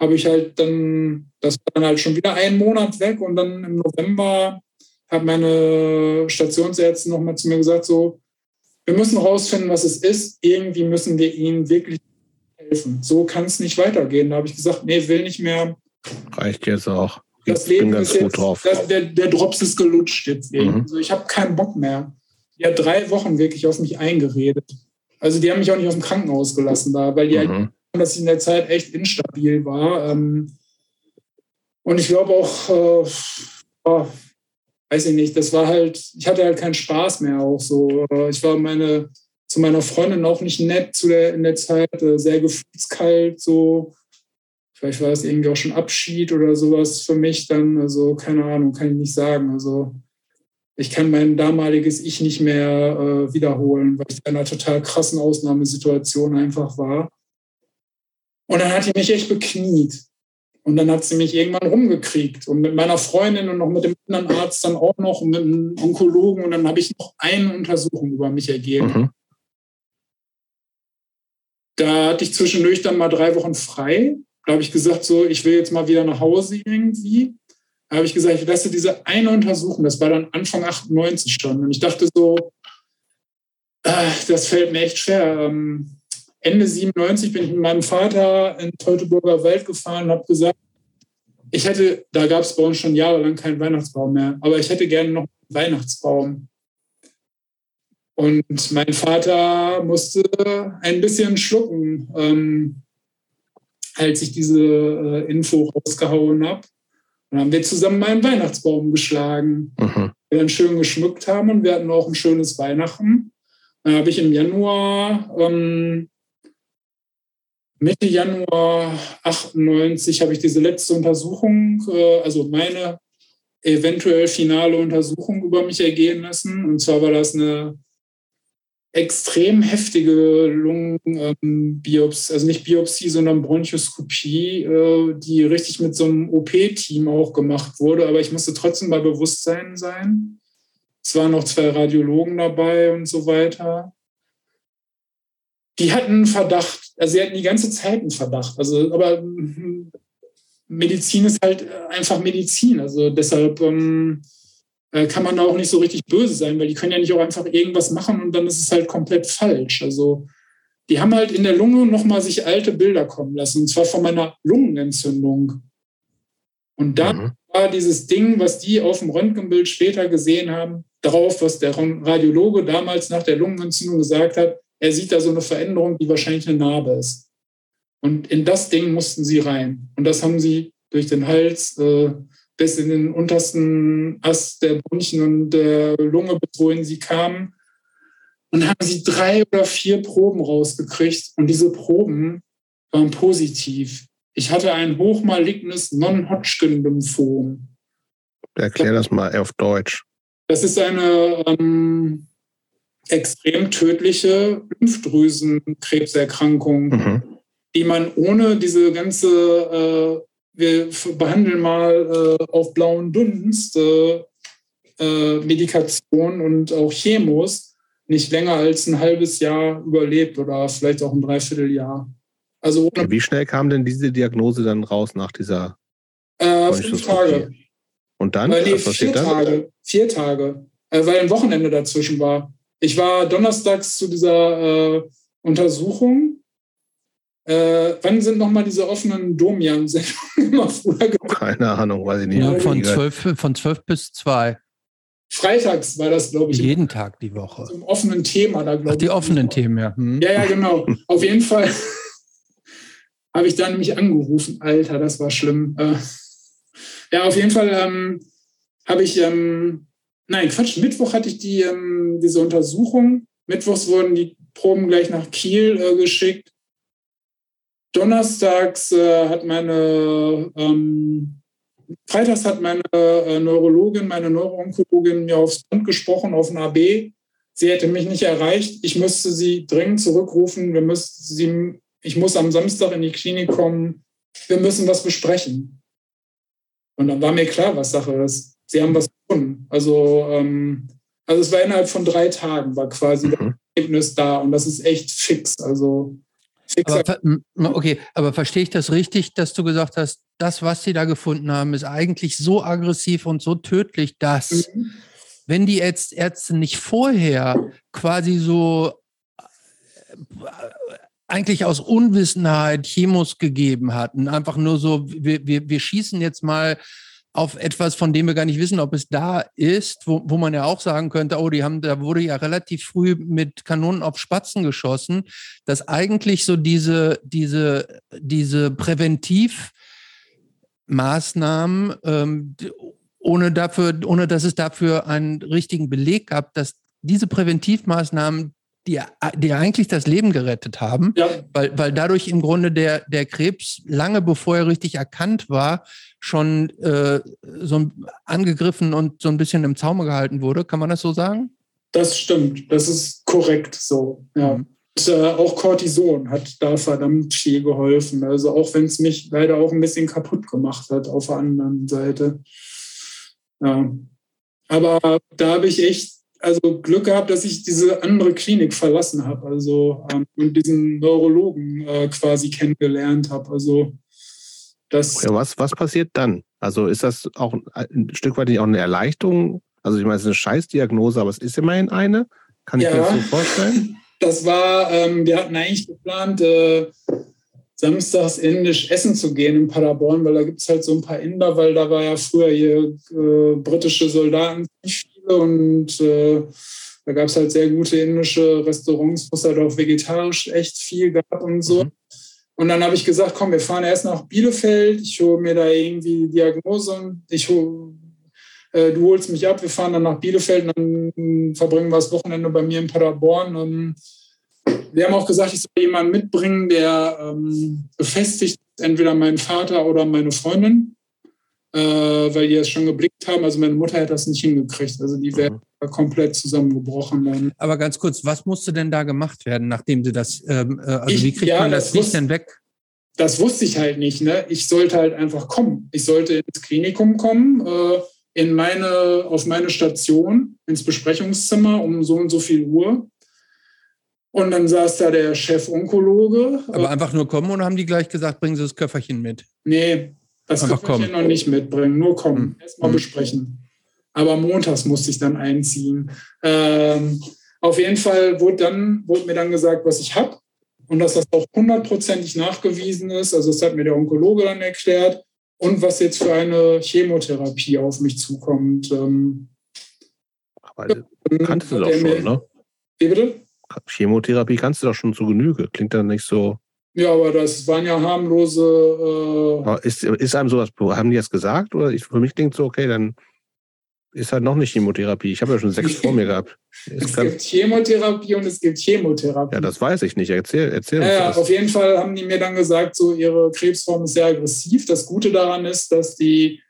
Speaker 3: habe ich halt dann, das war dann halt schon wieder einen Monat weg und dann im November hat meine Stationsärztin nochmal zu mir gesagt, so, wir müssen rausfinden, was es ist. Irgendwie müssen wir ihnen wirklich helfen. So kann es nicht weitergehen. Da habe ich gesagt, nee, will nicht mehr.
Speaker 1: Reicht jetzt auch.
Speaker 3: Das ich Leben ist jetzt, drauf. Das, der, der Drops ist gelutscht jetzt. Mhm. Also ich habe keinen Bock mehr. Die hat drei Wochen wirklich auf mich eingeredet. Also die haben mich auch nicht aus dem Krankenhaus gelassen da, weil die halt mhm. halt, dass ich in der Zeit echt instabil war. Ähm, und ich glaube auch, äh, oh, weiß ich nicht, das war halt, ich hatte halt keinen Spaß mehr auch so. Ich war meine, zu meiner Freundin auch nicht nett zu der, in der Zeit, äh, sehr gefühlskalt, so. Vielleicht war es irgendwie auch schon Abschied oder sowas für mich dann. Also keine Ahnung, kann ich nicht sagen. Also ich kann mein damaliges Ich nicht mehr äh, wiederholen, weil ich in einer total krassen Ausnahmesituation einfach war. Und dann hat die mich echt bekniet. Und dann hat sie mich irgendwann rumgekriegt. Und mit meiner Freundin und noch mit dem anderen Arzt dann auch noch und mit einem Onkologen. Und dann habe ich noch eine Untersuchung über mich ergeben. Mhm. Da hatte ich zwischendurch dann mal drei Wochen frei. Da habe ich gesagt, so, ich will jetzt mal wieder nach Hause irgendwie. Da habe ich gesagt, ich lasse diese eine Untersuchung. Das war dann Anfang 98 schon. Und ich dachte so, äh, das fällt mir echt schwer. Ähm, Ende 97 bin ich mit meinem Vater in Teutoburger Wald gefahren und habe gesagt, ich hätte, da gab es bei uns schon jahrelang keinen Weihnachtsbaum mehr, aber ich hätte gerne noch einen Weihnachtsbaum. Und mein Vater musste ein bisschen schlucken, ähm, als ich diese äh, Info rausgehauen habe. Dann haben wir zusammen meinen Weihnachtsbaum geschlagen, mhm. wir dann schön geschmückt haben und wir hatten auch ein schönes Weihnachten. Dann habe ich im Januar ähm, Mitte Januar 98 habe ich diese letzte Untersuchung, äh, also meine eventuell finale Untersuchung über mich ergehen lassen. Und zwar war das eine extrem heftige Lungenbiopsie, also nicht Biopsie, sondern Bronchoskopie, äh, die richtig mit so einem OP-Team auch gemacht wurde. Aber ich musste trotzdem bei Bewusstsein sein. Es waren noch zwei Radiologen dabei und so weiter die hatten einen Verdacht, also sie hatten die ganze Zeit einen Verdacht. Also, aber hm, Medizin ist halt einfach Medizin. Also deshalb ähm, äh, kann man da auch nicht so richtig böse sein, weil die können ja nicht auch einfach irgendwas machen und dann ist es halt komplett falsch. Also die haben halt in der Lunge nochmal sich alte Bilder kommen lassen, und zwar von meiner Lungenentzündung. Und da mhm. war dieses Ding, was die auf dem Röntgenbild später gesehen haben, darauf, was der Radiologe damals nach der Lungenentzündung gesagt hat, er sieht da so eine Veränderung, die wahrscheinlich eine Narbe ist. Und in das Ding mussten sie rein. Und das haben sie durch den Hals äh, bis in den untersten Ast der Bronchien und der Lunge, bis wohin sie kamen. Und haben sie drei oder vier Proben rausgekriegt. Und diese Proben waren positiv. Ich hatte ein hochmalignes Non-Hodgkin-Lymphom.
Speaker 1: Erklär das mal auf Deutsch.
Speaker 3: Das ist eine ähm, extrem tödliche Lymphdrüsenkrebserkrankung, mhm. die man ohne diese ganze, äh, wir behandeln mal äh, auf blauen Dunst, äh, äh, Medikation und auch Chemos nicht länger als ein halbes Jahr überlebt oder vielleicht auch ein Dreivierteljahr.
Speaker 1: Also Wie schnell kam denn diese Diagnose dann raus nach dieser?
Speaker 3: Äh, fünf Tage.
Speaker 1: Und dann?
Speaker 3: Äh, nee, vier dann? Tage. Vier Tage. Weil ein Wochenende dazwischen war. Ich war donnerstags zu dieser Untersuchung. Äh, wann sind nochmal diese offenen Domian-Sendungen immer
Speaker 1: früher Keine Ahnung, weiß ich nicht.
Speaker 2: Ja, von, 12, von 12 bis 2.
Speaker 3: Freitags war das, glaube ich.
Speaker 2: Jeden Tag die Woche.
Speaker 3: Zum offenen Thema da, glaube
Speaker 2: ich. Die offenen Themen, ja.
Speaker 3: Hm. Ja, ja, genau. Auf jeden Fall habe ich da nämlich angerufen. Alter, das war schlimm. Äh, ja, auf jeden Fall ähm, habe ich ähm, Nein, Quatsch. Mittwoch hatte ich die, ähm, diese Untersuchung. Mittwochs wurden die Proben gleich nach Kiel äh, geschickt. Donnerstags äh, hat meine, ähm, freitags hat meine äh, Neurologin, meine Neuroonkologin mir aufs Band gesprochen, auf ein AB. Sie hätte mich nicht erreicht. Ich müsste sie dringend zurückrufen. Wir müssen sie, ich muss am Samstag in die Klinik kommen. Wir müssen was besprechen. Und dann war mir klar, was Sache ist sie haben was gefunden. Also, ähm, also es war innerhalb von drei Tagen, war quasi mhm. das Ergebnis da und das ist echt fix. Also
Speaker 2: Aber, okay, aber verstehe ich das richtig, dass du gesagt hast, das, was sie da gefunden haben, ist eigentlich so aggressiv und so tödlich, dass. Mhm. wenn die Ärzte nicht vorher quasi so eigentlich aus Unwissenheit Chemos gegeben hatten. Einfach nur so, wir, wir, wir schießen jetzt mal auf etwas, von dem wir gar nicht wissen, ob es da ist, wo, wo man ja auch sagen könnte, oh, die haben, da wurde ja relativ früh mit Kanonen auf Spatzen geschossen, dass eigentlich so diese, diese, diese Präventivmaßnahmen, ähm, ohne dafür, ohne dass es dafür einen richtigen Beleg gab, dass diese Präventivmaßnahmen die, die eigentlich das Leben gerettet haben, ja. weil, weil dadurch im Grunde der, der Krebs lange bevor er richtig erkannt war, schon äh, so angegriffen und so ein bisschen im Zaume gehalten wurde. Kann man das so sagen?
Speaker 3: Das stimmt, das ist korrekt so. Ja. Mhm. Und, äh, auch Cortison hat da verdammt viel geholfen. Also auch wenn es mich leider auch ein bisschen kaputt gemacht hat auf der anderen Seite. Ja. Aber da habe ich echt also Glück gehabt, dass ich diese andere Klinik verlassen habe, also ähm, und diesen Neurologen äh, quasi kennengelernt habe. Also das.
Speaker 1: Ja, was, was passiert dann? Also ist das auch ein Stück weit nicht auch eine Erleichterung? Also ich meine, es ist eine Scheißdiagnose, aber es ist immerhin eine. Kann ich ja, mir das so vorstellen?
Speaker 3: Das war, ähm, wir hatten eigentlich geplant, äh, samstags indisch essen zu gehen in Paderborn, weil da gibt es halt so ein paar Inder, weil da war ja früher hier äh, britische Soldaten und äh, da gab es halt sehr gute indische Restaurants, wo es halt auch vegetarisch echt viel gab und so. Mhm. Und dann habe ich gesagt, komm, wir fahren erst nach Bielefeld, ich hole mir da irgendwie die Diagnose und ich hol, äh, du holst mich ab, wir fahren dann nach Bielefeld und dann verbringen wir das Wochenende bei mir in Paderborn. Und wir haben auch gesagt, ich soll jemanden mitbringen, der ähm, befestigt, entweder meinen Vater oder meine Freundin äh, weil die es schon geblickt haben. Also meine Mutter hätte das nicht hingekriegt. Also die wäre mhm. komplett zusammengebrochen. Dann.
Speaker 2: Aber ganz kurz, was musste denn da gemacht werden, nachdem sie das, ähm, äh, also ich, wie kriegt ja, man das, das Licht denn weg?
Speaker 3: Das wusste ich halt nicht. Ne? Ich sollte halt einfach kommen. Ich sollte ins Klinikum kommen, äh, in meine, auf meine Station, ins Besprechungszimmer um so und so viel Uhr. Und dann saß da der Chef-Onkologe.
Speaker 2: Aber einfach nur kommen und haben die gleich gesagt, bringen Sie das Köfferchen mit?
Speaker 3: Nee, das Einfach kann ich noch nicht mitbringen. Nur kommen, hm. erstmal hm. besprechen. Aber montags musste ich dann einziehen. Ähm, auf jeden Fall wurde, dann, wurde mir dann gesagt, was ich habe und dass das auch hundertprozentig nachgewiesen ist. Also das hat mir der Onkologe dann erklärt und was jetzt für eine Chemotherapie auf mich zukommt. Ähm,
Speaker 1: Aber kannst du doch schon, mir, ne?
Speaker 3: Wie bitte?
Speaker 1: Chemotherapie kannst du doch schon zu Genüge. Klingt dann nicht so.
Speaker 3: Ja, aber das waren ja harmlose.
Speaker 1: Äh ist, ist einem sowas, haben die das gesagt? Oder ich, für mich klingt so, okay, dann ist halt noch nicht Chemotherapie. Ich habe ja schon sechs vor mir gehabt.
Speaker 3: Es, es gibt Chemotherapie und es gibt Chemotherapie.
Speaker 1: Ja, das weiß ich nicht. Erzähl, erzähl uns
Speaker 3: ja, das. Auf jeden Fall haben die mir dann gesagt, so ihre Krebsform ist sehr aggressiv. Das Gute daran ist, dass die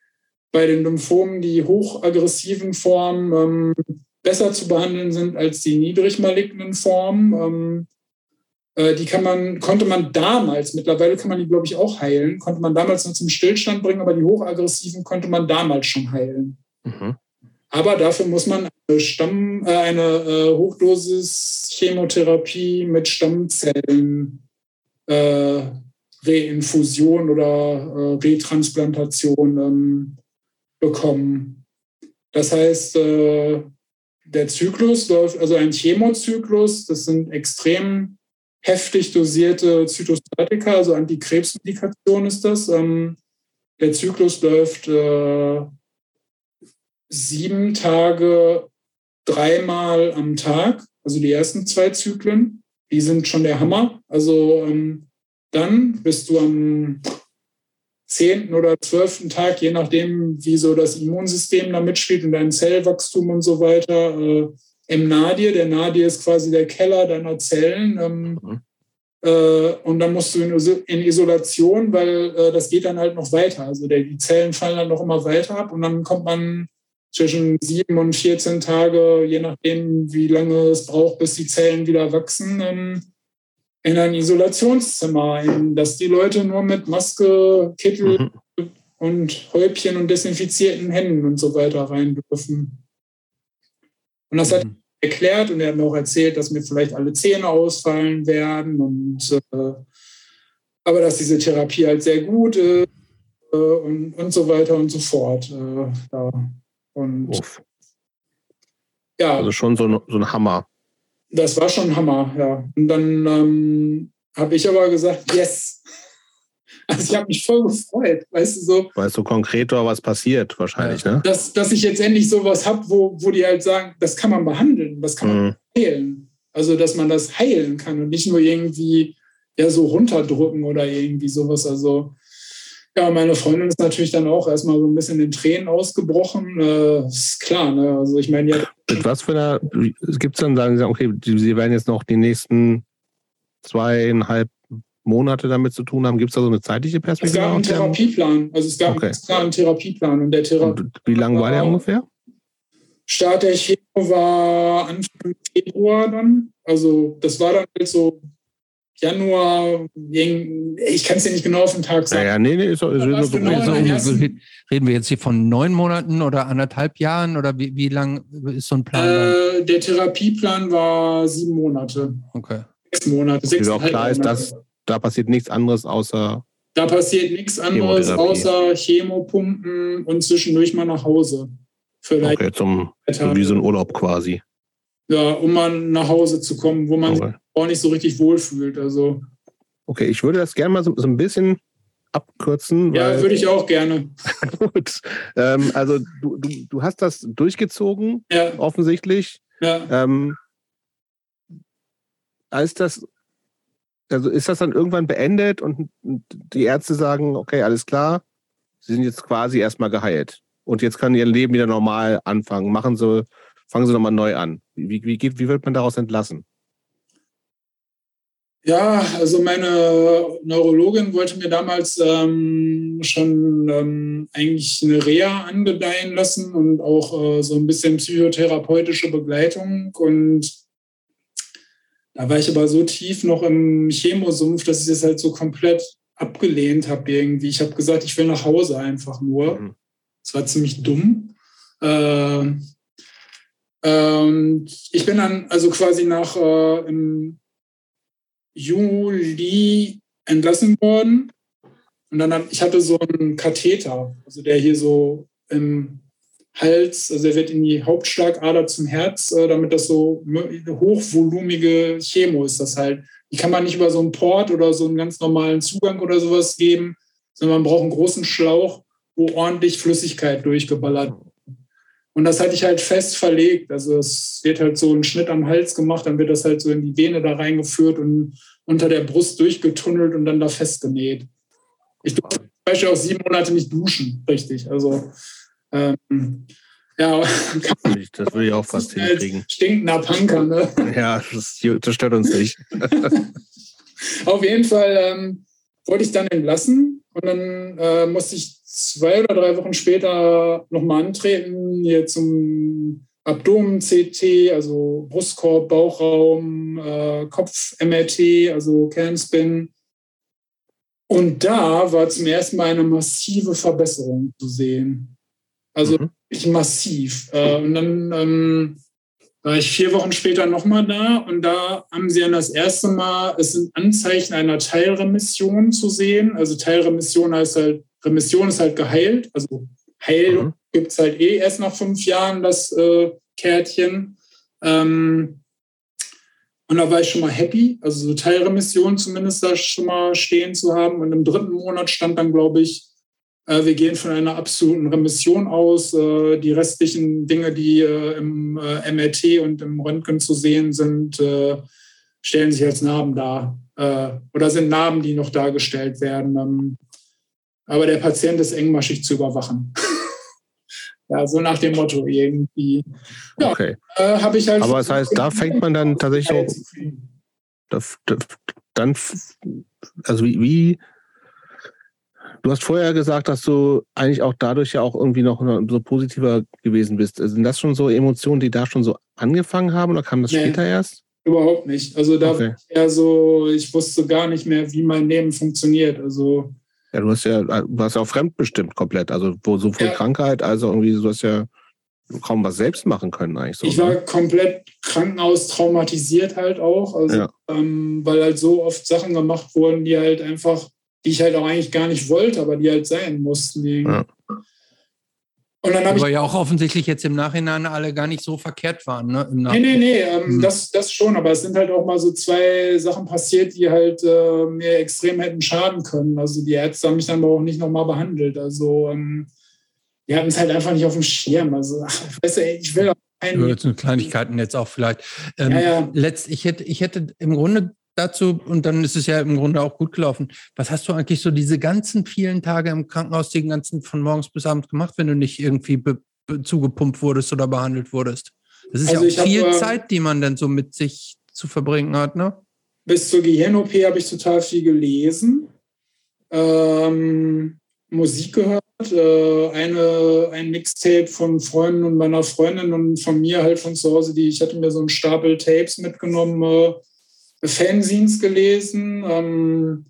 Speaker 3: bei den Lymphomen die hochaggressiven Formen ähm, besser zu behandeln sind als die niedrig malignen Formen. Ähm, äh, die kann man, konnte man damals, mittlerweile kann man die, glaube ich, auch heilen, konnte man damals noch zum Stillstand bringen, aber die hochaggressiven konnte man damals schon heilen. Mhm. Aber dafür muss man eine, Stamm, äh, eine äh, Hochdosis-Chemotherapie mit Stammzellen äh, Reinfusion oder äh, Retransplantation ähm, bekommen. Das heißt, äh, der Zyklus läuft, also ein Chemozyklus, das sind extrem heftig dosierte Zytostatika, also Antikrebsmedikation ist das. Ähm, der Zyklus läuft äh, sieben Tage dreimal am Tag, also die ersten zwei Zyklen. Die sind schon der Hammer. Also ähm, dann bist du am zehnten oder zwölften Tag, je nachdem, wie so das Immunsystem da mitspielt und dein Zellwachstum und so weiter, äh, im Nadir. Der Nadir ist quasi der Keller deiner Zellen. Ähm, mhm. äh, und dann musst du in, in Isolation, weil äh, das geht dann halt noch weiter. Also der, die Zellen fallen dann noch immer weiter ab und dann kommt man zwischen sieben und 14 Tage, je nachdem, wie lange es braucht, bis die Zellen wieder wachsen, ähm, in ein Isolationszimmer, in das die Leute nur mit Maske, Kittel mhm. und Häubchen und desinfizierten Händen und so weiter rein dürfen. Und das mhm. hat er erklärt und er hat mir auch erzählt, dass mir vielleicht alle Zähne ausfallen werden und äh, aber dass diese Therapie halt sehr gut ist äh, und, und so weiter und so fort. Äh, ja. Und Uff. ja.
Speaker 1: Also schon so ein, so ein Hammer.
Speaker 3: Das war schon ein Hammer, ja. Und dann ähm, habe ich aber gesagt, yes. Also ich habe mich voll gefreut, weißt du so.
Speaker 1: Weil so konkreter was passiert wahrscheinlich, ne?
Speaker 3: Dass, dass ich jetzt endlich sowas habe, wo, wo die halt sagen, das kann man behandeln, das kann man mhm. heilen. Also dass man das heilen kann und nicht nur irgendwie ja so runterdrücken oder irgendwie sowas. Also ja, meine Freundin ist natürlich dann auch erstmal so ein bisschen in Tränen ausgebrochen. Äh, ist klar, ne? Also ich meine, ja.
Speaker 1: Mit was für einer, gibt es dann, sagen Sie, okay, Sie werden jetzt noch die nächsten zweieinhalb Monate damit zu tun haben? Gibt es da so eine zeitliche Perspektive?
Speaker 3: Es gab einen Therapieplan. Also es gab okay. einen Therapieplan. Und der Thera und
Speaker 1: wie lang war der ungefähr?
Speaker 3: Start der Chemo war Anfang Februar dann. Also das war dann halt so Januar, ich kann es ja nicht genau auf den Tag sagen.
Speaker 1: Ja, nee, nee, ist, ist, ist
Speaker 2: genau also, Reden wir jetzt hier von neun Monaten oder anderthalb Jahren oder wie, wie lang ist so ein Plan?
Speaker 3: Äh, der Therapieplan war sieben Monate.
Speaker 2: Okay.
Speaker 3: Sechs Monate.
Speaker 1: Sechs auch klar ist, dass da passiert nichts anderes außer.
Speaker 3: Da passiert nichts anderes außer Chemopumpen und zwischendurch mal nach Hause.
Speaker 1: Vielleicht okay, zum, wie so ein Urlaub quasi.
Speaker 3: Ja, um mal nach Hause zu kommen, wo man okay. sich auch nicht so richtig wohlfühlt. Also.
Speaker 1: Okay, ich würde das gerne mal so, so ein bisschen abkürzen.
Speaker 3: Ja, würde ich auch gerne.
Speaker 1: gut. Ähm, also du, du, du hast das durchgezogen,
Speaker 3: ja.
Speaker 1: offensichtlich.
Speaker 3: Ja.
Speaker 1: Ähm, als das, also ist das dann irgendwann beendet und die Ärzte sagen, okay, alles klar, sie sind jetzt quasi erstmal geheilt. Und jetzt kann ihr Leben wieder normal anfangen. Machen sie, fangen sie nochmal neu an. Wie, wie, geht, wie wird man daraus entlassen?
Speaker 3: Ja, also meine Neurologin wollte mir damals ähm, schon ähm, eigentlich eine Reha angedeihen lassen und auch äh, so ein bisschen psychotherapeutische Begleitung. Und da war ich aber so tief noch im Chemosumpf, dass ich das halt so komplett abgelehnt habe irgendwie. Ich habe gesagt, ich will nach Hause einfach nur. Mhm. Das war ziemlich dumm. Äh, und ich bin dann also quasi nach äh, im Juli entlassen worden. Und dann ich hatte so einen Katheter, also der hier so im Hals, also er wird in die Hauptschlagader zum Herz, äh, damit das so hochvolumige Chemo ist das halt. Die kann man nicht über so einen Port oder so einen ganz normalen Zugang oder sowas geben, sondern man braucht einen großen Schlauch, wo ordentlich Flüssigkeit durchgeballert und das hatte ich halt fest verlegt. Also es wird halt so ein Schnitt am Hals gemacht, dann wird das halt so in die Vene da reingeführt und unter der Brust durchgetunnelt und dann da festgenäht. Ich durfte zum Beispiel auch sieben Monate nicht duschen, richtig. Also ähm, ja.
Speaker 1: Das würde ich auch fast hinkriegen.
Speaker 3: Stinkender Punker, ne?
Speaker 1: Ja, das, das stört uns nicht.
Speaker 3: Auf jeden Fall ähm, wollte ich dann entlassen und dann äh, musste ich zwei oder drei Wochen später nochmal antreten, hier zum Abdomen-CT, also Brustkorb, Bauchraum, äh, Kopf-MRT, also Kernspin. Und da war zum ersten Mal eine massive Verbesserung zu sehen. Also mhm. massiv. Äh, und dann ähm, war ich vier Wochen später nochmal da und da haben sie dann das erste Mal, es sind Anzeichen einer Teilremission zu sehen. Also Teilremission heißt halt Remission ist halt geheilt. Also Heilung mhm. gibt es halt eh erst nach fünf Jahren, das äh, Kärtchen. Ähm, und da war ich schon mal happy, also so Teilremission zumindest da schon mal stehen zu haben. Und im dritten Monat stand dann, glaube ich, wir gehen von einer absoluten Remission aus. Äh, die restlichen Dinge, die äh, im äh, MRT und im Röntgen zu sehen sind, äh, stellen sich als Narben dar. Äh, oder sind Narben, die noch dargestellt werden. Ähm, aber der Patient ist engmaschig zu überwachen. ja, so nach dem Motto irgendwie.
Speaker 1: Ja, okay.
Speaker 3: Äh, habe ich halt.
Speaker 1: Aber das heißt, da fängt man dann tatsächlich da, dann, also wie, wie, Du hast vorher gesagt, dass du eigentlich auch dadurch ja auch irgendwie noch so positiver gewesen bist. Sind das schon so Emotionen, die da schon so angefangen haben oder kam das nee, später erst?
Speaker 3: Überhaupt nicht. Also da okay. war ich eher so, ich wusste gar nicht mehr, wie mein Leben funktioniert. Also
Speaker 1: ja, du hast ja, du hast ja auch fremdbestimmt komplett. Also wo so viel ja. Krankheit, also irgendwie, du hast ja kaum was selbst machen können eigentlich. So,
Speaker 3: ich war ne? komplett krankenhaus traumatisiert halt auch, also, ja. ähm, weil halt so oft Sachen gemacht wurden, die halt einfach, die ich halt auch eigentlich gar nicht wollte, aber die halt sein mussten. Ja.
Speaker 2: Und dann Aber ja auch offensichtlich jetzt im Nachhinein alle gar nicht so verkehrt waren. Ne?
Speaker 3: nee, nee, nee, ähm, mhm. das, das schon. Aber es sind halt auch mal so zwei Sachen passiert, die halt äh, mir extrem hätten schaden können. Also die Ärzte haben mich dann aber auch nicht nochmal behandelt. Also ähm, die hatten es halt einfach nicht auf dem Schirm. Also, ach, weißt du, ich will auch.
Speaker 2: Ja, Kleinigkeiten jetzt auch vielleicht. Ähm, ja, ja. Letzt, ich, hätte, ich hätte im Grunde dazu und dann ist es ja im Grunde auch gut gelaufen. Was hast du eigentlich so diese ganzen vielen Tage im Krankenhaus, den ganzen von morgens bis abends gemacht, wenn du nicht irgendwie zugepumpt wurdest oder behandelt wurdest? Das ist also ja auch viel hab, ähm, Zeit, die man dann so mit sich zu verbringen hat, ne?
Speaker 3: Bis zur Gehirn-OP habe ich total viel gelesen, ähm, Musik gehört, äh, eine, ein Mixtape von Freunden und meiner Freundin und von mir halt von zu Hause, die ich hatte mir so einen Stapel Tapes mitgenommen, äh, Fanzines gelesen. Ähm,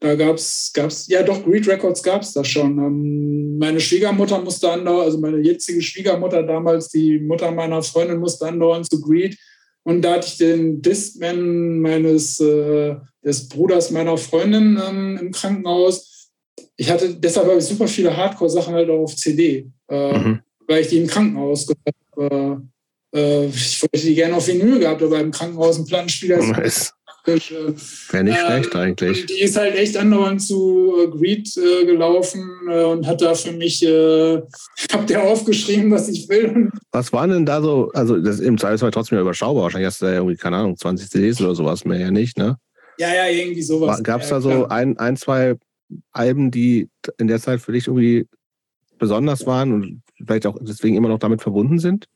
Speaker 3: da gab es, ja doch, Greed Records gab es da schon. Ähm, meine Schwiegermutter musste andauernd, also meine jetzige Schwiegermutter damals, die Mutter meiner Freundin musste andauernd zu Greed. Und da hatte ich den Discman meines, äh, des Bruders meiner Freundin ähm, im Krankenhaus. Ich hatte, deshalb habe ich super viele Hardcore-Sachen halt auch auf CD, äh, mhm. weil ich die im Krankenhaus gehört habe. Äh, ich wollte die gerne auf Vinyl gehabt, aber im Krankenhaus ein Plattenspieler ist
Speaker 1: Wäre nicht ähm, schlecht eigentlich.
Speaker 3: Die ist halt echt andauernd zu äh, Greed äh, gelaufen äh, und hat da für mich, äh, hab der aufgeschrieben, was ich will.
Speaker 1: Was waren denn da so, also das im Zweifelsfall trotzdem überschaubar, wahrscheinlich hast du da irgendwie, keine Ahnung, 20 CDs oder sowas mehr ja nicht, ne?
Speaker 3: Ja, ja, irgendwie sowas.
Speaker 1: Gab es da so ein, ein, zwei Alben, die in der Zeit für dich irgendwie besonders waren und vielleicht auch deswegen immer noch damit verbunden sind?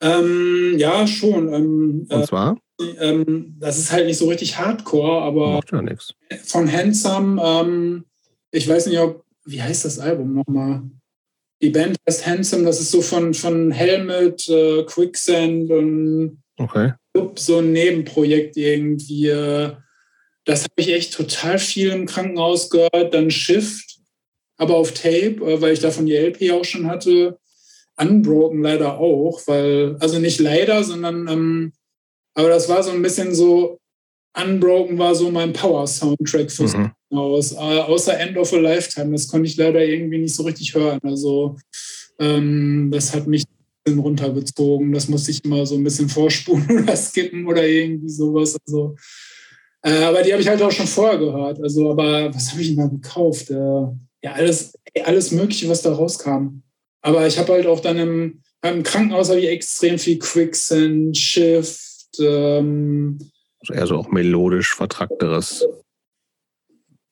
Speaker 3: Ähm, ja, schon. Ähm,
Speaker 1: und zwar?
Speaker 3: Ähm, das ist halt nicht so richtig Hardcore, aber
Speaker 1: Macht ja nichts.
Speaker 3: von Handsome, ähm, ich weiß nicht, ob, wie heißt das Album nochmal? Die Band heißt Handsome, das ist so von, von Helmet, äh, Quicksand und
Speaker 1: okay.
Speaker 3: so ein Nebenprojekt irgendwie. Äh, das habe ich echt total viel im Krankenhaus gehört. Dann Shift, aber auf Tape, äh, weil ich davon die LP auch schon hatte. Unbroken leider auch, weil, also nicht leider, sondern ähm, aber das war so ein bisschen so, Unbroken war so mein Power-Soundtrack fürs mhm. Haus, äh, außer End of a Lifetime. Das konnte ich leider irgendwie nicht so richtig hören. Also ähm, das hat mich ein bisschen runtergezogen. Das musste ich immer so ein bisschen vorspulen oder skippen oder irgendwie sowas. Also, äh, aber die habe ich halt auch schon vorher gehört. Also, aber was habe ich denn da gekauft? Äh, ja, alles, alles Mögliche, was da rauskam. Aber ich habe halt auch dann im, im Krankenhaus habe ich extrem viel Quicksand, Shift, ähm,
Speaker 1: also eher so auch melodisch vertrackteres.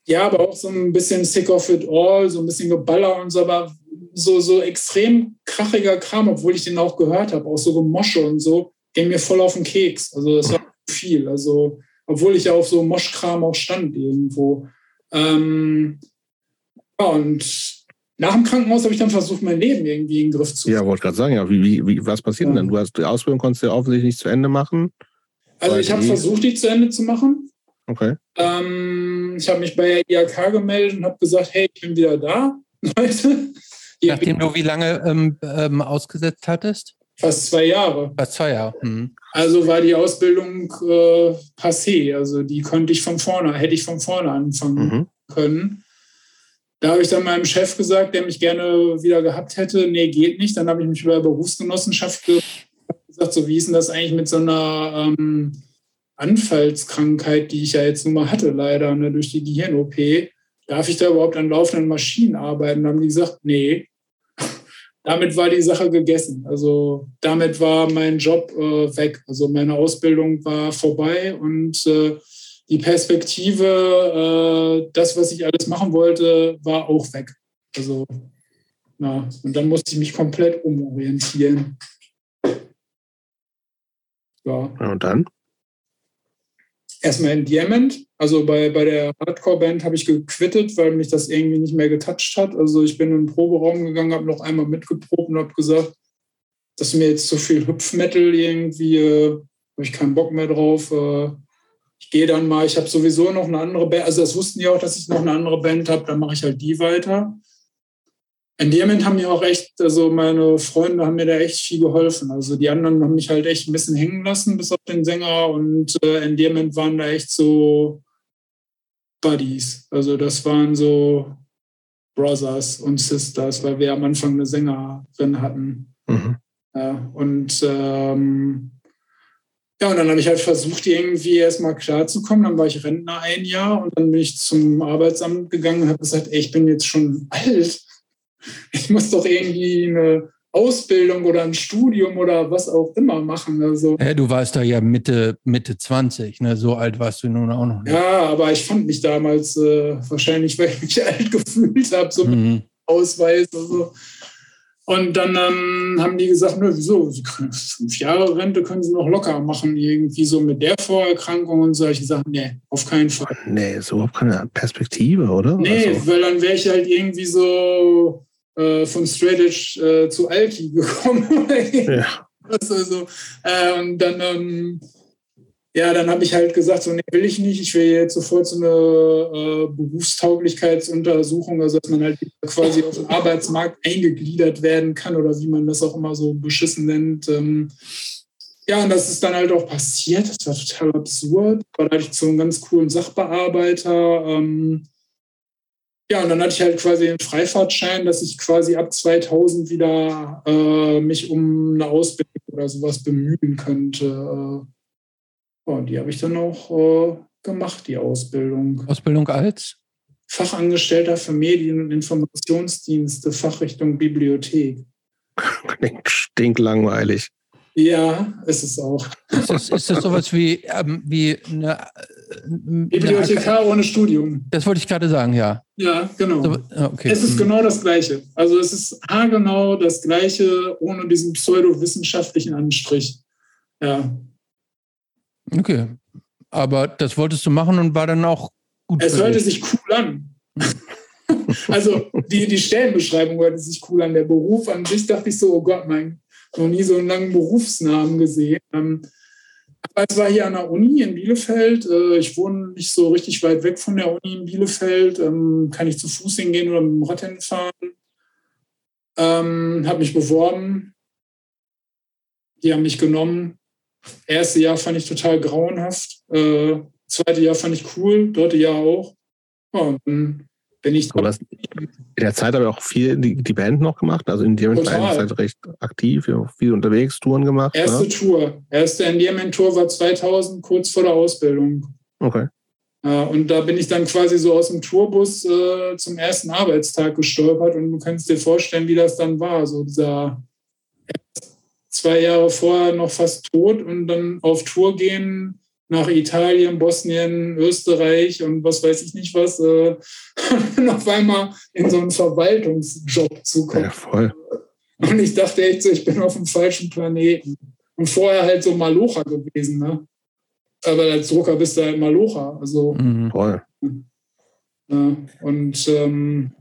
Speaker 3: Ja, aber auch so ein bisschen Sick of It All, so ein bisschen Geballer und so, aber so, so extrem krachiger Kram, obwohl ich den auch gehört habe, auch so Gemosche und so, ging mir voll auf den Keks. Also das war viel. Also, obwohl ich ja auf so Moschkram auch stand irgendwo. Ähm, ja, und nach dem Krankenhaus habe ich dann versucht, mein Leben irgendwie in den Griff zu.
Speaker 1: Ja, wollte gerade sagen, ja, wie, wie, was passiert ja. denn? Du hast die Ausbildung konntest du ja offensichtlich nicht zu Ende machen.
Speaker 3: Also ich habe versucht, die zu Ende zu machen.
Speaker 1: Okay.
Speaker 3: Ähm, ich habe mich bei der IHK gemeldet und habe gesagt, hey, ich bin wieder da,
Speaker 2: Leute. Nachdem du wie lange ähm, ähm, ausgesetzt hattest?
Speaker 3: Fast zwei Jahre.
Speaker 2: Fast zwei Jahre. Mhm.
Speaker 3: Also war die Ausbildung äh, passé. Also die konnte ich von vorne, hätte ich von vorne anfangen mhm. können. Da habe ich dann meinem Chef gesagt, der mich gerne wieder gehabt hätte, nee, geht nicht. Dann habe ich mich über Berufsgenossenschaft gesagt, so wie ist denn das eigentlich mit so einer ähm, Anfallskrankheit, die ich ja jetzt nun mal hatte, leider, ne, durch die Gehirn-OP. Darf ich da überhaupt an laufenden Maschinen arbeiten? Dann haben die gesagt, nee. damit war die Sache gegessen. Also damit war mein Job äh, weg. Also meine Ausbildung war vorbei und äh, die Perspektive, äh, das, was ich alles machen wollte, war auch weg. Also, na, und dann musste ich mich komplett umorientieren.
Speaker 1: Ja. Und dann?
Speaker 3: Erstmal in Diamond. Also bei, bei der Hardcore-Band habe ich gequittet, weil mich das irgendwie nicht mehr getoucht hat. Also ich bin in den Proberaum gegangen, habe noch einmal mitgeprobt und habe gesagt, das ist mir jetzt zu viel Hüpfmetal irgendwie, äh, habe ich keinen Bock mehr drauf. Äh, ich gehe dann mal, ich habe sowieso noch eine andere Band, also das wussten die auch, dass ich noch eine andere Band habe, dann mache ich halt die weiter. In dem Moment haben mir auch echt, also meine Freunde haben mir da echt viel geholfen. Also die anderen haben mich halt echt ein bisschen hängen lassen, bis auf den Sänger. Und äh, in dem Moment waren da echt so Buddies. Also das waren so, Brothers und Sisters, weil wir am Anfang eine Sängerin hatten. Mhm. Ja, und ähm, ja, und dann habe ich halt versucht, irgendwie erstmal klarzukommen. Dann war ich Rentner ein Jahr und dann bin ich zum Arbeitsamt gegangen und habe gesagt, ey, ich bin jetzt schon alt. Ich muss doch irgendwie eine Ausbildung oder ein Studium oder was auch immer machen. Also,
Speaker 2: ja, du warst da ja Mitte, Mitte 20, ne? so alt warst du nun auch noch
Speaker 3: nicht. Ja, aber ich fand mich damals äh, wahrscheinlich, weil ich mich alt gefühlt habe, so mhm. mit Ausweis. Also. Und dann ähm, haben die gesagt, nö, wieso? Fünf Jahre Rente können sie noch locker machen, irgendwie so mit der Vorerkrankung und solche Sachen. Nee, auf keinen Fall.
Speaker 1: Nee, ist überhaupt keine Perspektive, oder?
Speaker 3: Nee, also. weil dann wäre ich halt irgendwie so äh, von Straight Edge äh, zu Alki gekommen. ja. Also, äh, und dann, ähm, ja, dann habe ich halt gesagt, so, nee, will ich nicht. Ich will jetzt sofort so eine äh, Berufstauglichkeitsuntersuchung, also dass man halt quasi auf den Arbeitsmarkt eingegliedert werden kann oder wie man das auch immer so beschissen nennt. Ähm, ja, und das ist dann halt auch passiert. Das war total absurd. Da hatte ich so einen ganz coolen Sachbearbeiter. Ähm, ja, und dann hatte ich halt quasi den Freifahrtschein, dass ich quasi ab 2000 wieder äh, mich um eine Ausbildung oder sowas bemühen könnte. Und die habe ich dann auch äh, gemacht, die Ausbildung.
Speaker 2: Ausbildung als?
Speaker 3: Fachangestellter für Medien- und Informationsdienste, Fachrichtung Bibliothek.
Speaker 1: Klingt stinklangweilig.
Speaker 3: Ja, ist es auch.
Speaker 2: Ist das, ist das sowas wie, ähm, wie eine,
Speaker 3: äh, Bibliothekar eine, ohne Studium?
Speaker 2: Das wollte ich gerade sagen, ja.
Speaker 3: Ja, genau. So, ah, okay. Es ist hm. genau das Gleiche. Also es ist genau das Gleiche ohne diesen pseudowissenschaftlichen Anstrich. Ja.
Speaker 2: Okay. Aber das wolltest du machen und war dann auch gut.
Speaker 3: Es hörte sich cool an. also die, die Stellenbeschreibung hörte sich cool an. Der Beruf an sich dachte ich so, oh Gott, mein noch nie so einen langen Berufsnamen gesehen. Ähm, aber es war hier an der Uni in Bielefeld. Äh, ich wohne nicht so richtig weit weg von der Uni in Bielefeld. Ähm, kann ich zu Fuß hingehen oder mit dem Rad hinfahren? Ähm, habe mich beworben. Die haben mich genommen. Erste Jahr fand ich total grauenhaft. Äh, zweite Jahr fand ich cool. Dritte Jahr auch. Ja, und dann bin ich.
Speaker 1: Du hast in der Zeit aber auch viel die, die Band noch gemacht. Also in Endearment war Zeit recht aktiv, viel unterwegs, Touren gemacht.
Speaker 3: Erste
Speaker 1: ja?
Speaker 3: Tour. Erste Endearment-Tour war 2000, kurz vor der Ausbildung.
Speaker 1: Okay.
Speaker 3: Und da bin ich dann quasi so aus dem Tourbus äh, zum ersten Arbeitstag gestolpert und du kannst dir vorstellen, wie das dann war. So dieser zwei Jahre vorher noch fast tot und dann auf Tour gehen, nach Italien, Bosnien, Österreich und was weiß ich nicht was, äh, auf einmal in so einen Verwaltungsjob zu kommen. Ja,
Speaker 1: voll.
Speaker 3: Und ich dachte echt so, ich bin auf dem falschen Planeten. Und vorher halt so Malocha gewesen, ne? Aber als Drucker bist du halt Malocha. Also,
Speaker 1: mhm. Voll.
Speaker 3: Ja, und ähm,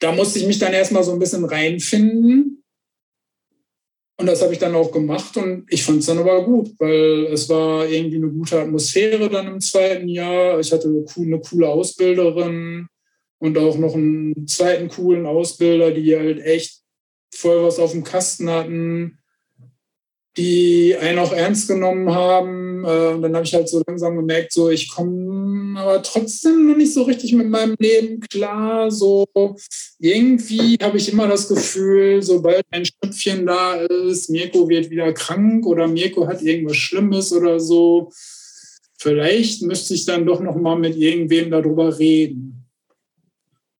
Speaker 3: da musste ich mich dann erstmal so ein bisschen reinfinden. Und das habe ich dann auch gemacht und ich fand es dann aber gut, weil es war irgendwie eine gute Atmosphäre dann im zweiten Jahr. Ich hatte eine coole Ausbilderin und auch noch einen zweiten coolen Ausbilder, die halt echt voll was auf dem Kasten hatten die einen auch ernst genommen haben. Äh, und dann habe ich halt so langsam gemerkt, so ich komme aber trotzdem noch nicht so richtig mit meinem Leben klar. So irgendwie habe ich immer das Gefühl, sobald ein Schnüpfchen da ist, Mirko wird wieder krank oder Mirko hat irgendwas Schlimmes oder so. Vielleicht müsste ich dann doch noch mal mit irgendwem darüber reden.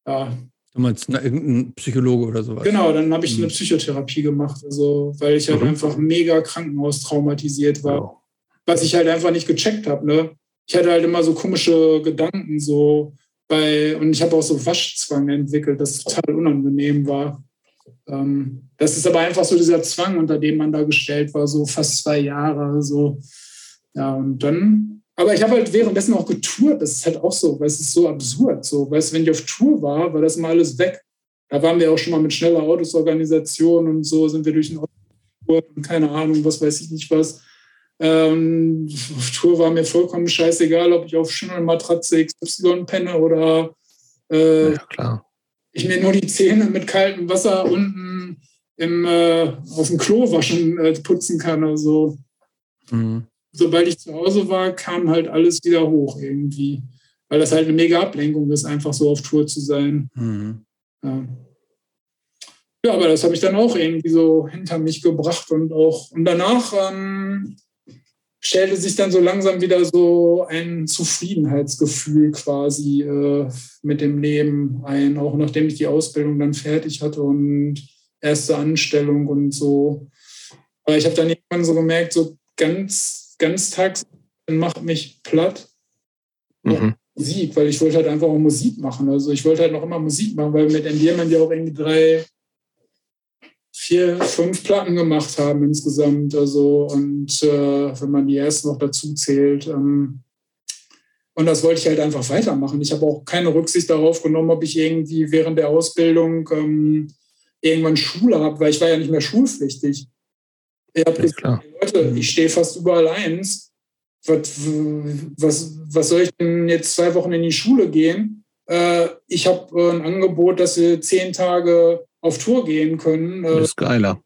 Speaker 2: Ja, Du meinst na, irgendein Psychologe oder sowas?
Speaker 3: Genau, dann habe ich mhm. eine Psychotherapie gemacht, also weil ich halt mhm. einfach mega krankenhaustraumatisiert war. Wow. Was ich halt einfach nicht gecheckt habe. Ne? Ich hatte halt immer so komische Gedanken, so bei, und ich habe auch so Waschzwang entwickelt, das total unangenehm war. Ähm, das ist aber einfach so dieser Zwang, unter dem man da gestellt war, so fast zwei Jahre. So. Ja, und dann aber ich habe halt währenddessen auch getourt. Das ist halt auch so, weil es ist so absurd. So, weißt du, wenn ich auf Tour war, war das mal alles weg. Da waren wir auch schon mal mit schneller Autosorganisation und so sind wir durch den Auto und keine Ahnung, was weiß ich nicht was. Ähm, auf Tour war mir vollkommen scheißegal, ob ich auf Schimmelmatratze XY penne oder
Speaker 1: äh, ja,
Speaker 3: ich mir nur die Zähne mit kaltem Wasser unten im, äh, auf dem Klo waschen, äh, putzen kann oder so. Mhm sobald ich zu Hause war, kam halt alles wieder hoch irgendwie. weil das halt eine mega Ablenkung ist, einfach so auf Tour zu sein. Mhm. Ja. ja. aber das habe ich dann auch irgendwie so hinter mich gebracht und auch und danach ähm, stellte sich dann so langsam wieder so ein Zufriedenheitsgefühl quasi äh, mit dem Leben ein, auch nachdem ich die Ausbildung dann fertig hatte und erste Anstellung und so. Aber ich habe dann irgendwann so gemerkt, so ganz, ganz tags macht mich platt. Mhm. Musik, weil ich wollte halt einfach auch Musik machen. Also ich wollte halt noch immer Musik machen, weil mit Endearment ja auch irgendwie drei, vier, fünf Platten gemacht haben insgesamt. Also und äh, wenn man die ersten noch dazu zählt. Ähm, und das wollte ich halt einfach weitermachen. Ich habe auch keine Rücksicht darauf genommen, ob ich irgendwie während der Ausbildung ähm, irgendwann Schule habe, weil ich war ja nicht mehr schulpflichtig. Ich habe gesagt, Leute, mhm. ich stehe fast überall eins. Was, was, was soll ich denn jetzt zwei Wochen in die Schule gehen? Äh, ich habe äh, ein Angebot, dass wir zehn Tage auf Tour gehen können.
Speaker 1: Äh, das ist geiler.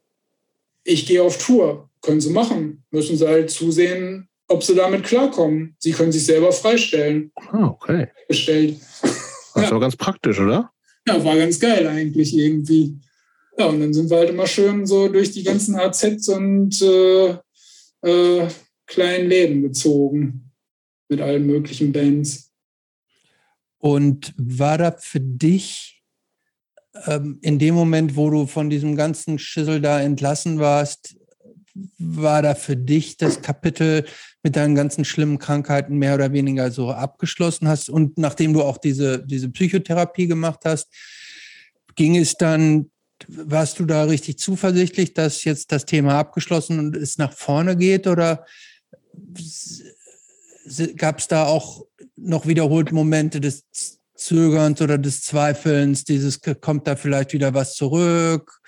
Speaker 3: Ich gehe auf Tour. Können sie machen. Müssen sie halt zusehen, ob sie damit klarkommen. Sie können sich selber freistellen.
Speaker 1: Ah, okay. Gestellt. Das ja. war ganz praktisch, oder?
Speaker 3: Ja, war ganz geil eigentlich irgendwie. Ja, und dann sind wir halt immer schön so durch die ganzen AZs und äh, äh, kleinen Läden gezogen mit allen möglichen Bands.
Speaker 2: Und war da für dich ähm, in dem Moment, wo du von diesem ganzen Schissel da entlassen warst, war da für dich das Kapitel mit deinen ganzen schlimmen Krankheiten mehr oder weniger so abgeschlossen hast? Und nachdem du auch diese, diese Psychotherapie gemacht hast, ging es dann, warst du da richtig zuversichtlich, dass jetzt das Thema abgeschlossen und es nach vorne geht? Oder gab es da auch noch wiederholt Momente des Zögerns oder des Zweifelns, dieses kommt da vielleicht wieder was zurück?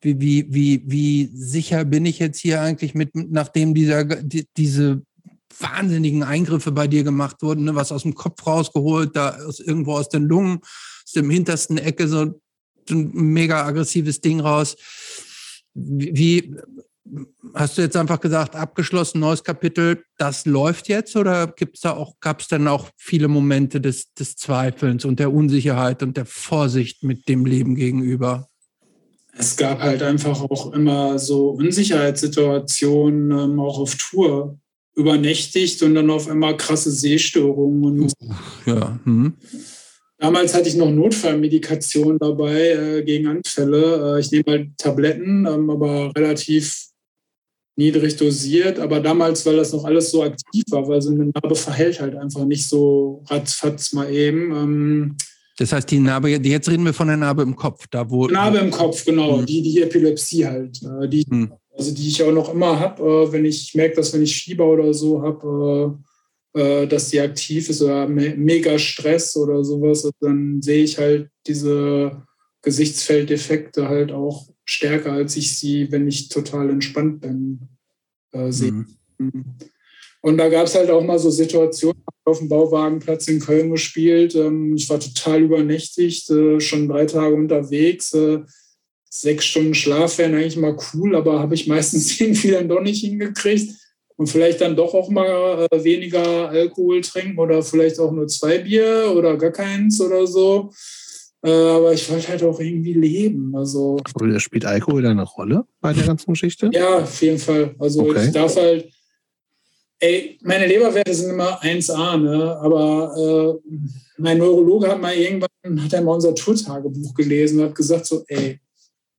Speaker 2: Wie, wie, wie, wie sicher bin ich jetzt hier eigentlich mit, nachdem dieser, die, diese wahnsinnigen Eingriffe bei dir gemacht wurden, ne, was aus dem Kopf rausgeholt, da aus, irgendwo aus den Lungen, aus dem hintersten Ecke so ein mega aggressives Ding raus. Wie, hast du jetzt einfach gesagt, abgeschlossen, neues Kapitel, das läuft jetzt oder gibt's da auch, gab es dann auch viele Momente des, des Zweifelns und der Unsicherheit und der Vorsicht mit dem Leben gegenüber?
Speaker 3: Es gab halt einfach auch immer so Unsicherheitssituationen, ähm, auch auf Tour, übernächtigt und dann auf immer krasse Sehstörungen. Und ja. Hm. Damals hatte ich noch Notfallmedikation dabei äh, gegen Anfälle. Äh, ich nehme halt Tabletten, ähm, aber relativ niedrig dosiert, aber damals, weil das noch alles so aktiv war, weil so eine Narbe verhält halt einfach nicht so ratzfatz mal eben. Ähm,
Speaker 2: das heißt, die Narbe, jetzt reden wir von der Narbe im Kopf, da wo.
Speaker 3: Narbe im Kopf, genau, mhm. die, die Epilepsie halt, äh, die, mhm. also die ich auch noch immer habe, äh, wenn ich merke, dass wenn ich Fieber oder so habe, äh, dass die aktiv ist oder mega Stress oder sowas, dann sehe ich halt diese Gesichtsfelddefekte halt auch stärker, als ich sie, wenn ich total entspannt bin, äh, sehe. Mhm. Und da gab es halt auch mal so Situationen, auf dem Bauwagenplatz in Köln gespielt. Ähm, ich war total übernächtigt, äh, schon drei Tage unterwegs. Äh, sechs Stunden Schlaf wären eigentlich mal cool, aber habe ich meistens irgendwie dann doch nicht hingekriegt. Und vielleicht dann doch auch mal äh, weniger Alkohol trinken oder vielleicht auch nur zwei Bier oder gar keins oder so. Aber ich wollte halt auch irgendwie leben. Also,
Speaker 1: spielt Alkohol da eine Rolle bei der ganzen Geschichte?
Speaker 3: Ja, auf jeden Fall. Also okay. ich darf halt, ey, meine Leberwerte sind immer 1A, ne? aber äh, mein Neurologe hat mal irgendwann, hat er mal unser Tourtagebuch gelesen und hat gesagt so, ey,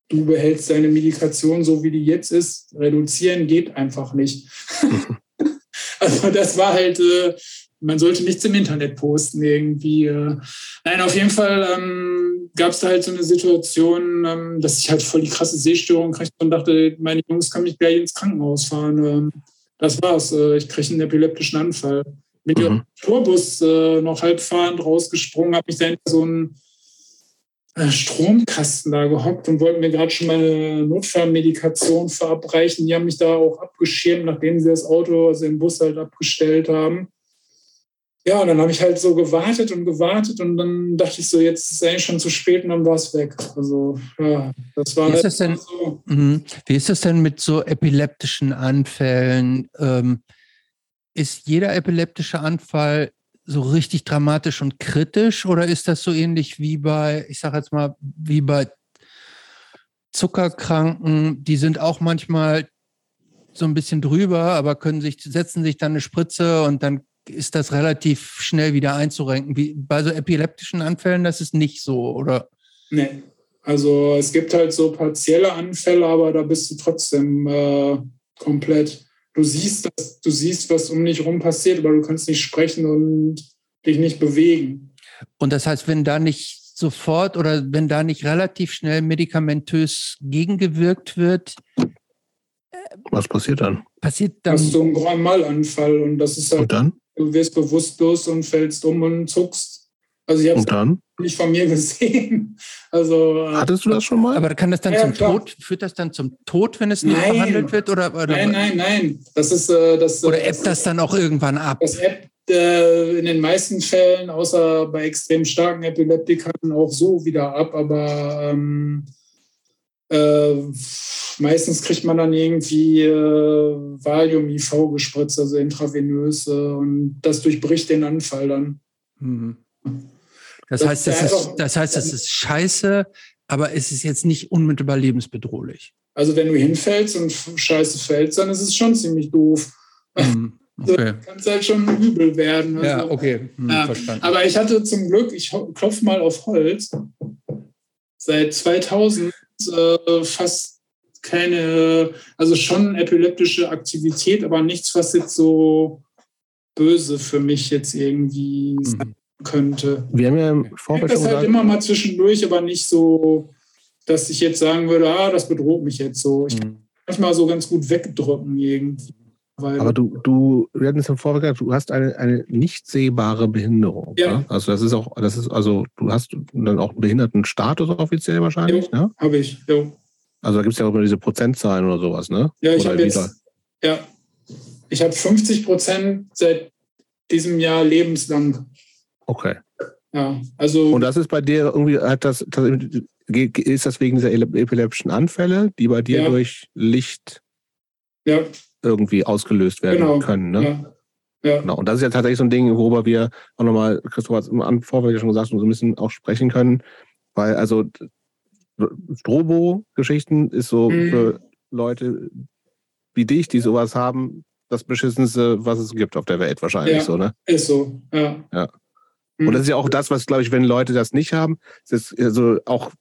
Speaker 3: du behältst deine Medikation so, wie die jetzt ist. Reduzieren geht einfach nicht. also das war halt, äh, man sollte nichts im Internet posten irgendwie. Äh. Nein, auf jeden Fall ähm, gab es da halt so eine Situation, ähm, dass ich halt voll die krasse Sehstörung kriegte und dachte, meine Jungs kann mich gleich ins Krankenhaus fahren. Ähm, das war's. Äh, ich kriege einen epileptischen Anfall. Bin mhm. Tourbus äh, noch halbfahrend rausgesprungen, habe mich da hinter so einen äh, Stromkasten da gehockt und wollten mir gerade schon meine Notfallmedikation verabreichen. Die haben mich da auch abgeschirmt, nachdem sie das Auto, also den Bus halt abgestellt haben ja, und dann habe ich halt so gewartet und gewartet und dann dachte ich so, jetzt ist es eigentlich schon zu spät und dann war es weg. Also, ja, das war
Speaker 2: wie ist, das denn, so. Mhm. wie ist das denn mit so epileptischen Anfällen? Ähm, ist jeder epileptische Anfall so richtig dramatisch und kritisch oder ist das so ähnlich wie bei, ich sage jetzt mal, wie bei Zuckerkranken, die sind auch manchmal so ein bisschen drüber, aber können sich, setzen sich dann eine Spritze und dann ist das relativ schnell wieder einzurenken. Wie bei so epileptischen Anfällen, das ist nicht so, oder?
Speaker 3: Nee. Also es gibt halt so partielle Anfälle, aber da bist du trotzdem äh, komplett. Du siehst, dass, du siehst, was um dich rum passiert, aber du kannst nicht sprechen und dich nicht bewegen.
Speaker 2: Und das heißt, wenn da nicht sofort oder wenn da nicht relativ schnell medikamentös gegengewirkt wird,
Speaker 1: was passiert dann?
Speaker 2: Passiert dann.
Speaker 3: Hast du einen Grand Mal-Anfall und das ist halt.
Speaker 1: Und dann?
Speaker 3: Du wirst bewusstlos und fällst um und zuckst. Also ich habe es nicht von mir gesehen. Also,
Speaker 1: äh, Hattest du das schon mal?
Speaker 2: Aber kann das dann ja, zum klar. Tod, führt das dann zum Tod, wenn es nicht nein. behandelt wird? Oder, oder,
Speaker 3: nein, nein, nein. Das ist, äh, das,
Speaker 2: oder ebbt das, das dann auch irgendwann ab?
Speaker 3: Das ebbt äh, in den meisten Fällen, außer bei extrem starken Epileptikern, auch so wieder ab. Aber ähm, äh, meistens kriegt man dann irgendwie äh, Valium-IV gespritzt, also intravenös, und das durchbricht den Anfall dann.
Speaker 2: Mhm. Das, das, heißt, das, ist, das heißt, das ist scheiße, aber es ist jetzt nicht unmittelbar lebensbedrohlich.
Speaker 3: Also wenn du hinfällst und scheiße fällst, dann ist es schon ziemlich doof. Mhm. Okay. Also, kann es halt schon übel werden.
Speaker 2: Also. Ja, okay, hm,
Speaker 3: ja. verstanden. Aber ich hatte zum Glück, ich klopfe mal auf Holz, seit 2000 äh, fast keine, also schon epileptische Aktivität, aber nichts, was jetzt so böse für mich jetzt irgendwie mhm. sein könnte.
Speaker 1: Wir haben ja im Vorfeld
Speaker 3: das halt immer mal zwischendurch, aber nicht so, dass ich jetzt sagen würde, ah, das bedroht mich jetzt so. Ich mhm. kann manchmal so ganz gut wegdrücken irgendwie.
Speaker 1: Aber du, du, wir hatten es im gesagt, du hast eine, eine nicht sehbare Behinderung. Ja. Ne? Also das ist auch, das ist, also du hast dann auch einen Behindertenstatus offiziell wahrscheinlich,
Speaker 3: ja,
Speaker 1: ne?
Speaker 3: Habe ich, ja.
Speaker 1: Also da gibt es ja auch immer diese Prozentzahlen oder sowas, ne?
Speaker 3: Ja, ich habe jetzt, ja, ich habe 50 Prozent seit diesem Jahr lebenslang.
Speaker 1: Okay.
Speaker 3: Ja, also.
Speaker 1: Und das ist bei dir irgendwie, hat das, das ist das wegen dieser epileptischen Anfälle, die bei dir ja. durch Licht
Speaker 3: ja.
Speaker 1: Irgendwie ausgelöst werden genau. können, ne?
Speaker 3: Ja. Ja.
Speaker 1: Genau. Und das ist ja tatsächlich so ein Ding, worüber wir auch nochmal, Christoph hat es im Vorfeld ja schon gesagt, so ein bisschen auch sprechen können. Weil also Strobo-Geschichten ist so mhm. für Leute wie dich, die sowas haben, das Beschissenste, was es gibt auf der Welt wahrscheinlich
Speaker 3: ja,
Speaker 1: so, ne?
Speaker 3: Ist so, ja.
Speaker 1: ja. Und das ist ja auch das, was, glaube ich, wenn Leute das nicht haben, ist also auch,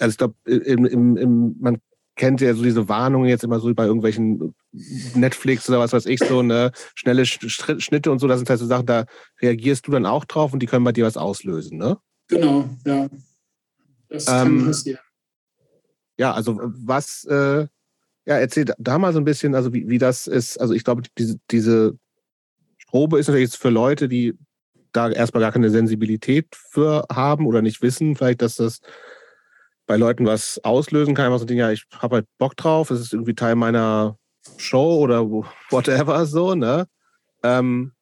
Speaker 1: also ich glaube, im, im, im, man kennt ja so diese Warnungen jetzt immer so bei irgendwelchen Netflix oder was weiß ich, so eine schnelle Schnitte und so, das sind halt so Sachen, da reagierst du dann auch drauf und die können bei dir was auslösen, ne?
Speaker 3: Genau, ja. Das kann ähm, passieren.
Speaker 1: Ja, also was, äh, ja, erzähl da mal so ein bisschen, also wie, wie das ist, also ich glaube, diese, diese Strobe ist natürlich jetzt für Leute, die da erstmal gar keine Sensibilität für haben oder nicht wissen, vielleicht, dass das bei Leuten was auslösen kann. Einfach so Dinge, ja, ich habe halt Bock drauf, es ist irgendwie Teil meiner Show oder whatever so, ne? Ähm,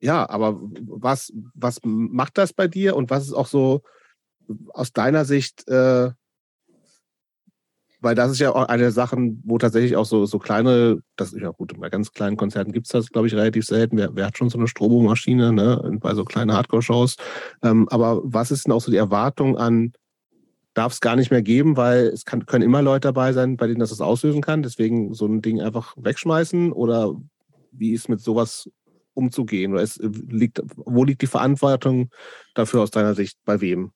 Speaker 1: ja, aber was, was macht das bei dir und was ist auch so aus deiner Sicht, äh, weil das ist ja auch eine der Sachen, wo tatsächlich auch so, so kleine, das ist ja gut, bei ganz kleinen Konzerten gibt es das, glaube ich, relativ selten. Wer, wer, hat schon so eine Strobomaschine, ne, bei so kleinen Hardcore-Shows? Ähm, aber was ist denn auch so die Erwartung an, darf es gar nicht mehr geben, weil es kann, können immer Leute dabei sein, bei denen das das auslösen kann, deswegen so ein Ding einfach wegschmeißen oder wie ist mit sowas umzugehen? Oder es liegt, wo liegt die Verantwortung dafür aus deiner Sicht? Bei wem?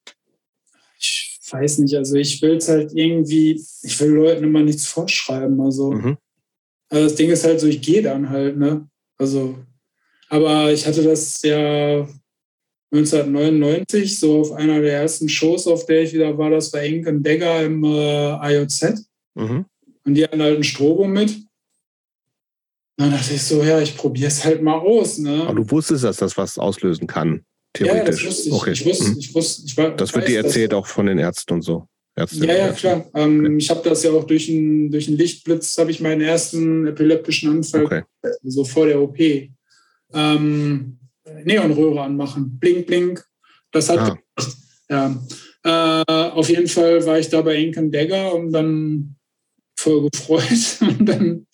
Speaker 3: weiß nicht, also ich will es halt irgendwie, ich will Leuten immer nichts vorschreiben. Also, mhm. also das Ding ist halt so, ich gehe dann halt, ne? Also, aber ich hatte das ja 1999, so auf einer der ersten Shows, auf der ich wieder war, das war Ink und Dagger im äh, IOZ. Mhm. Und die hatten halt ein Strobo mit. Dann dachte ich so, ja, ich probiere es halt mal aus. Ne?
Speaker 1: Aber du wusstest, dass das was auslösen kann theoretisch.
Speaker 3: Ja, das wusste ich. Okay. Ich wusste, mhm. ich wusste, ich war,
Speaker 1: das wird dir erzählt auch von den Ärzten und so.
Speaker 3: Ärzte ja, ja, klar. Ähm, okay. Ich habe das ja auch durch einen durch Lichtblitz, habe ich meinen ersten epileptischen Anfall, okay. also vor der OP. Ähm, Neonröhre anmachen. Blink, blink. Das hat. Ah. Ja. Äh, auf jeden Fall war ich da bei Inken Dagger und dann voll gefreut. Und dann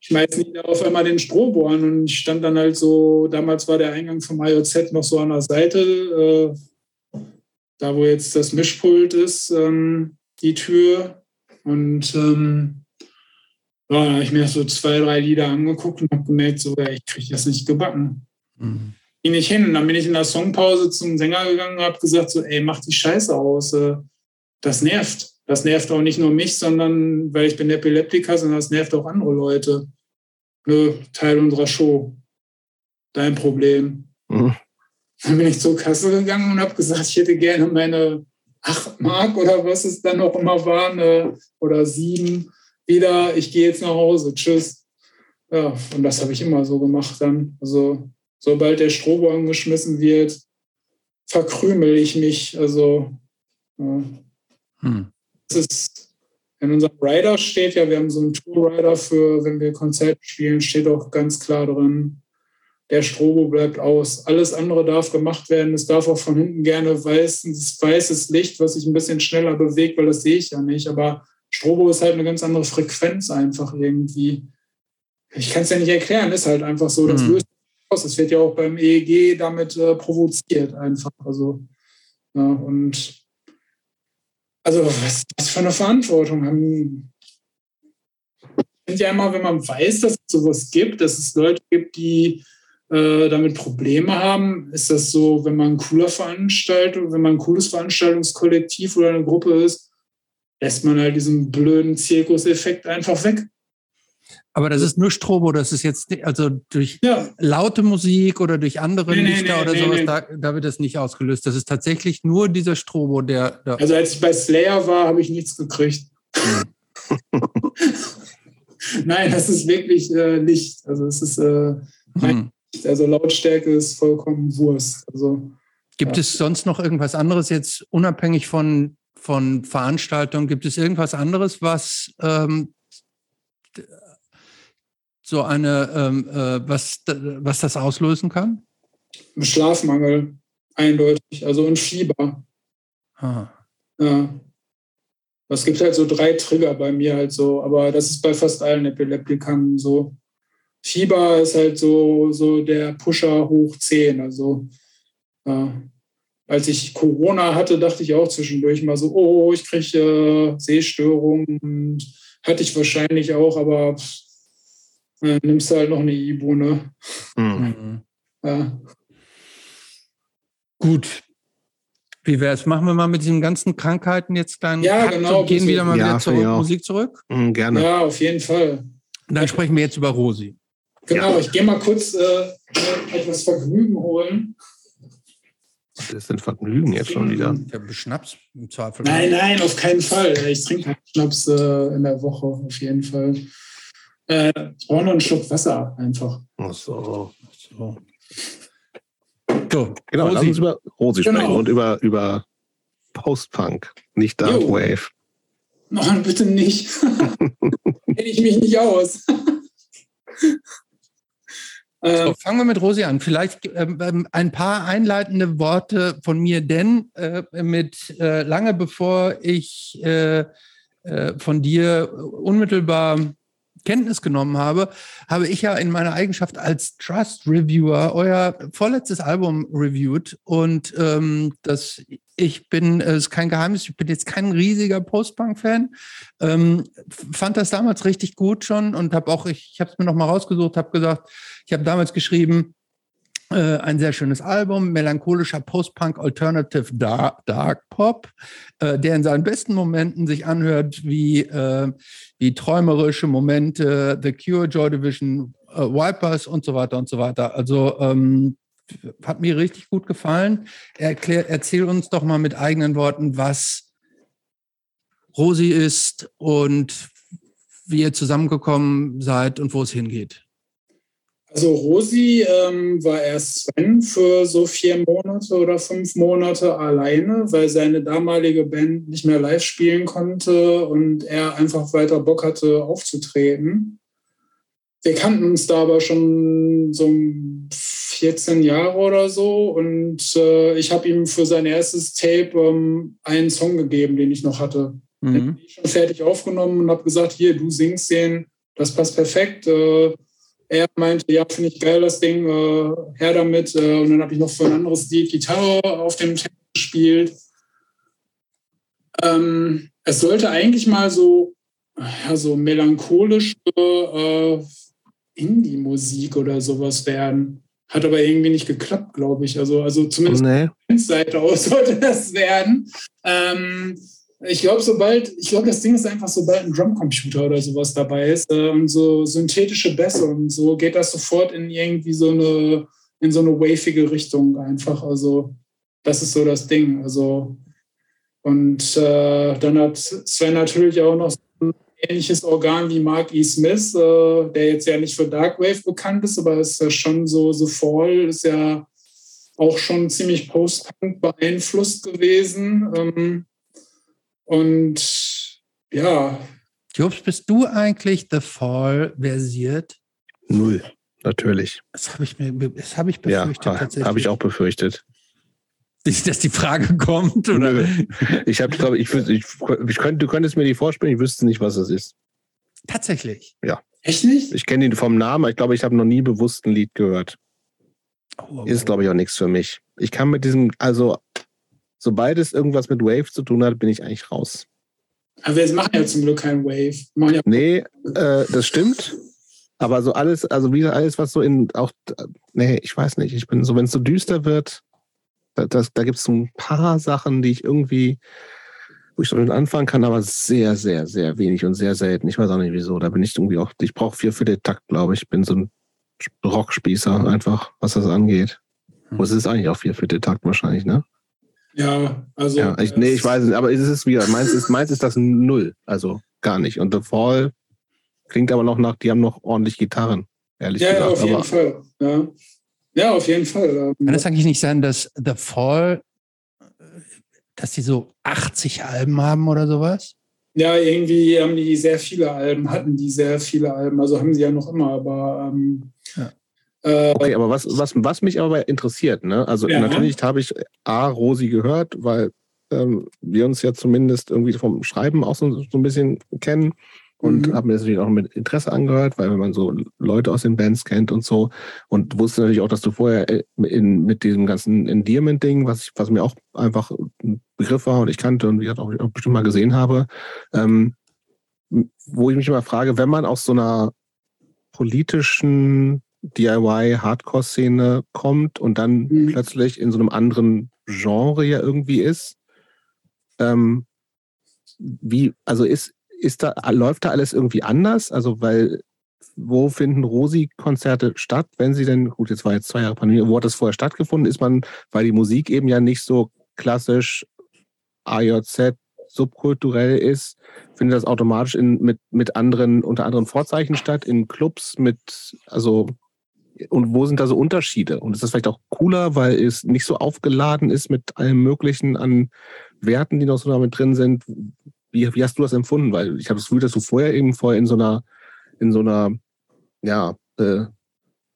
Speaker 3: schmeißen die auf einmal den Strobo an und ich stand dann halt so, damals war der Eingang vom IOZ noch so an der Seite, äh, da wo jetzt das Mischpult ist, ähm, die Tür. Und ähm, ja, da habe ich mir so zwei, drei Lieder angeguckt und habe gemerkt, so, ja, ich kriege das nicht gebacken. Mhm. Ging nicht hin. Und dann bin ich in der Songpause zum Sänger gegangen und habe gesagt, so, ey, mach die Scheiße aus. Äh, das nervt. Das nervt auch nicht nur mich, sondern weil ich bin Epileptiker, sondern das nervt auch andere Leute. Nö, Teil unserer Show. Dein Problem. Mhm. Dann bin ich zur Kasse gegangen und habe gesagt, ich hätte gerne meine 8 Mark oder was es dann noch immer war, ne, oder 7 wieder. Ich gehe jetzt nach Hause. Tschüss. Ja, und das habe ich immer so gemacht dann. Also, sobald der Strobo angeschmissen wird, verkrümel ich mich. Also, ja. hm. das ist in unserem Rider steht ja, wir haben so einen Tour-Rider für, wenn wir Konzerte spielen, steht auch ganz klar drin, der Strobo bleibt aus. Alles andere darf gemacht werden. Es darf auch von hinten gerne weißes, weißes Licht, was sich ein bisschen schneller bewegt, weil das sehe ich ja nicht. Aber Strobo ist halt eine ganz andere Frequenz einfach irgendwie. Ich kann es ja nicht erklären, ist halt einfach so. Das mhm. löst Das wird ja auch beim EEG damit äh, provoziert einfach. Also, ja, und also was, was für eine Verantwortung haben. Ich finde ja immer, wenn man weiß, dass es sowas gibt, dass es Leute gibt, die äh, damit Probleme haben, ist das so, wenn man ein cooler Veranstaltung, wenn man ein cooles Veranstaltungskollektiv oder eine Gruppe ist, lässt man halt diesen blöden Zirkuseffekt einfach weg.
Speaker 2: Aber das ist nur Strobo, das ist jetzt, also durch ja. laute Musik oder durch andere nee, Lichter nee, oder nee, sowas, da, da, wird das nicht ausgelöst. Das ist tatsächlich nur dieser Strobo, der. der
Speaker 3: also als ich bei Slayer war, habe ich nichts gekriegt. Nein, das ist wirklich äh, Licht. Also es ist äh, hm. also Lautstärke ist vollkommen Wurst. Also,
Speaker 2: Gibt ja. es sonst noch irgendwas anderes jetzt unabhängig von, von Veranstaltungen? Gibt es irgendwas anderes, was ähm, so eine, ähm, äh, was, was das auslösen kann?
Speaker 3: Schlafmangel, eindeutig, also ein Fieber. Ah. Ja. Es gibt halt so drei Trigger bei mir halt so, aber das ist bei fast allen Epileptikern so. Fieber ist halt so, so der Pusher hoch 10. Also ja. als ich Corona hatte, dachte ich auch zwischendurch mal so, oh, ich kriege äh, Sehstörungen. Hatte ich wahrscheinlich auch, aber dann nimmst du halt noch eine Ibu, ne? Mhm. Ja.
Speaker 2: Gut. Wie wäre es? Machen wir mal mit diesen ganzen Krankheiten jetzt dann
Speaker 3: ja, genau,
Speaker 2: und gehen wieder mal ja, wieder zur Musik zurück?
Speaker 1: Mhm, gerne.
Speaker 3: Ja, auf jeden Fall.
Speaker 2: Und dann sprechen wir jetzt über Rosi.
Speaker 3: Genau, ja. ich gehe mal kurz äh, etwas Vergnügen holen.
Speaker 1: Was ist denn Vergnügen jetzt schon wieder?
Speaker 2: Ich habe Schnaps im Zweifel.
Speaker 3: Nein, nein, auf keinen Fall. Ich trinke halt Schnaps äh, in der Woche, auf jeden Fall. Äh, ich brauche noch einen Schluck Wasser einfach.
Speaker 1: Ach so. so. so genau, Rosi. lass uns über Rosi genau. sprechen und über, über Post-Punk, nicht Dark jo. Wave.
Speaker 3: Nein, bitte nicht. Kenne ich mich nicht aus.
Speaker 2: So, fangen wir mit Rosi an. Vielleicht ähm, ein paar einleitende Worte von mir, denn äh, mit äh, lange bevor ich äh, äh von dir unmittelbar Kenntnis genommen habe, habe ich ja in meiner Eigenschaft als Trust Reviewer euer vorletztes Album reviewed und ähm, das ich bin, es ist kein Geheimnis, ich bin jetzt kein riesiger Post-Punk-Fan, ähm, fand das damals richtig gut schon und habe auch, ich, ich habe es mir noch mal rausgesucht, habe gesagt, ich habe damals geschrieben, äh, ein sehr schönes Album, melancholischer Post-Punk Alternative Dark, Dark Pop, äh, der in seinen besten Momenten sich anhört wie, äh, wie träumerische Momente, The Cure, Joy Division, äh, Wipers und so weiter und so weiter. Also ähm, hat mir richtig gut gefallen. Erklär, erzähl uns doch mal mit eigenen Worten, was Rosi ist und wie ihr zusammengekommen seid und wo es hingeht.
Speaker 3: Also Rosi ähm, war erst Sven für so vier Monate oder fünf Monate alleine, weil seine damalige Band nicht mehr live spielen konnte und er einfach weiter Bock hatte aufzutreten. Wir kannten uns da aber schon so 14 Jahre oder so und äh, ich habe ihm für sein erstes Tape ähm, einen Song gegeben, den ich noch hatte. Mhm. Den habe ich schon fertig aufgenommen und habe gesagt, hier, du singst den das passt perfekt. Äh, er meinte, ja, finde ich geil, das Ding, äh, her damit. Äh, und dann habe ich noch für ein anderes Lied Gitarre auf dem Text gespielt. Ähm, es sollte eigentlich mal so, ja, so melancholische äh, Indie-Musik oder sowas werden. Hat aber irgendwie nicht geklappt, glaube ich. Also, also zumindest nee. von Seite aus sollte das werden. Ähm, ich glaube, sobald, ich glaube, das Ding ist einfach, sobald ein Drumcomputer oder sowas dabei ist und so synthetische Bässe und so, geht das sofort in irgendwie so eine, in so eine wavige Richtung einfach. Also, das ist so das Ding. Also, und äh, dann hat Sven natürlich auch noch ein ähnliches Organ wie Mark E. Smith, äh, der jetzt ja nicht für Darkwave bekannt ist, aber ist ja schon so, so Fall ist ja auch schon ziemlich Post-Punk beeinflusst gewesen. Ähm, und ja.
Speaker 2: Jobs, bist du eigentlich The Fall versiert?
Speaker 1: Null, natürlich.
Speaker 2: Das habe ich, mir, das ich befürchtet
Speaker 1: ja, tatsächlich. Habe ich auch befürchtet.
Speaker 2: Nicht, dass die Frage kommt, oder? Nö.
Speaker 1: Ich habe, glaube ich, ich, ich könnte, du könntest mir die vorspielen, ich wüsste nicht, was das ist.
Speaker 2: Tatsächlich.
Speaker 1: Ja.
Speaker 3: Echt nicht?
Speaker 1: Ich kenne ihn vom Namen, ich glaube, ich habe noch nie bewusst ein Lied gehört. Oh, ist, glaube ich, auch nichts für mich. Ich kann mit diesem, also sobald es irgendwas mit Wave zu tun hat, bin ich eigentlich raus.
Speaker 3: Aber wir machen ja zum Glück kein Wave.
Speaker 1: Ja nee, äh, das stimmt. Aber so alles, also wieder alles, was so in auch, nee, ich weiß nicht, ich bin so, wenn es so düster wird, da, das, da gibt es so ein paar Sachen, die ich irgendwie, wo ich so anfangen kann, aber sehr, sehr, sehr wenig und sehr selten. Ich weiß auch nicht wieso. Da bin ich irgendwie auch, ich brauche vier für den Takt, glaube ich. Ich bin so ein Rockspießer einfach, was das angeht. Hm. Wo es ist eigentlich auch vier für den Takt wahrscheinlich, ne?
Speaker 3: Ja, also.
Speaker 1: Ja, ich, nee, ich weiß es, aber es ist wieder, meins ist, meins ist das Null, also gar nicht. Und The Fall klingt aber noch nach, die haben noch ordentlich Gitarren, ehrlich
Speaker 3: ja,
Speaker 1: gesagt.
Speaker 3: Ja, auf jeden Fall. Ja. ja, auf jeden Fall.
Speaker 2: Kann es eigentlich nicht sein, dass The Fall, dass die so 80 Alben haben oder sowas?
Speaker 3: Ja, irgendwie haben die sehr viele Alben, hatten die sehr viele Alben, also haben sie ja noch immer, aber ähm.
Speaker 1: Äh, okay, aber was, was, was mich aber interessiert, ne? Also ja. natürlich habe ich A, Rosi gehört, weil ähm, wir uns ja zumindest irgendwie vom Schreiben auch so, so ein bisschen kennen und mhm. habe mir das natürlich auch mit Interesse angehört, weil wenn man so Leute aus den Bands kennt und so und wusste natürlich auch, dass du vorher äh, in, mit diesem ganzen Endearment-Ding, was, was mir auch einfach ein Begriff war und ich kannte und wie auch, auch bestimmt mal gesehen habe, ähm, wo ich mich immer frage, wenn man aus so einer politischen DIY-Hardcore-Szene kommt und dann mhm. plötzlich in so einem anderen Genre ja irgendwie ist. Ähm, wie, also ist, ist da, läuft da alles irgendwie anders? Also, weil, wo finden Rosi-Konzerte statt, wenn sie denn, gut, jetzt war jetzt zwei Jahre Pandemie, wo hat das vorher stattgefunden? Ist man, weil die Musik eben ja nicht so klassisch AJZ subkulturell ist, findet das automatisch in, mit, mit anderen, unter anderen Vorzeichen statt, in Clubs mit, also und wo sind da so Unterschiede? Und ist das vielleicht auch cooler, weil es nicht so aufgeladen ist mit allem Möglichen an Werten, die noch so damit drin sind? Wie, wie hast du das empfunden? Weil ich habe das Gefühl, dass du vorher eben vorher in so einer, in so einer, ja, äh,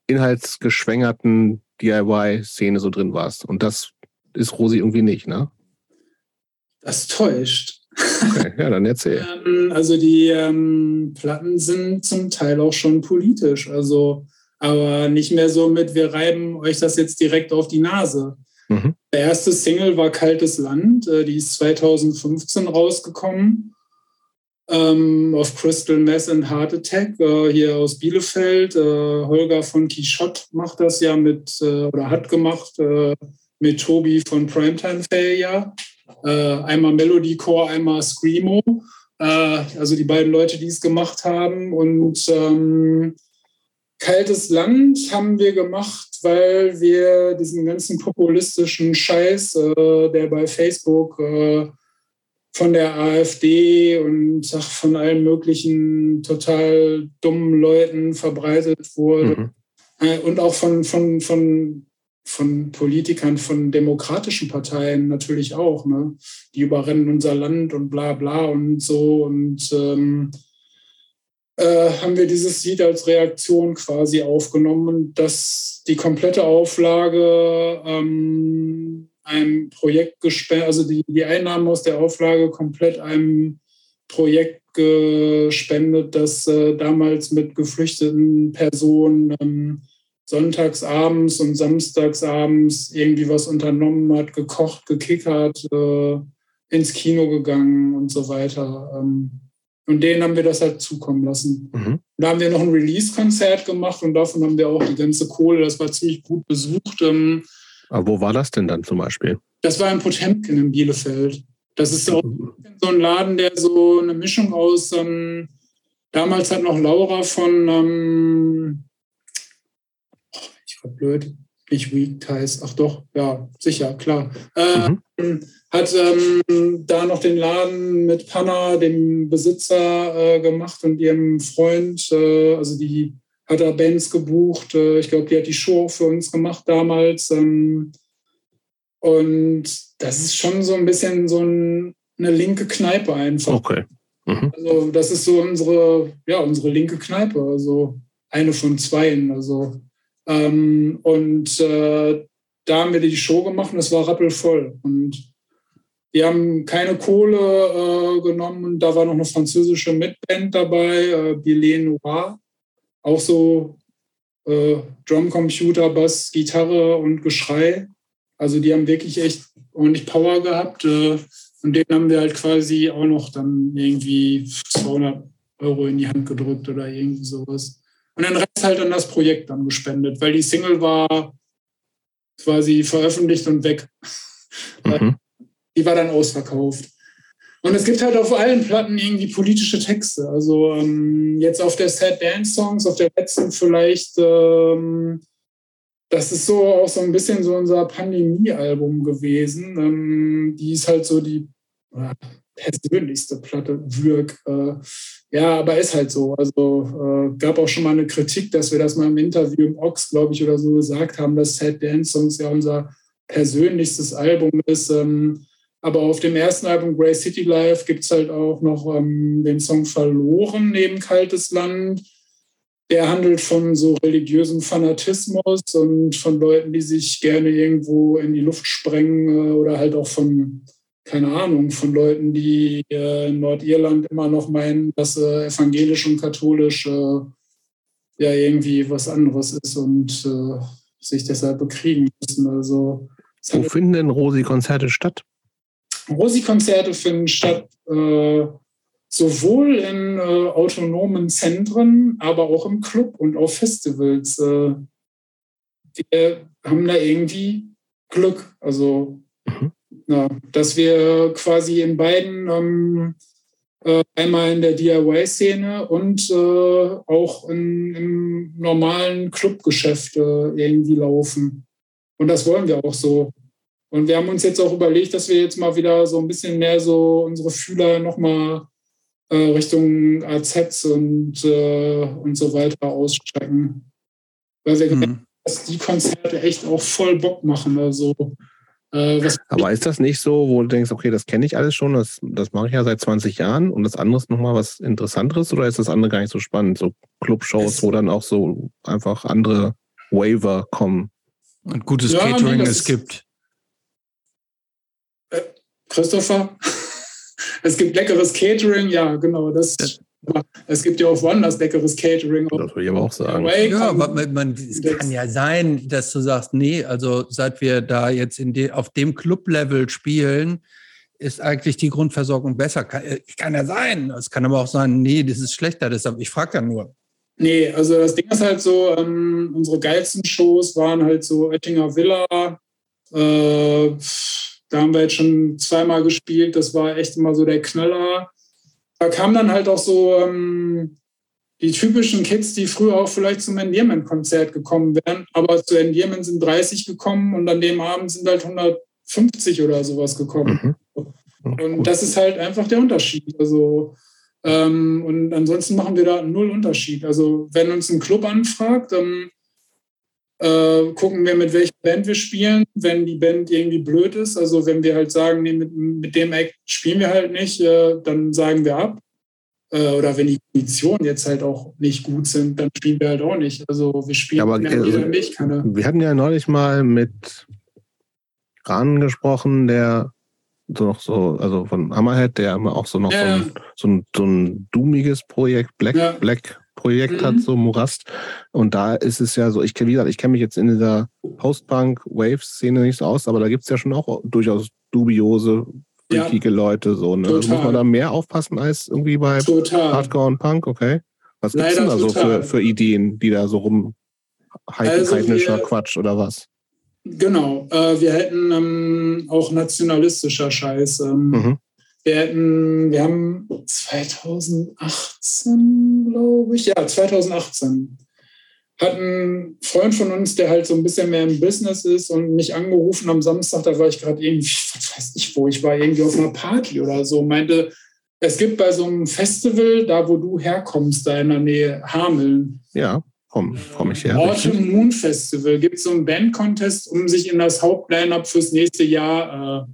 Speaker 1: inhaltsgeschwängerten DIY-Szene so drin warst. Und das ist Rosi irgendwie nicht, ne?
Speaker 3: Das täuscht.
Speaker 1: Okay, ja, dann erzähl.
Speaker 3: ähm, also die ähm, Platten sind zum Teil auch schon politisch. Also aber nicht mehr so mit, wir reiben euch das jetzt direkt auf die Nase. Mhm. Der erste Single war Kaltes Land, äh, die ist 2015 rausgekommen. Ähm, auf Crystal Mess and Heart Attack, äh, hier aus Bielefeld. Äh, Holger von Quichotte macht das ja mit, äh, oder hat gemacht, äh, mit Tobi von Primetime Failure. Äh, einmal Melodycore, einmal Screamo. also die beiden Leute, die es gemacht haben. Und ähm, Kaltes Land haben wir gemacht, weil wir diesen ganzen populistischen Scheiß, äh, der bei Facebook äh, von der AfD und ach, von allen möglichen total dummen Leuten verbreitet wurde mhm. äh, und auch von, von, von, von Politikern von demokratischen Parteien natürlich auch. Ne? Die überrennen unser Land und bla bla und so und ähm, äh, haben wir dieses Lied als Reaktion quasi aufgenommen, dass die komplette Auflage ähm, einem Projekt gespendet, also die, die Einnahmen aus der Auflage komplett einem Projekt gespendet, das äh, damals mit geflüchteten Personen ähm, sonntagsabends und samstagsabends irgendwie was unternommen hat, gekocht, gekickert, äh, ins Kino gegangen und so weiter. Ähm, und denen haben wir das halt zukommen lassen. Mhm. Da haben wir noch ein Release-Konzert gemacht und davon haben wir auch die ganze Kohle. Das war ziemlich gut besucht. Ähm,
Speaker 1: Aber wo war das denn dann zum Beispiel?
Speaker 3: Das war in Potemkin in Bielefeld. Das ist auch so ein Laden, der so eine Mischung aus, ähm, damals hat noch Laura von, ähm, ich war blöd, nicht Weak heißt, ach doch, ja, sicher, klar. Äh, mhm. Hat ähm, da noch den Laden mit Panna, dem Besitzer, äh, gemacht und ihrem Freund, äh, also die hat da Bands gebucht. Äh, ich glaube, die hat die Show für uns gemacht damals. Ähm, und das ist schon so ein bisschen so ein, eine linke Kneipe einfach.
Speaker 1: Okay.
Speaker 3: Mhm. Also das ist so unsere, ja, unsere linke Kneipe, also eine von zweien. Also ähm, und äh, da haben wir die Show gemacht und es war rappelvoll. Und wir haben keine Kohle äh, genommen da war noch eine französische Mitband dabei, äh, Billet Noir. Auch so äh, Drumcomputer, Bass, Gitarre und Geschrei. Also die haben wirklich echt ordentlich Power gehabt. Äh, und denen haben wir halt quasi auch noch dann irgendwie 200 Euro in die Hand gedrückt oder irgendwie sowas. Und den Rest halt an das Projekt dann gespendet, weil die Single war quasi veröffentlicht und weg. Mhm. Die war dann ausverkauft. Und es gibt halt auf allen Platten irgendwie politische Texte. Also ähm, jetzt auf der Sad Dance Songs, auf der letzten vielleicht ähm, das ist so auch so ein bisschen so unser Pandemie-Album gewesen. Ähm, die ist halt so die äh, persönlichste Platte, Würg. Äh, ja, aber ist halt so. Also äh, gab auch schon mal eine Kritik, dass wir das mal im Interview im Ox, glaube ich, oder so gesagt haben, dass Sad Dance Songs ja unser persönlichstes Album ist. Ähm, aber auf dem ersten Album Grey City Life gibt es halt auch noch ähm, den Song Verloren neben Kaltes Land der handelt von so religiösem Fanatismus und von Leuten, die sich gerne irgendwo in die Luft sprengen äh, oder halt auch von, keine Ahnung, von Leuten, die äh, in Nordirland immer noch meinen, dass äh, evangelisch und katholisch äh, ja irgendwie was anderes ist und äh, sich deshalb bekriegen müssen. Also,
Speaker 1: Wo finden denn Rosi-Konzerte statt?
Speaker 3: Rosi-Konzerte finden statt äh, sowohl in autonomen Zentren, aber auch im Club und auf Festivals. Wir haben da irgendwie Glück. Also. Ja, dass wir quasi in beiden, ähm, äh, einmal in der DIY-Szene und äh, auch in, im normalen Clubgeschäft irgendwie laufen. Und das wollen wir auch so. Und wir haben uns jetzt auch überlegt, dass wir jetzt mal wieder so ein bisschen mehr so unsere Fühler nochmal äh, Richtung AZs und, äh, und so weiter ausstrecken. Weil wir mhm. gemerkt haben, dass die Konzerte echt auch voll Bock machen. Also,
Speaker 1: äh, Aber ist das nicht so, wo du denkst, okay, das kenne ich alles schon, das, das mache ich ja seit 20 Jahren und das andere ist nochmal was Interessanteres oder ist das andere gar nicht so spannend? So Clubshows, wo dann auch so einfach andere Waiver kommen.
Speaker 2: Und gutes ja, Catering nee, es gibt.
Speaker 3: Äh, Christopher? Es gibt leckeres Catering, ja, genau. Das, es gibt ja auch woanders leckeres Catering.
Speaker 1: Das würde ich aber auch sagen.
Speaker 2: Ja, aber man, man, es kann ja sein, dass du sagst, nee, also seit wir da jetzt in de, auf dem Club-Level spielen, ist eigentlich die Grundversorgung besser. Kann, äh, kann ja sein. Es kann aber auch sein, nee, das ist schlechter. Deshalb, ich frage ja nur.
Speaker 3: Nee, also das Ding ist halt so, ähm, unsere geilsten Shows waren halt so Oettinger Villa, äh, da haben wir jetzt schon zweimal gespielt. Das war echt immer so der Knaller. Da kamen dann halt auch so ähm, die typischen Kids, die früher auch vielleicht zum Endearment-Konzert gekommen wären. Aber zu Endearment sind 30 gekommen und an dem Abend sind halt 150 oder sowas gekommen. Mhm. Und das ist halt einfach der Unterschied. Also, ähm, und ansonsten machen wir da null Unterschied. Also, wenn uns ein Club anfragt, dann äh, gucken wir, mit welcher Band wir spielen. Wenn die Band irgendwie blöd ist, also wenn wir halt sagen, nee, mit, mit dem Act spielen wir halt nicht, äh, dann sagen wir ab. Äh, oder wenn die Konditionen jetzt halt auch nicht gut sind, dann spielen wir halt auch nicht. Also wir spielen
Speaker 1: aber, also, nicht. Keine wir hatten ja neulich mal mit Rahn gesprochen, der so noch so, also von Hammerhead, der immer auch so noch ja. so, ein, so, ein, so ein doomiges Projekt, Black, ja. Black Projekt mhm. hat, so Morast. Und da ist es ja so, ich kenne, wie gesagt, ich kenne mich jetzt in dieser Post-Punk-Wave-Szene nicht so aus, aber da gibt es ja schon auch durchaus dubiose, freakige ja. Leute. So, ne? Also muss man da mehr aufpassen als irgendwie bei total. Hardcore und Punk, okay? Was gibt es denn da so für, für Ideen, die da so rum also heidnischer Quatsch oder was?
Speaker 3: Genau, äh, wir hätten ähm, auch nationalistischer Scheiß. Ähm, mhm. Wir hätten, wir haben 2018, glaube ich, ja, 2018 hat ein Freund von uns, der halt so ein bisschen mehr im Business ist und mich angerufen am Samstag, da war ich gerade irgendwie, was weiß ich wo, ich war irgendwie auf einer Party oder so, meinte, es gibt bei so einem Festival, da wo du herkommst, da in der Nähe, Hameln.
Speaker 1: Ja komme komm ich her.
Speaker 3: Autumn Moon Festival gibt es so einen Band-Contest, um sich in das Hauptline-Up fürs nächste Jahr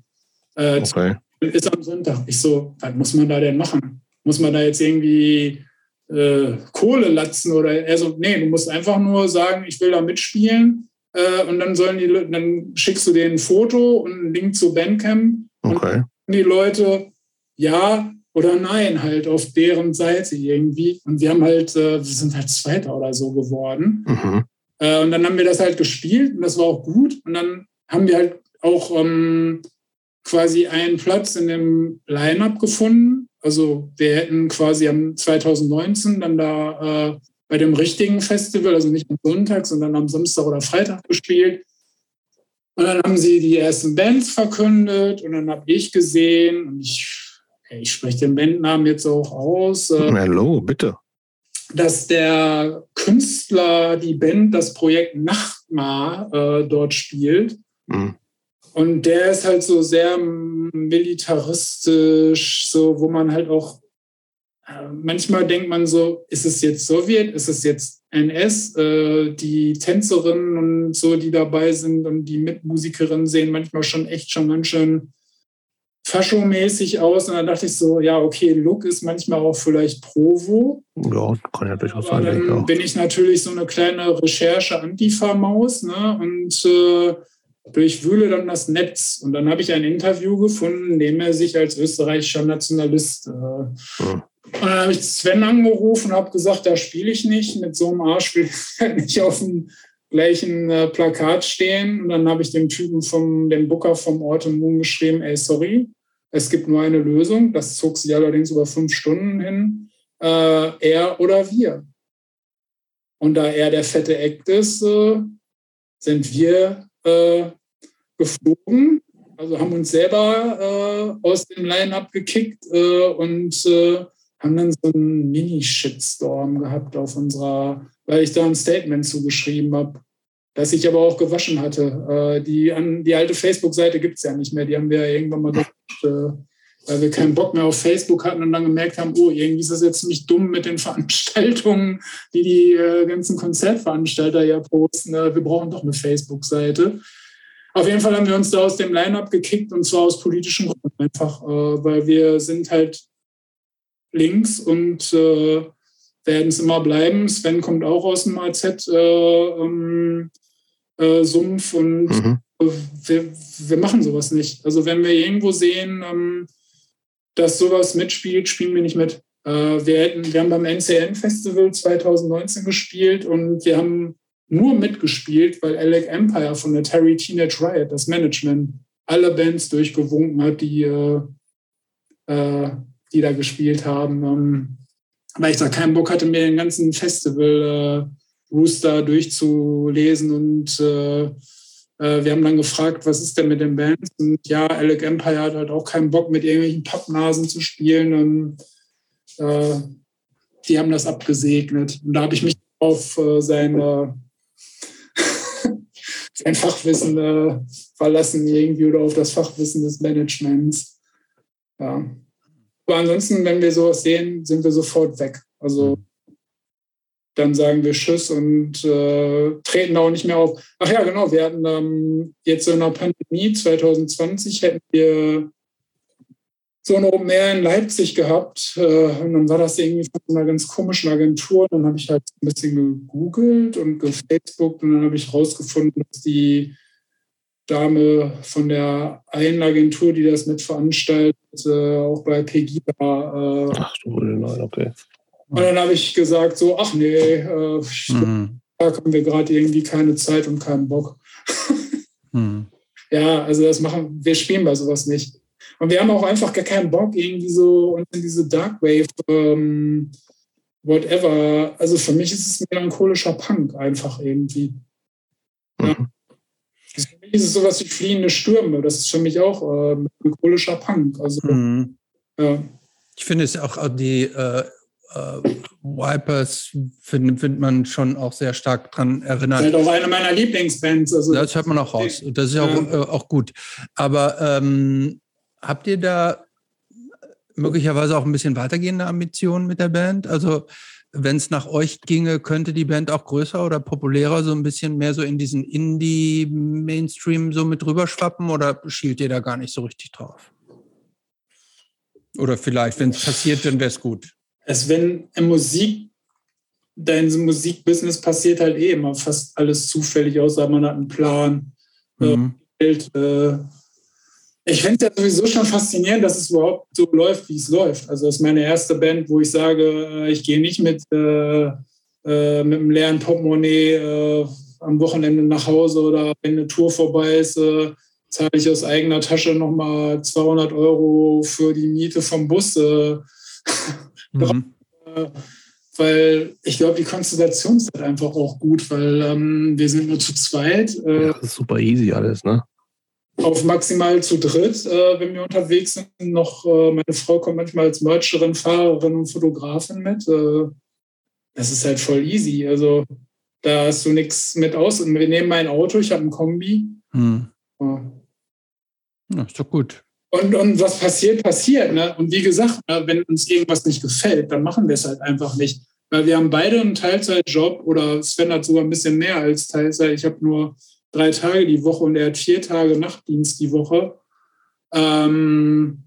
Speaker 3: äh, äh, okay. Ist am Sonntag. Ich so, was muss man da denn machen? Muss man da jetzt irgendwie äh, Kohle latzen oder er so, nee, du musst einfach nur sagen, ich will da mitspielen äh, und dann sollen die dann schickst du denen ein Foto und einen Link zu Bandcamp
Speaker 1: okay.
Speaker 3: und die Leute, ja, oder nein, halt auf deren Seite irgendwie. Und wir haben halt, äh, wir sind halt Zweiter oder so geworden. Mhm. Äh, und dann haben wir das halt gespielt und das war auch gut. Und dann haben wir halt auch ähm, quasi einen Platz in dem Line-Up gefunden. Also wir hätten quasi am 2019 dann da äh, bei dem richtigen Festival, also nicht am Sonntag, sondern am Samstag oder Freitag gespielt. Und dann haben sie die ersten Bands verkündet und dann habe ich gesehen und ich ich spreche den Bandnamen jetzt auch aus.
Speaker 1: Äh, Hallo, bitte.
Speaker 3: Dass der Künstler, die Band, das Projekt Nachtmar äh, dort spielt. Mhm. Und der ist halt so sehr militaristisch, so wo man halt auch äh, manchmal denkt man so, ist es jetzt Sowjet, ist es jetzt NS? Äh, die Tänzerinnen und so, die dabei sind und die Mitmusikerinnen sehen manchmal schon echt schon ganz schön Faschomäßig aus. Und dann dachte ich so, ja, okay, Look ist manchmal auch vielleicht Provo.
Speaker 1: Ja, kann ja durchaus sein.
Speaker 3: Dann ja. bin ich natürlich so eine kleine Recherche-Antifa-Maus ne? und äh, durchwühle dann das Netz. Und dann habe ich ein Interview gefunden, in dem er sich als österreichischer Nationalist. Äh, hm. Und dann habe ich Sven angerufen und habe gesagt, da spiele ich nicht. Mit so einem Arsch will ich nicht auf dem gleichen äh, Plakat stehen. Und dann habe ich dem Typen vom dem Booker vom Ort und Moon geschrieben, ey, sorry, es gibt nur eine Lösung. Das zog sich allerdings über fünf Stunden hin. Äh, er oder wir. Und da er der fette Act ist, äh, sind wir äh, geflogen. Also haben uns selber äh, aus dem Line-Up gekickt äh, und haben dann so einen Mini-Shitstorm gehabt auf unserer weil ich da ein Statement zugeschrieben habe, das ich aber auch gewaschen hatte. Äh, die, an, die alte Facebook-Seite gibt es ja nicht mehr, die haben wir ja irgendwann mal gemacht, äh, weil wir keinen Bock mehr auf Facebook hatten und dann gemerkt haben, oh, irgendwie ist das jetzt ziemlich dumm mit den Veranstaltungen, die die äh, ganzen Konzertveranstalter ja posten. Äh, wir brauchen doch eine Facebook-Seite. Auf jeden Fall haben wir uns da aus dem Line-Up gekickt und zwar aus politischen Gründen einfach, äh, weil wir sind halt links und äh, werden es immer bleiben. Sven kommt auch aus dem AZ-Sumpf äh, ähm, äh, und mhm. wir, wir, machen sowas nicht. Also wenn wir irgendwo sehen, ähm, dass sowas mitspielt, spielen wir nicht mit. Äh, wir, hätten, wir haben beim NCN-Festival 2019 gespielt und wir haben nur mitgespielt, weil Alec Empire von der Terry Teenage Riot, das Management, alle Bands durchgewunken hat, die, äh, äh die da gespielt haben. Ähm, weil ich da keinen Bock hatte, mir den ganzen Festival äh, Rooster durchzulesen und äh, wir haben dann gefragt, was ist denn mit den Bands? Und ja, Alec Empire hat halt auch keinen Bock, mit irgendwelchen Pappnasen zu spielen. Und äh, die haben das abgesegnet. Und da habe ich mich auf äh, seine, sein Fachwissen äh, verlassen irgendwie oder auf das Fachwissen des Managements. Ja. Aber ansonsten, wenn wir sowas sehen, sind wir sofort weg. Also. Dann sagen wir Tschüss und äh, treten auch nicht mehr auf. Ach ja, genau, wir hatten ähm, jetzt in der Pandemie 2020 hätten wir so ein Open Air in Leipzig gehabt. Äh, und dann war das irgendwie von einer ganz komischen Agentur. Dann habe ich halt ein bisschen gegoogelt und gefacebookt und dann habe ich rausgefunden, dass die Dame von der einen Agentur, die das mitveranstaltet, äh, auch bei Pegida. Äh, ach du nein, okay. Und dann habe ich gesagt, so, ach nee, äh, mhm. da haben wir gerade irgendwie keine Zeit und keinen Bock. mhm. Ja, also das machen, wir spielen bei sowas nicht. Und wir haben auch einfach gar keinen Bock, irgendwie so in diese Darkwave, ähm, whatever. Also für mich ist es melancholischer Punk einfach irgendwie. Mhm. Ja. Für mich ist es sowas wie fliehende Stürme. Das ist für mich auch äh, melancholischer Punk. Also, mhm.
Speaker 2: ja. Ich finde es auch die äh, äh, Wipers findet find man schon auch sehr stark dran erinnert. Das
Speaker 3: ist halt auch eine meiner Lieblingsbands. Also
Speaker 2: das hört man auch raus. Das ist ja auch, äh, auch gut. Aber ähm, habt ihr da möglicherweise auch ein bisschen weitergehende Ambitionen mit der Band? Also wenn es nach euch ginge, könnte die Band auch größer oder populärer, so ein bisschen mehr so in diesen Indie-Mainstream so mit rüberschwappen oder schielt ihr da gar nicht so richtig drauf? Oder vielleicht, wenn es passiert, dann wäre es gut.
Speaker 3: Es, wenn in Musik, dein Musikbusiness passiert halt eh immer fast alles zufällig, außer man hat einen Plan. Mhm. Äh, äh ich finde es ja sowieso schon faszinierend, dass es überhaupt so läuft, wie es läuft. Also das ist meine erste Band, wo ich sage, äh, ich gehe nicht mit, äh, äh, mit einem leeren Portemonnaie äh, am Wochenende nach Hause oder wenn eine Tour vorbei ist, äh, zahle ich aus eigener Tasche nochmal 200 Euro für die Miete vom Bus. Äh, mhm. weil ich glaube, die Konstellation ist halt einfach auch gut, weil ähm, wir sind nur zu zweit.
Speaker 1: ja, das ist super easy alles, ne?
Speaker 3: auf maximal zu dritt, äh, wenn wir unterwegs sind. Noch äh, meine Frau kommt manchmal als Mercherin, Fahrerin und Fotografin mit. Äh, das ist halt voll easy. Also da hast du nichts mit aus. Und wir nehmen mein Auto, ich habe ein Kombi. Hm.
Speaker 2: Ja. ja. ist doch gut.
Speaker 3: Und, und was passiert, passiert. Ne? Und wie gesagt, ne, wenn uns irgendwas nicht gefällt, dann machen wir es halt einfach nicht. Weil wir haben beide einen Teilzeitjob oder Sven hat sogar ein bisschen mehr als Teilzeit. Ich habe nur drei Tage die Woche und er hat vier Tage Nachtdienst die Woche. Ähm,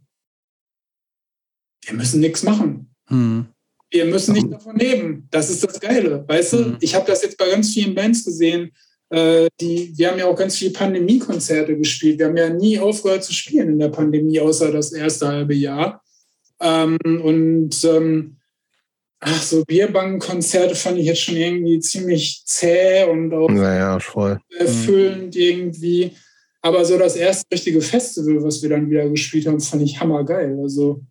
Speaker 3: wir müssen nichts machen. Hm. Wir müssen nicht davon leben. Das ist das Geile. Weißt du, hm. ich habe das jetzt bei ganz vielen Bands gesehen. Äh, die, wir haben ja auch ganz viele Pandemiekonzerte gespielt. Wir haben ja nie aufgehört zu spielen in der Pandemie, außer das erste halbe Jahr. Ähm, und ähm, ach, so Bierbankenkonzerte fand ich jetzt schon irgendwie ziemlich zäh und auch
Speaker 1: naja,
Speaker 3: erfüllend irgendwie. Aber so das erste richtige Festival, was wir dann wieder gespielt haben, fand ich hammergeil. Also,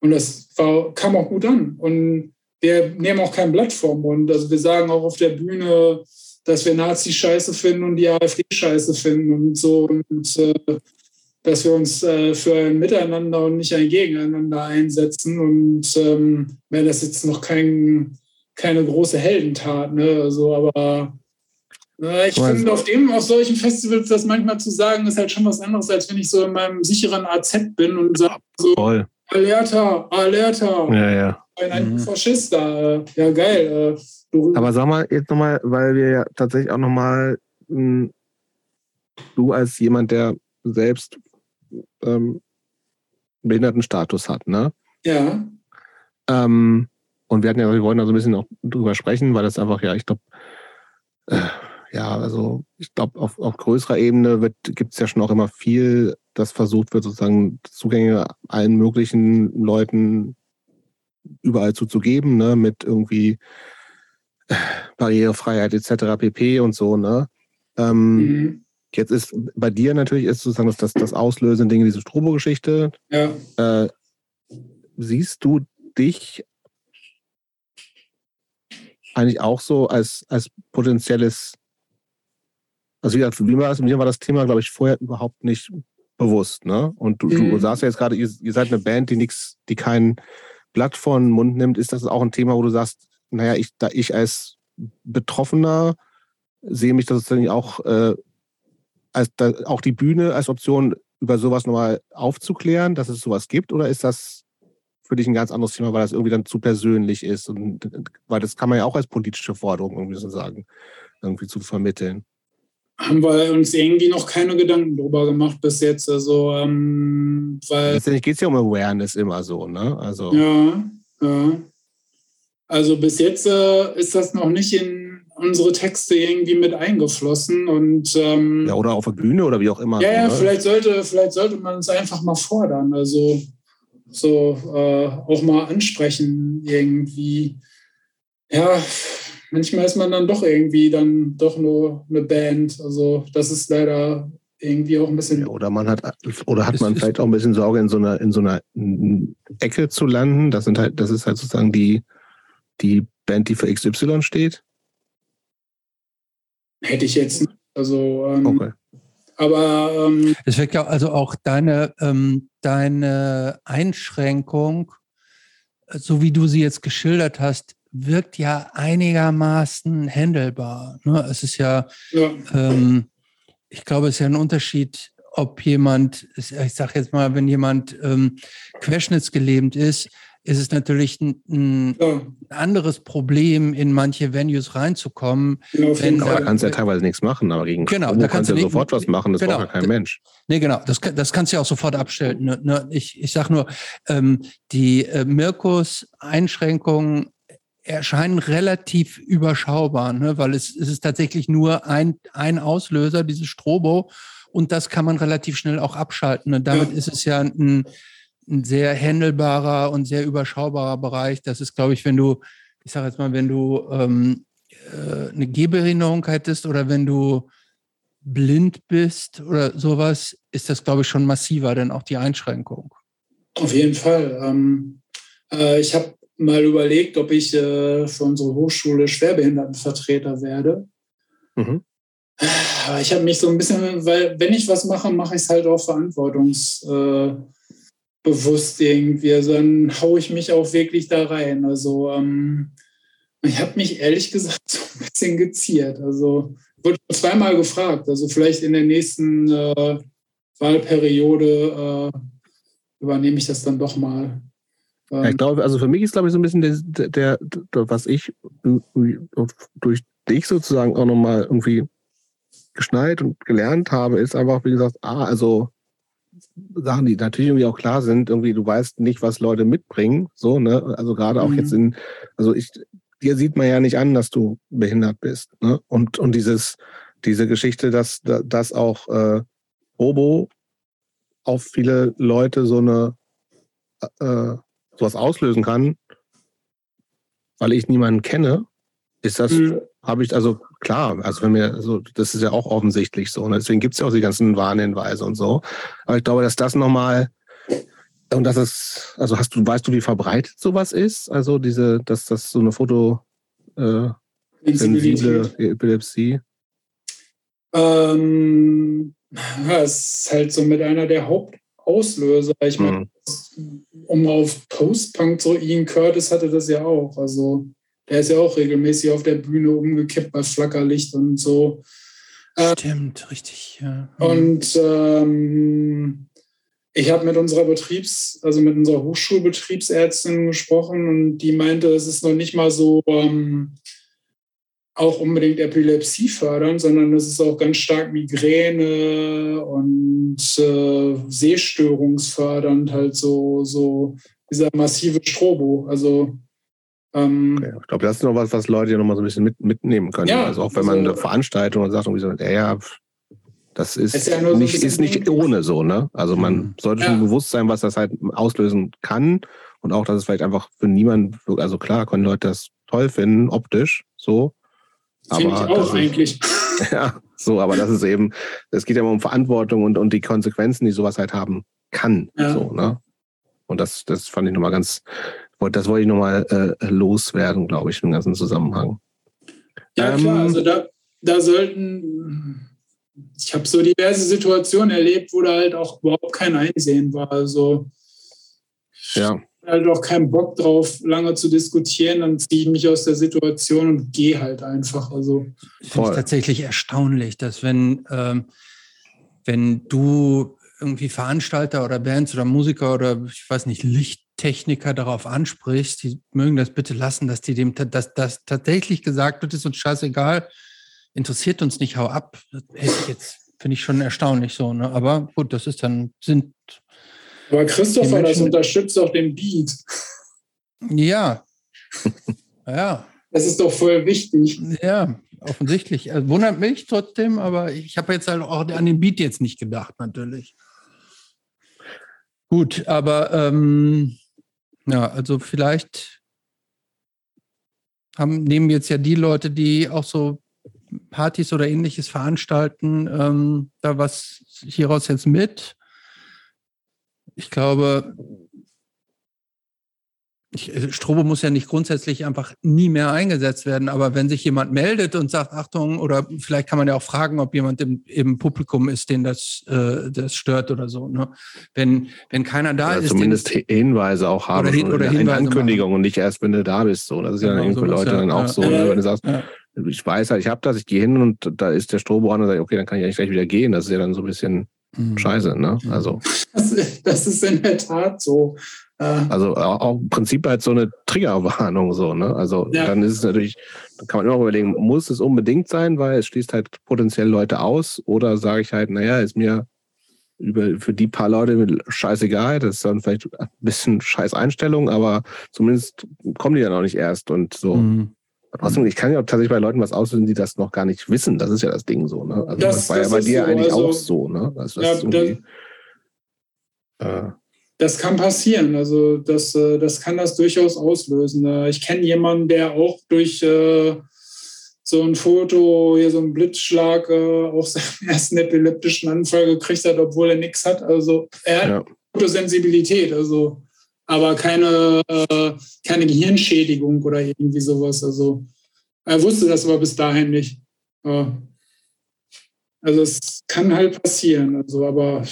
Speaker 3: und das war, kam auch gut an. Und wir nehmen auch kein Blatt vom Mund. Also wir sagen auch auf der Bühne, dass wir Nazis scheiße finden und die AfD scheiße finden und so. Und äh, dass wir uns äh, für ein Miteinander und nicht ein Gegeneinander einsetzen. Und ähm, wäre das jetzt noch kein, keine große Heldentat, ne? Also, aber äh, ich finde, auf dem, auf solchen Festivals das manchmal zu sagen, ist halt schon was anderes, als wenn ich so in meinem sicheren AZ bin und sage so, Voll. Alerta, Alerta.
Speaker 1: Ja, ja.
Speaker 3: Ein mhm. Faschist da. Ja, geil.
Speaker 1: Äh, aber sag mal jetzt nochmal, weil wir ja tatsächlich auch nochmal, hm, du als jemand, der selbst ähm, Behindertenstatus hat, ne?
Speaker 3: Ja.
Speaker 1: Ähm, und wir hatten ja, wir wollen da so ein bisschen auch drüber sprechen, weil das einfach, ja, ich glaube, äh, ja, also ich glaube, auf, auf größerer Ebene gibt es ja schon auch immer viel, das versucht wird, sozusagen Zugänge allen möglichen Leuten überall zuzugeben, ne, mit irgendwie Barrierefreiheit etc. pp. und so, ne? Ähm, mhm. Jetzt ist bei dir natürlich ist sozusagen das, das auslösende Ding diese Strobo-Geschichte.
Speaker 3: Ja.
Speaker 1: Äh, siehst du dich eigentlich auch so als, als potenzielles, also wie gesagt, mir war, das, mir war das Thema, glaube ich, vorher überhaupt nicht bewusst, ne? Und du, mhm. du sagst ja jetzt gerade, ihr, ihr, seid eine Band, die nichts, die kein Blatt vor den Mund nimmt. Ist das auch ein Thema, wo du sagst, naja, ich, da ich als Betroffener sehe mich das sozusagen auch äh, als da, auch die Bühne als Option, über sowas nochmal aufzuklären, dass es sowas gibt? Oder ist das für dich ein ganz anderes Thema, weil das irgendwie dann zu persönlich ist? Und weil das kann man ja auch als politische Forderung irgendwie so sagen, irgendwie zu vermitteln.
Speaker 3: Haben wir uns irgendwie noch keine Gedanken drüber gemacht bis jetzt. Also, ähm, weil.
Speaker 1: Letztendlich geht es ja um Awareness immer so, ne? Also.
Speaker 3: Ja, ja. Also bis jetzt äh, ist das noch nicht in unsere Texte irgendwie mit eingeflossen und ähm,
Speaker 1: ja, oder auf der Bühne oder wie auch immer.
Speaker 3: Ja, ja, ne? vielleicht sollte, vielleicht sollte man es einfach mal fordern. Also so äh, auch mal ansprechen irgendwie. Ja, manchmal ist man dann doch irgendwie dann doch nur eine Band. Also das ist leider irgendwie auch ein bisschen. Ja,
Speaker 1: oder man hat oder hat man vielleicht auch ein bisschen Sorge, in so einer, in so einer Ecke zu landen. Das sind halt, das ist halt sozusagen die, die Band, die für XY steht.
Speaker 3: Hätte ich jetzt nicht. Also ähm, okay. aber ähm,
Speaker 2: es wirkt ja also auch deine, ähm, deine Einschränkung, so wie du sie jetzt geschildert hast, wirkt ja einigermaßen handelbar. Ne? Es ist ja, ja. Ähm, ich glaube, es ist ja ein Unterschied, ob jemand, ich sage jetzt mal, wenn jemand ähm, querschnittsgelähmt ist, ist es natürlich ein, ein ja. anderes Problem, in manche Venues reinzukommen.
Speaker 1: Ja, wenn, aber da kannst du ja teilweise nichts machen, aber gegen
Speaker 2: genau, da kannst du ja
Speaker 1: sofort was machen, das genau, braucht ja kein Mensch.
Speaker 2: Nee, genau, das, das kannst du ja auch sofort abstellen. Ne, ne, ich, ich sage nur, ähm, die äh, Mirkus Einschränkungen erscheinen relativ überschaubar, ne? weil es, es ist tatsächlich nur ein, ein Auslöser, dieses Strobo, und das kann man relativ schnell auch abschalten. Und damit ja. ist es ja ein, ein sehr händelbarer und sehr überschaubarer Bereich. Das ist, glaube ich, wenn du, ich sage jetzt mal, wenn du ähm, äh, eine Gehbehinderung hättest oder wenn du blind bist oder sowas, ist das, glaube ich, schon massiver, denn auch die Einschränkung.
Speaker 3: Auf jeden Fall. Ähm, äh, ich habe mal überlegt, ob ich äh, für unsere Hochschule Schwerbehindertenvertreter werde. Mhm. Aber ich habe mich so ein bisschen, weil wenn ich was mache, mache ich es halt auch verantwortungsbewusst irgendwie. Also dann haue ich mich auch wirklich da rein. Also ähm, ich habe mich ehrlich gesagt so ein bisschen geziert. Also wurde zweimal gefragt. Also vielleicht in der nächsten äh, Wahlperiode äh, übernehme ich das dann doch mal.
Speaker 1: Ja, ich ähm, glaube, also für mich ist, glaube ich, so ein bisschen der, der, der was ich durch dich sozusagen auch nochmal irgendwie geschnallt und gelernt habe, ist einfach, wie gesagt, ah, also Sachen, die natürlich irgendwie auch klar sind, irgendwie, du weißt nicht, was Leute mitbringen, so, ne? Also gerade auch mhm. jetzt in, also ich, dir sieht man ja nicht an, dass du behindert bist, ne? Und, und dieses, diese Geschichte, dass, dass auch äh, Robo auf viele Leute so eine äh, sowas auslösen kann, weil ich niemanden kenne, ist das, mhm. habe ich, also klar, also wenn mir, also das ist ja auch offensichtlich so. Ne? Deswegen gibt es ja auch die ganzen Warnhinweise und so. Aber ich glaube, dass das nochmal, und das ist, also hast du, weißt du, wie verbreitet sowas ist? Also diese, dass das so eine Foto äh, sensible Epilepsie?
Speaker 3: Ähm, ja, es ist halt so mit einer der Hauptauslöser. Ich meine, mhm um auf Post-Punk zu Ian Curtis hatte das ja auch. Also der ist ja auch regelmäßig auf der Bühne umgekippt bei Flackerlicht und so.
Speaker 2: Äh, Stimmt, richtig. Ja.
Speaker 3: Mhm. Und ähm, ich habe mit unserer Betriebs-, also mit unserer Hochschulbetriebsärztin gesprochen und die meinte, es ist noch nicht mal so ähm, auch unbedingt Epilepsie fördern, sondern es ist auch ganz stark Migräne und äh, Sehstörungsfördernd, halt so, so dieser massive Strobo. Also
Speaker 1: ähm, okay. Ich glaube, das ist noch was, was Leute ja noch mal so ein bisschen mit, mitnehmen können. Ja, also auch wenn man also, eine Veranstaltung sagt, irgendwie so, ja, ja, das ist, ist, ja nicht, so ist nicht ohne so, ne? Also man mhm. sollte ja. schon bewusst sein, was das halt auslösen kann und auch, dass es vielleicht einfach für niemanden, also klar können Leute das toll finden, optisch, so,
Speaker 3: Finde ich auch eigentlich.
Speaker 1: ja, so, aber das ist eben, es geht ja immer um Verantwortung und, und die Konsequenzen, die sowas halt haben kann. Ja. So, ne? Und das, das fand ich nochmal ganz, das wollte ich nochmal äh, loswerden, glaube ich, im ganzen Zusammenhang.
Speaker 3: Ja, ähm, klar, also da, da sollten, ich habe so diverse Situationen erlebt, wo da halt auch überhaupt kein Einsehen war. Also
Speaker 1: ja
Speaker 3: halt auch keinen Bock drauf, lange zu diskutieren, dann ziehe ich mich aus der Situation und gehe halt einfach. Also
Speaker 2: finde ich tatsächlich erstaunlich, dass wenn, ähm, wenn du irgendwie Veranstalter oder Bands oder Musiker oder ich weiß nicht, Lichttechniker darauf ansprichst, die mögen das bitte lassen, dass die dem, dass das tatsächlich gesagt wird, ist uns scheißegal, interessiert uns nicht, hau ab. Das hätte ich jetzt, finde ich schon erstaunlich so, ne? Aber gut, das ist dann, sind
Speaker 3: aber Christopher, das unterstützt auch den Beat.
Speaker 2: Ja. ja.
Speaker 3: Das ist doch voll wichtig.
Speaker 2: Ja, offensichtlich. Also, wundert mich trotzdem, aber ich habe jetzt halt auch an den Beat jetzt nicht gedacht, natürlich. Gut, aber ähm, ja, also vielleicht haben, nehmen jetzt ja die Leute, die auch so Partys oder ähnliches veranstalten, ähm, da was hieraus jetzt mit. Ich glaube, ich, äh, Strobo muss ja nicht grundsätzlich einfach nie mehr eingesetzt werden, aber wenn sich jemand meldet und sagt, Achtung, oder vielleicht kann man ja auch fragen, ob jemand im, im Publikum ist, den das, äh, das stört oder so. Ne? Wenn, wenn keiner da
Speaker 1: oder
Speaker 2: ist.
Speaker 1: Zumindest Hinweise auch haben.
Speaker 2: Oder, hin, oder
Speaker 1: in,
Speaker 2: Hinweise
Speaker 1: Ankündigung machen. und nicht erst, wenn du da bist. So. Das ist ja genau, dann irgendwie Leute ja, dann auch ja, so, ja, ne? wenn du sagst, ich weiß halt, ich habe das, ich gehe hin und da ist der Strobo an und sage, okay, dann kann ich eigentlich gleich wieder gehen. Das ist ja dann so ein bisschen mhm. scheiße, ne? Also.
Speaker 3: Das, das ist in der Tat so.
Speaker 1: Also auch im Prinzip halt so eine Triggerwarnung so, ne? Also ja. dann ist es natürlich, dann kann man immer überlegen, muss es unbedingt sein, weil es schließt halt potenziell Leute aus oder sage ich halt, naja, ist mir über, für die paar Leute scheißegal, das ist dann vielleicht ein bisschen scheiß Einstellung, aber zumindest kommen die dann auch nicht erst und so. Mhm. Trotzdem, ich kann ja tatsächlich bei Leuten was auslösen, die das noch gar nicht wissen. Das ist ja das Ding so. Ne? Also das, das war ja bei dir so, eigentlich also, auch so. Ne? Also,
Speaker 3: das ja, das, äh, das kann passieren. Also das, äh, das kann das durchaus auslösen. Äh, ich kenne jemanden, der auch durch äh, so ein Foto, hier so einen Blitzschlag, auch seinen ersten epileptischen Anfall gekriegt hat, obwohl er nichts hat. Also er hat ja. gute Sensibilität, also aber keine, keine Gehirnschädigung oder irgendwie sowas. Also er wusste das aber bis dahin nicht. Also es kann halt passieren. Also aber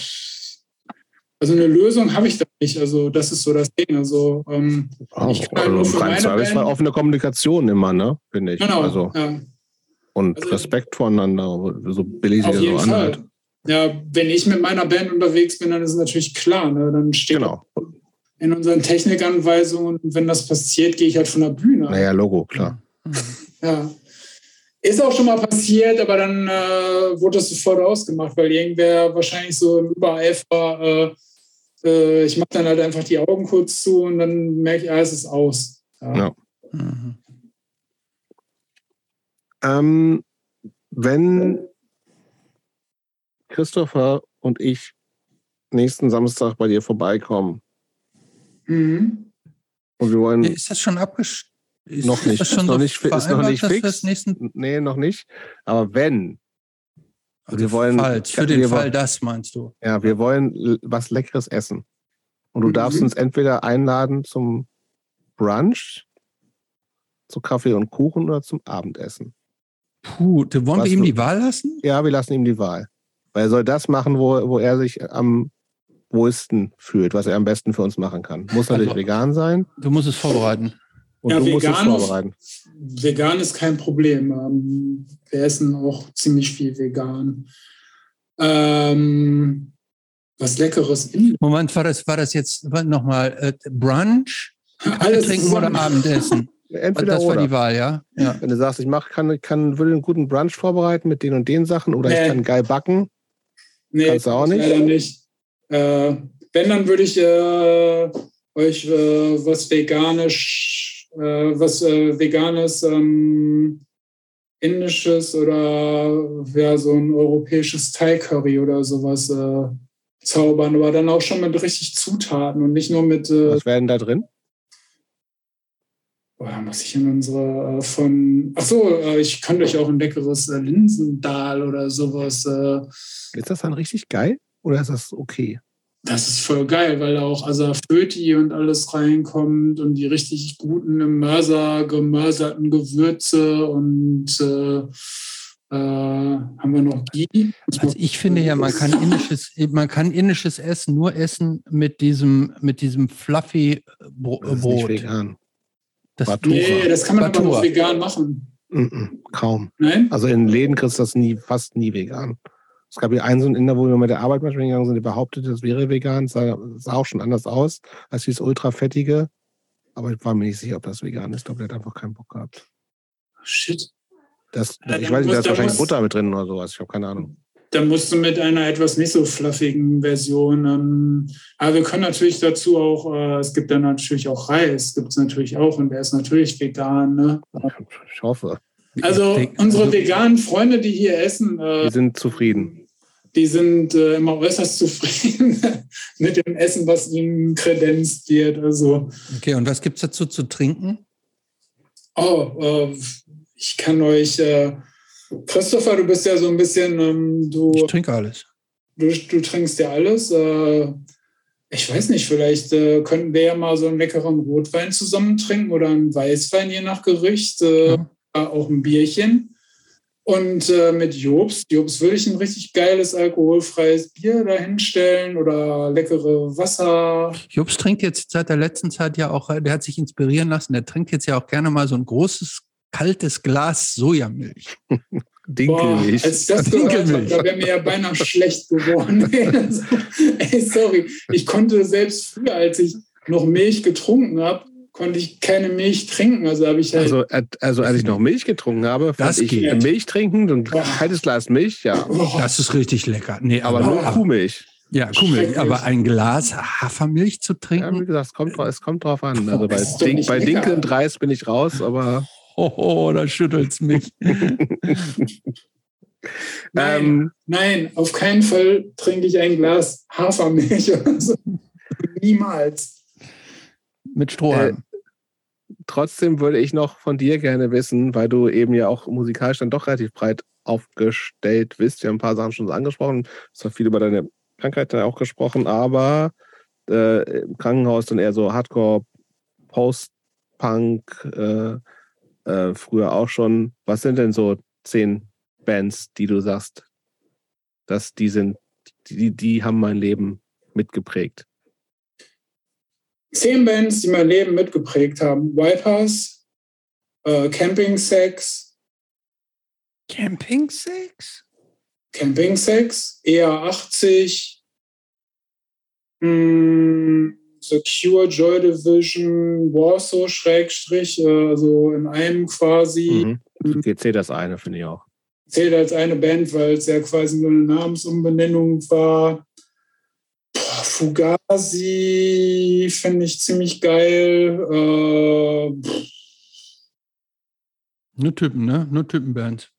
Speaker 3: also eine Lösung habe ich da nicht. Also das ist so das Ding. Also ähm,
Speaker 1: oh, ich kann halt also nur für Service war offene Kommunikation immer, ne? Finde ich. Genau. Also, ja. Und also, Respekt voneinander, so billig
Speaker 3: sie so anhört. Ja, wenn ich mit meiner Band unterwegs bin, dann ist es natürlich klar. Ne? Dann steht genau. in unseren Technikanweisungen, wenn das passiert, gehe ich halt von der Bühne.
Speaker 1: Naja, Logo, klar.
Speaker 3: Ja. Ist auch schon mal passiert, aber dann äh, wurde das sofort ausgemacht, weil irgendwer wahrscheinlich so im Übereifer äh, äh, ich mache dann halt einfach die Augen kurz zu und dann merke ich, ah, es ist aus. Ja. ja. Mhm.
Speaker 1: Ähm, wenn Christopher und ich nächsten Samstag bei dir vorbeikommen
Speaker 3: mhm.
Speaker 1: und wir wollen.
Speaker 2: Ist das schon abgeschlossen?
Speaker 1: Noch nicht. Ist, noch nicht, ist noch nicht fix. Nee, noch nicht. Aber wenn,
Speaker 2: also wir wollen, Falls, für den Fall das meinst du?
Speaker 1: Ja, wir wollen was Leckeres essen. Und du mhm. darfst uns entweder einladen zum Brunch, zu Kaffee und Kuchen oder zum Abendessen.
Speaker 2: Puh, wollen was wir ihm du, die Wahl lassen?
Speaker 1: Ja, wir lassen ihm die Wahl. Weil er soll das machen, wo, wo er sich am wohlsten fühlt, was er am besten für uns machen kann. Muss natürlich also, vegan sein.
Speaker 2: Du musst es vorbereiten.
Speaker 3: Und ja, du musst es vorbereiten. Vegan ist kein Problem. Ähm, wir essen auch ziemlich viel vegan. Ähm, was Leckeres.
Speaker 2: Moment, war das, war das jetzt nochmal äh, Brunch? Alles trinken zusammen. oder Abendessen?
Speaker 1: Entweder
Speaker 2: das
Speaker 1: oder.
Speaker 2: war die Wahl, ja? ja.
Speaker 1: Wenn du sagst, ich mach, kann, kann, würde einen guten Brunch vorbereiten mit den und den Sachen oder nee. ich kann geil backen.
Speaker 3: Nee, Kannst du auch nicht? leider nicht. Äh, wenn, dann würde ich äh, euch äh, was veganisch was äh, veganes, ähm, indisches oder ja, so ein europäisches Thai-Curry oder sowas äh, zaubern, aber dann auch schon mit richtig Zutaten und nicht nur mit.
Speaker 1: Äh, was werden da drin?
Speaker 3: Da muss ich in unsere äh, von. Ach so, äh, ich könnte euch auch ein leckeres äh, Linsendahl oder sowas. Äh,
Speaker 1: ist das dann richtig geil oder ist das okay?
Speaker 3: Das ist voll geil, weil da auch Asaföti und alles reinkommt und die richtig guten im Mörser gemörserten Gewürze und äh, äh, haben wir noch die.
Speaker 2: Also ich finde ja, man kann indisches, man kann indisches Essen nur essen mit diesem, mit diesem fluffy Bro das ist Brot.
Speaker 1: Nicht vegan.
Speaker 3: Das, nee, das kann man Batura. aber auch vegan machen.
Speaker 1: Mm -mm, kaum.
Speaker 3: Nein?
Speaker 1: Also in Läden kriegst du das nie, fast nie vegan. Es gab ja einen so einen Inder, wo wir mit der Arbeit manchmal gegangen sind, der behauptete, das wäre vegan. Sah, sah auch schon anders aus als dieses ultrafettige. Aber ich war mir nicht sicher, ob das vegan ist. Ich glaube, der hat einfach keinen Bock gehabt.
Speaker 3: Shit.
Speaker 1: Das, ja, ich weiß nicht, da ist wahrscheinlich Butter mit drin oder sowas. Ich habe keine Ahnung.
Speaker 3: Dann musst du mit einer etwas nicht so fluffigen Version. Ähm, aber wir können natürlich dazu auch, äh, es gibt dann natürlich auch Reis, gibt es natürlich auch und der ist natürlich vegan. Ne?
Speaker 1: Ich hoffe.
Speaker 3: Also unsere veganen Freunde, die hier essen,
Speaker 1: äh, die sind zufrieden.
Speaker 3: Die sind äh, immer äußerst zufrieden mit dem Essen, was ihnen kredenzt wird. Also,
Speaker 2: okay, und was gibt es dazu zu trinken?
Speaker 3: Oh, äh, ich kann euch, äh, Christopher, du bist ja so ein bisschen, ähm, du.
Speaker 2: Ich trinke alles.
Speaker 3: Du, du trinkst ja alles. Ich weiß nicht, vielleicht könnten wir ja mal so einen leckeren Rotwein zusammen trinken oder einen Weißwein, je nach Gericht. Ja. Auch ein Bierchen. Und äh, mit Jobs, Jobs würde ich ein richtig geiles alkoholfreies Bier dahinstellen oder leckere Wasser.
Speaker 2: Jobs trinkt jetzt seit der letzten Zeit ja auch, der hat sich inspirieren lassen, der trinkt jetzt ja auch gerne mal so ein großes, kaltes Glas Sojamilch.
Speaker 3: Dinkelmilch. Boah, als ich das gehört habe, da wäre mir ja beinahe schlecht geworden. ey, sorry, ich konnte selbst früher, als ich noch Milch getrunken habe, konnte ich keine Milch trinken. Also habe ich halt.
Speaker 1: Also, also als ich noch Milch getrunken habe, fand ich geht. Milch trinken und ein kaltes Glas Milch, ja.
Speaker 2: Das ist richtig lecker. Nee,
Speaker 1: aber, aber nur Kuhmilch.
Speaker 2: Ja, Kuhmilch, aber ein Glas Hafermilch zu trinken?
Speaker 1: Ja, wie gesagt, es kommt, es kommt drauf an. Also bei, Dink, bei Dinkel und Reis bin ich raus, aber.
Speaker 2: Oh, oh da schüttelt es mich.
Speaker 3: nein, ähm, nein, auf keinen Fall trinke ich ein Glas Hafermilch oder so. Niemals.
Speaker 2: Mit Strohhalm.
Speaker 1: Trotzdem würde ich noch von dir gerne wissen, weil du eben ja auch musikalisch dann doch relativ breit aufgestellt bist. Wir haben ein paar Sachen schon so angesprochen. Du hast viel über deine Krankheit dann auch gesprochen, aber äh, im Krankenhaus dann eher so Hardcore, Post-Punk, äh, äh, früher auch schon. Was sind denn so zehn Bands, die du sagst, dass die sind, die, die haben mein Leben mitgeprägt?
Speaker 3: Zehn Bands, die mein Leben mitgeprägt haben. Wipers, äh, Camping Sex.
Speaker 2: Camping Sex?
Speaker 3: Camping Sex, EA80, mh, The Cure, Joy Division, Warsaw, Schrägstrich, äh, also in einem quasi.
Speaker 1: Mhm. Zählt das eine, finde ich auch.
Speaker 3: Zählt als eine Band, weil es ja quasi nur eine Namensumbenennung war. Fugazi finde ich ziemlich geil. Äh,
Speaker 2: Nur Typen, ne? Nur Typenband.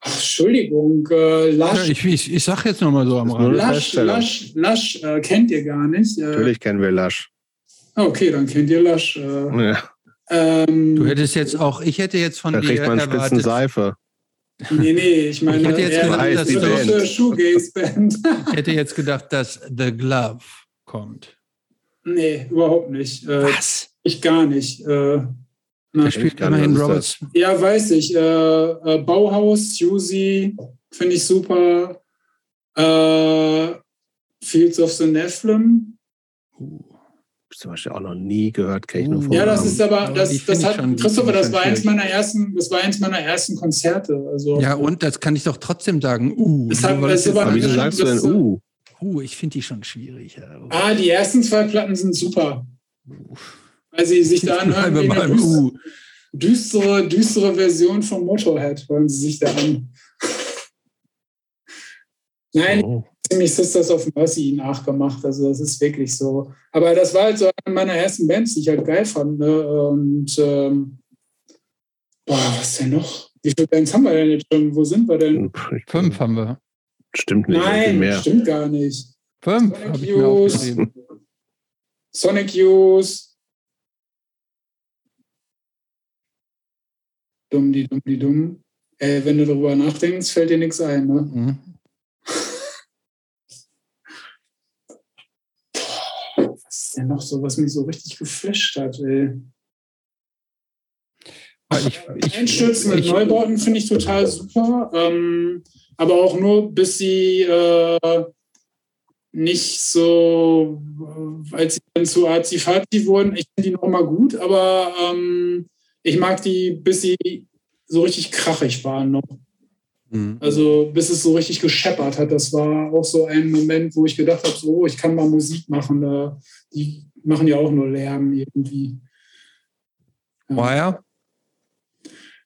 Speaker 3: Ach, Entschuldigung, äh, Lush.
Speaker 2: Ja, ich, ich, ich sag jetzt nochmal so am
Speaker 3: Rand. Lush, Lush, Lush äh, kennt ihr gar nicht.
Speaker 1: Äh, Natürlich kennen wir Lush.
Speaker 3: Okay, dann kennt ihr Lush. Äh.
Speaker 1: ja.
Speaker 2: Ähm, du hättest jetzt auch, ich hätte jetzt von
Speaker 1: da dir kriegt man erwartet. Seife.
Speaker 3: Nee, nee, ich meine,
Speaker 2: ich hätte jetzt gedacht,
Speaker 3: dass das Shoegaze-Band.
Speaker 2: ich hätte jetzt gedacht, dass The Glove kommt.
Speaker 3: Nee, überhaupt nicht.
Speaker 2: Äh, Was?
Speaker 3: Ich gar nicht. Äh,
Speaker 2: na, spielt immerhin Roberts.
Speaker 3: Ja, weiß ich. Äh, äh, Bauhaus, Juicy, finde ich super. Äh, Fields of the Nephilim.
Speaker 1: Uh, zum Beispiel auch noch nie gehört, kenne ich nur
Speaker 3: von. Ja, das ist aber, das, das hat, schon, Christopher, das war eins meiner ersten, das war eins meiner ersten Konzerte. Also,
Speaker 2: ja, und das kann ich doch trotzdem sagen. Uh,
Speaker 3: das hat, das aber
Speaker 1: wieso sagst du denn uh?
Speaker 2: Uh, ich finde die schon schwierig.
Speaker 3: Ah, die ersten zwei Platten sind super. Weil sie sich da anhören wie eine uh. düstere, düstere Version von Motorhead, wollen sie sich da an. Nein, oh. Ziemlich Sisters of Mercy nachgemacht. Also das ist wirklich so. Aber das war halt so eine meiner ersten Bands, die ich halt geil fand. Ne? Und ähm, boah, was denn noch? Wie viele Bands haben wir denn jetzt schon? Wo sind wir denn?
Speaker 2: Fünf haben wir.
Speaker 1: Stimmt nicht.
Speaker 3: Nein, mehr. stimmt gar nicht.
Speaker 2: Fünf.
Speaker 3: Sonic Youth. Sonic Youth. Dumm, die dumm, die dumm. Ey, wenn du darüber nachdenkst, fällt dir nichts ein, ne? Mhm. Ist denn noch so, was mich so richtig geflasht hat, ey? Ich, ich, Einstürzen mit Neubauten finde ich total super. Ähm, aber auch nur, bis sie äh, nicht so, als sie dann zu Azi-Fazi wurden. Ich finde die noch mal gut, aber ähm, ich mag die, bis sie so richtig krachig waren noch. Mhm. Also bis es so richtig gescheppert hat. Das war auch so ein Moment, wo ich gedacht habe, so, oh, ich kann mal Musik machen. Äh, die machen ja auch nur Lärm irgendwie.
Speaker 2: Ja. Wire?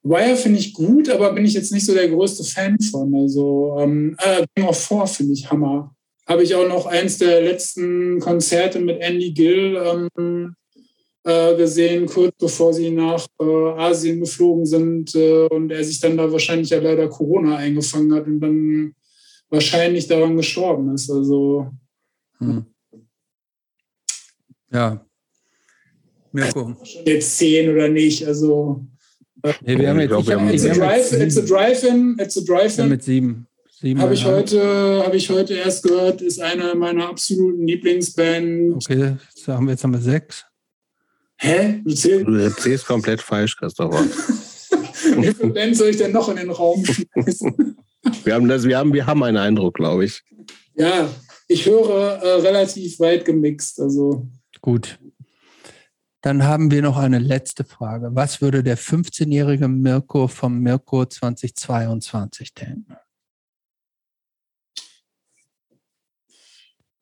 Speaker 3: Wire finde ich gut, aber bin ich jetzt nicht so der größte Fan von. Also ähm, äh, of Four finde ich Hammer. Habe ich auch noch eins der letzten Konzerte mit Andy Gill ähm, äh, gesehen, kurz bevor sie nach äh, Asien geflogen sind äh, und er sich dann da wahrscheinlich ja leider Corona eingefangen hat und dann wahrscheinlich daran gestorben ist. Also hm.
Speaker 2: ja. Mirko.
Speaker 3: Jetzt zehn oder nicht. Also
Speaker 2: nee, wir haben jetzt,
Speaker 3: ich hab, it's, a drive, it's a drive-in. It's a drive-in.
Speaker 2: Mit sieben. sieben
Speaker 3: habe ich, heute, hab ich heute erst gehört, ist eine meiner absoluten Lieblingsbands.
Speaker 2: Okay, jetzt haben wir jetzt haben wir sechs.
Speaker 3: Hä?
Speaker 1: Du zählst, du zählst komplett falsch, Christopher.
Speaker 3: Wie viele Bands soll ich denn noch in den Raum schmeißen?
Speaker 1: wir, haben das, wir, haben, wir haben einen Eindruck, glaube ich.
Speaker 3: Ja, ich höre äh, relativ weit gemixt. Also.
Speaker 2: Gut. Dann haben wir noch eine letzte Frage. Was würde der 15-jährige Mirko vom Mirko 2022 denken?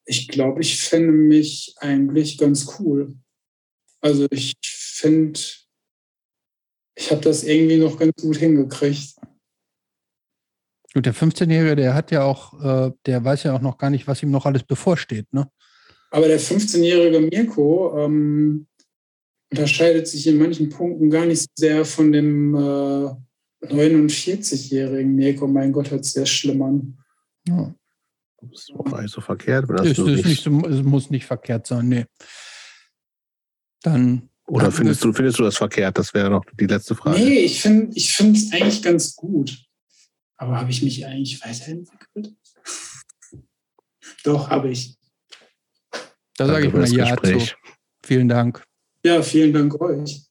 Speaker 3: Ich glaube, ich fände mich eigentlich ganz cool. Also ich finde, ich habe das irgendwie noch ganz gut hingekriegt.
Speaker 2: Und der 15-Jährige, der hat ja auch, äh, der weiß ja auch noch gar nicht, was ihm noch alles bevorsteht, ne?
Speaker 3: Aber der 15-jährige Mirko ähm, unterscheidet sich in manchen Punkten gar nicht sehr von dem äh, 49-jährigen Mirko. Mein Gott, hört sehr schlimm an.
Speaker 1: Ja. Das ist auch gar nicht so verkehrt.
Speaker 2: Wenn das ist, ist nicht so, es muss nicht verkehrt sein, nee. Dann.
Speaker 1: Oder findest du, findest du das verkehrt? Das wäre noch die letzte Frage.
Speaker 3: Nee, ich finde ich es eigentlich ganz gut. Aber habe ich mich eigentlich weiterentwickelt? Doch, habe ich.
Speaker 2: Da sage ich mal Ja zu. Vielen Dank.
Speaker 3: Ja, vielen Dank euch.